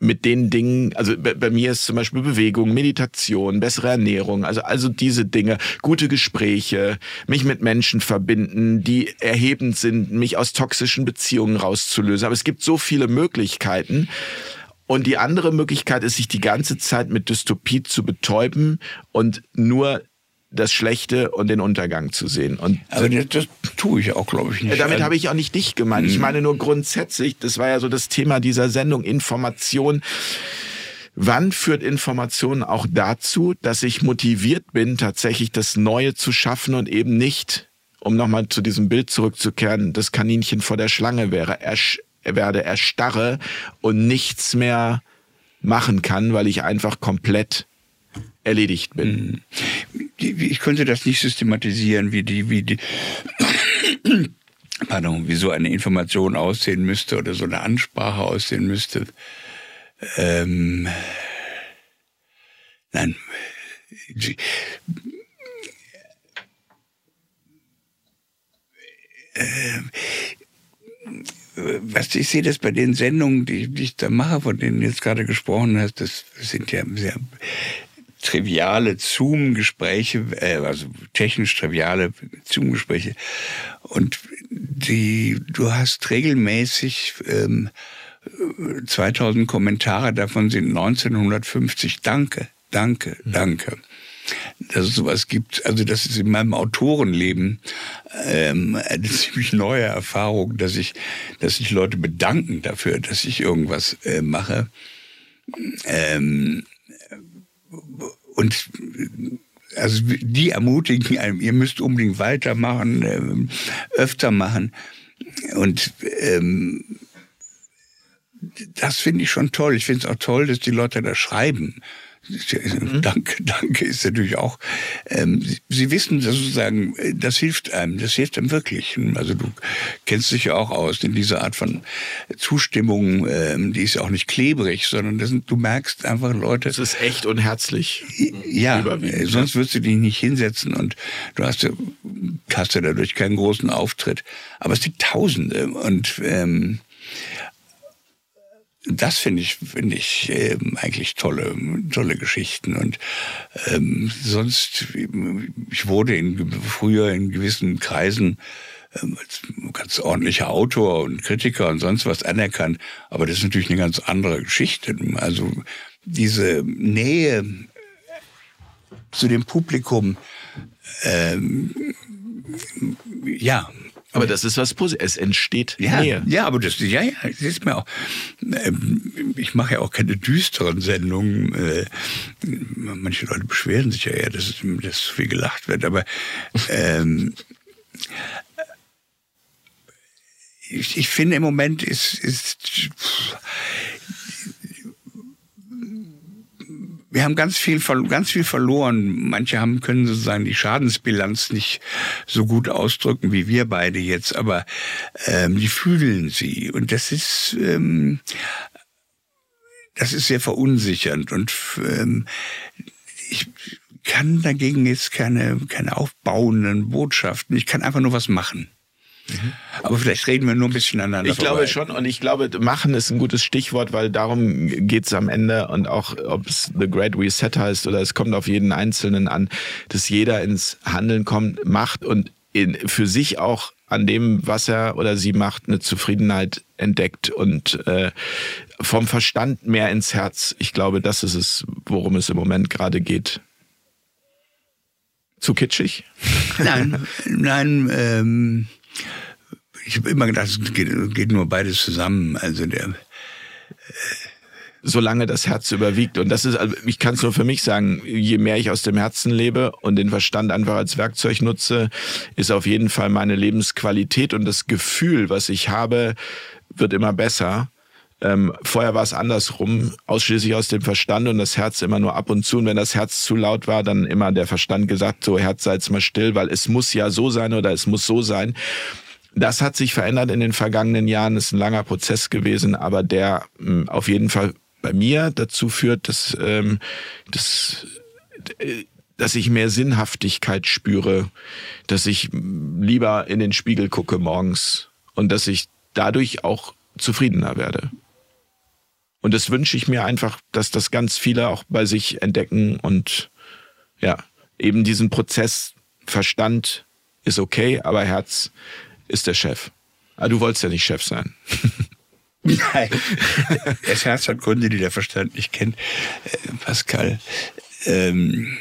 mit den Dingen, also bei, mir ist zum Beispiel Bewegung, Meditation, bessere Ernährung, also, also diese Dinge, gute Gespräche, mich mit Menschen verbinden, die erhebend sind, mich aus toxischen Beziehungen rauszulösen. Aber es gibt so viele Möglichkeiten. Und die andere Möglichkeit ist, sich die ganze Zeit mit Dystopie zu betäuben und nur das Schlechte und den Untergang zu sehen. Und Aber das, das tue ich auch, glaube ich, nicht. Damit also, habe ich auch nicht dich gemeint. Ich mhm. meine nur grundsätzlich, das war ja so das Thema dieser Sendung, Information. Wann führt Information auch dazu, dass ich motiviert bin, tatsächlich das Neue zu schaffen und eben nicht, um nochmal zu diesem Bild zurückzukehren, das Kaninchen vor der Schlange wäre, ersch werde, erstarre und nichts mehr machen kann, weil ich einfach komplett erledigt bin. Ich könnte das nicht systematisieren, wie die, wie die, pardon, wie so eine Information aussehen müsste oder so eine Ansprache aussehen müsste. Ähm, nein. Was ich sehe das bei den Sendungen, die, die ich da mache, von denen du jetzt gerade gesprochen hast, das sind ja sehr triviale Zoom-Gespräche, äh, also technisch triviale Zoom-Gespräche. Und die, du hast regelmäßig ähm, 2000 Kommentare, davon sind 1950 Danke, danke, danke dass es sowas gibt. Also das ist in meinem Autorenleben ähm, eine ziemlich neue Erfahrung, dass ich, dass sich Leute bedanken dafür, dass ich irgendwas äh, mache. Ähm, und also die ermutigen einem, ihr müsst unbedingt weitermachen, äh, öfter machen. Und ähm, das finde ich schon toll. Ich finde es auch toll, dass die Leute da schreiben. Mhm. Danke, danke ist natürlich auch. Ähm, Sie, Sie, wissen sozusagen, das hilft einem, das hilft einem wirklich. Also du kennst dich ja auch aus in dieser Art von Zustimmung, ähm, die ist ja auch nicht klebrig, sondern sind, du merkst einfach Leute. Das ist echt und herzlich. Ja, sonst würdest du dich nicht hinsetzen und du hast, hast ja dadurch keinen großen Auftritt. Aber es sind Tausende und ähm, das finde ich, finde ich ähm, eigentlich tolle, tolle Geschichten. Und ähm, sonst, ich wurde in, früher in gewissen Kreisen ähm, ganz ordentlicher Autor und Kritiker und sonst was anerkannt. Aber das ist natürlich eine ganz andere Geschichte. Also diese Nähe zu dem Publikum, ähm, ja, aber das ist was Positives. Es entsteht ja, Nähe. Ja, aber das, ja, ja, das ist mir auch, ähm, ich mache ja auch keine düsteren Sendungen. Äh, manche Leute beschweren sich ja eher, dass, dass viel gelacht wird, aber ähm, ich, ich finde im Moment ist, ist wir haben ganz viel, ganz viel verloren. Manche haben, können sozusagen die Schadensbilanz nicht so gut ausdrücken wie wir beide jetzt, aber ähm, die fühlen sie. Und das ist, ähm, das ist sehr verunsichernd. Und ähm, ich kann dagegen jetzt keine, keine aufbauenden Botschaften. Ich kann einfach nur was machen. Mhm. Aber vielleicht reden wir nur ein bisschen aneinander. Ich vorbei. glaube schon und ich glaube, machen ist ein gutes Stichwort, weil darum geht's am Ende und auch, ob es The Great Reset heißt oder es kommt auf jeden Einzelnen an, dass jeder ins Handeln kommt, macht und in, für sich auch an dem, was er oder sie macht, eine Zufriedenheit entdeckt und äh, vom Verstand mehr ins Herz. Ich glaube, das ist es, worum es im Moment gerade geht. Zu kitschig? Nein, nein. Ähm, ich habe immer gedacht, es geht, geht, nur beides zusammen. Also der solange das Herz überwiegt. Und das ist, also ich kann es nur für mich sagen, je mehr ich aus dem Herzen lebe und den Verstand einfach als Werkzeug nutze, ist auf jeden Fall meine Lebensqualität und das Gefühl, was ich habe, wird immer besser. Ähm, vorher war es andersrum, ausschließlich aus dem Verstand und das Herz immer nur ab und zu. Und wenn das Herz zu laut war, dann immer der Verstand gesagt, so Herz, sei jetzt mal still, weil es muss ja so sein oder es muss so sein. Das hat sich verändert in den vergangenen Jahren, ist ein langer Prozess gewesen, aber der mh, hm, auf jeden Fall bei mir dazu führt, dass, ähm, dass, äh, dass ich mehr Sinnhaftigkeit spüre, dass ich lieber in den Spiegel gucke morgens und dass ich dadurch auch zufriedener werde. Und das wünsche ich mir einfach, dass das ganz viele auch bei sich entdecken und ja, eben diesen Prozess Verstand ist okay, aber Herz ist der Chef. Aber ah, du wolltest ja nicht Chef sein. Nein. Das Herz hat Gründe, die der Verstand nicht kennt. Äh, Pascal. Ähm,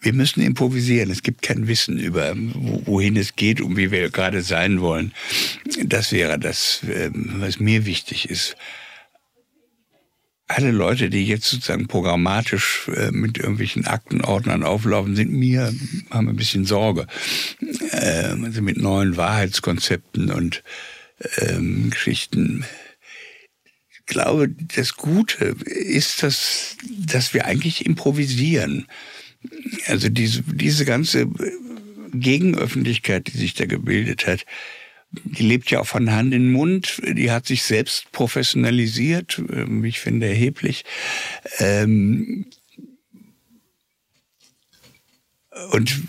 wir müssen improvisieren. Es gibt kein Wissen über, wohin es geht und wie wir gerade sein wollen. Das wäre das, ähm, was mir wichtig ist. Alle Leute, die jetzt sozusagen programmatisch äh, mit irgendwelchen Aktenordnern auflaufen, sind mir, haben ein bisschen Sorge. Also mit neuen Wahrheitskonzepten und ähm, Geschichten. Ich glaube, das Gute ist, dass, dass wir eigentlich improvisieren. Also diese, diese ganze Gegenöffentlichkeit, die sich da gebildet hat, die lebt ja auch von Hand in Mund, die hat sich selbst professionalisiert, ähm, ich finde erheblich. Ähm, und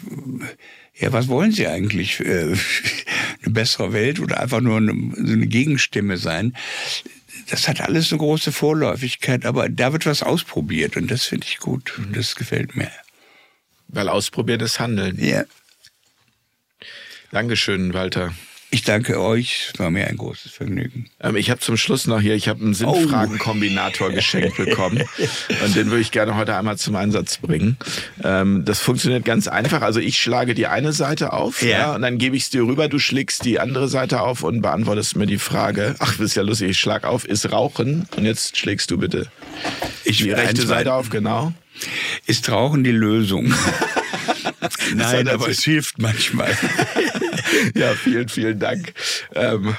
ja, was wollen Sie eigentlich? Äh, eine bessere Welt oder einfach nur eine, eine Gegenstimme sein? Das hat alles eine große Vorläufigkeit, aber da wird was ausprobiert und das finde ich gut. Mhm. Das gefällt mir. Weil ausprobiert ist Handeln. Ja. Dankeschön, Walter. Ich danke euch, es war mir ein großes Vergnügen. Ähm, ich habe zum Schluss noch hier, ich habe einen Sinnfragenkombinator oh. geschenkt bekommen und den würde ich gerne heute einmal zum Einsatz bringen. Ähm, das funktioniert ganz einfach. Also ich schlage die eine Seite auf ja. ja und dann gebe ich es dir rüber, du schlägst die andere Seite auf und beantwortest mir die Frage, ach, das ist ja lustig, ich schlag auf, ist Rauchen und jetzt schlägst du bitte ich die rechte Seite auf, genau. Ist Rauchen die Lösung? Nein, aber es hilft manchmal. ja, vielen, vielen Dank. Ähm,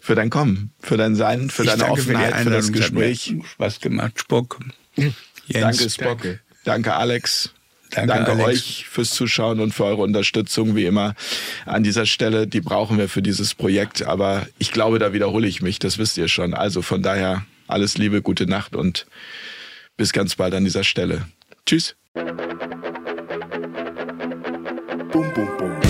für dein Kommen, für dein Sein, für ich deine Offenheit, für, für das Gespräch. Spaß gemacht, Spock. Jens, danke, Spock. Danke, danke Alex. Danke, danke Alex. euch fürs Zuschauen und für eure Unterstützung, wie immer. An dieser Stelle, die brauchen wir für dieses Projekt. Aber ich glaube, da wiederhole ich mich, das wisst ihr schon. Also von daher alles Liebe, gute Nacht und bis ganz bald an dieser Stelle. Tschüss. Boom, boom, boom.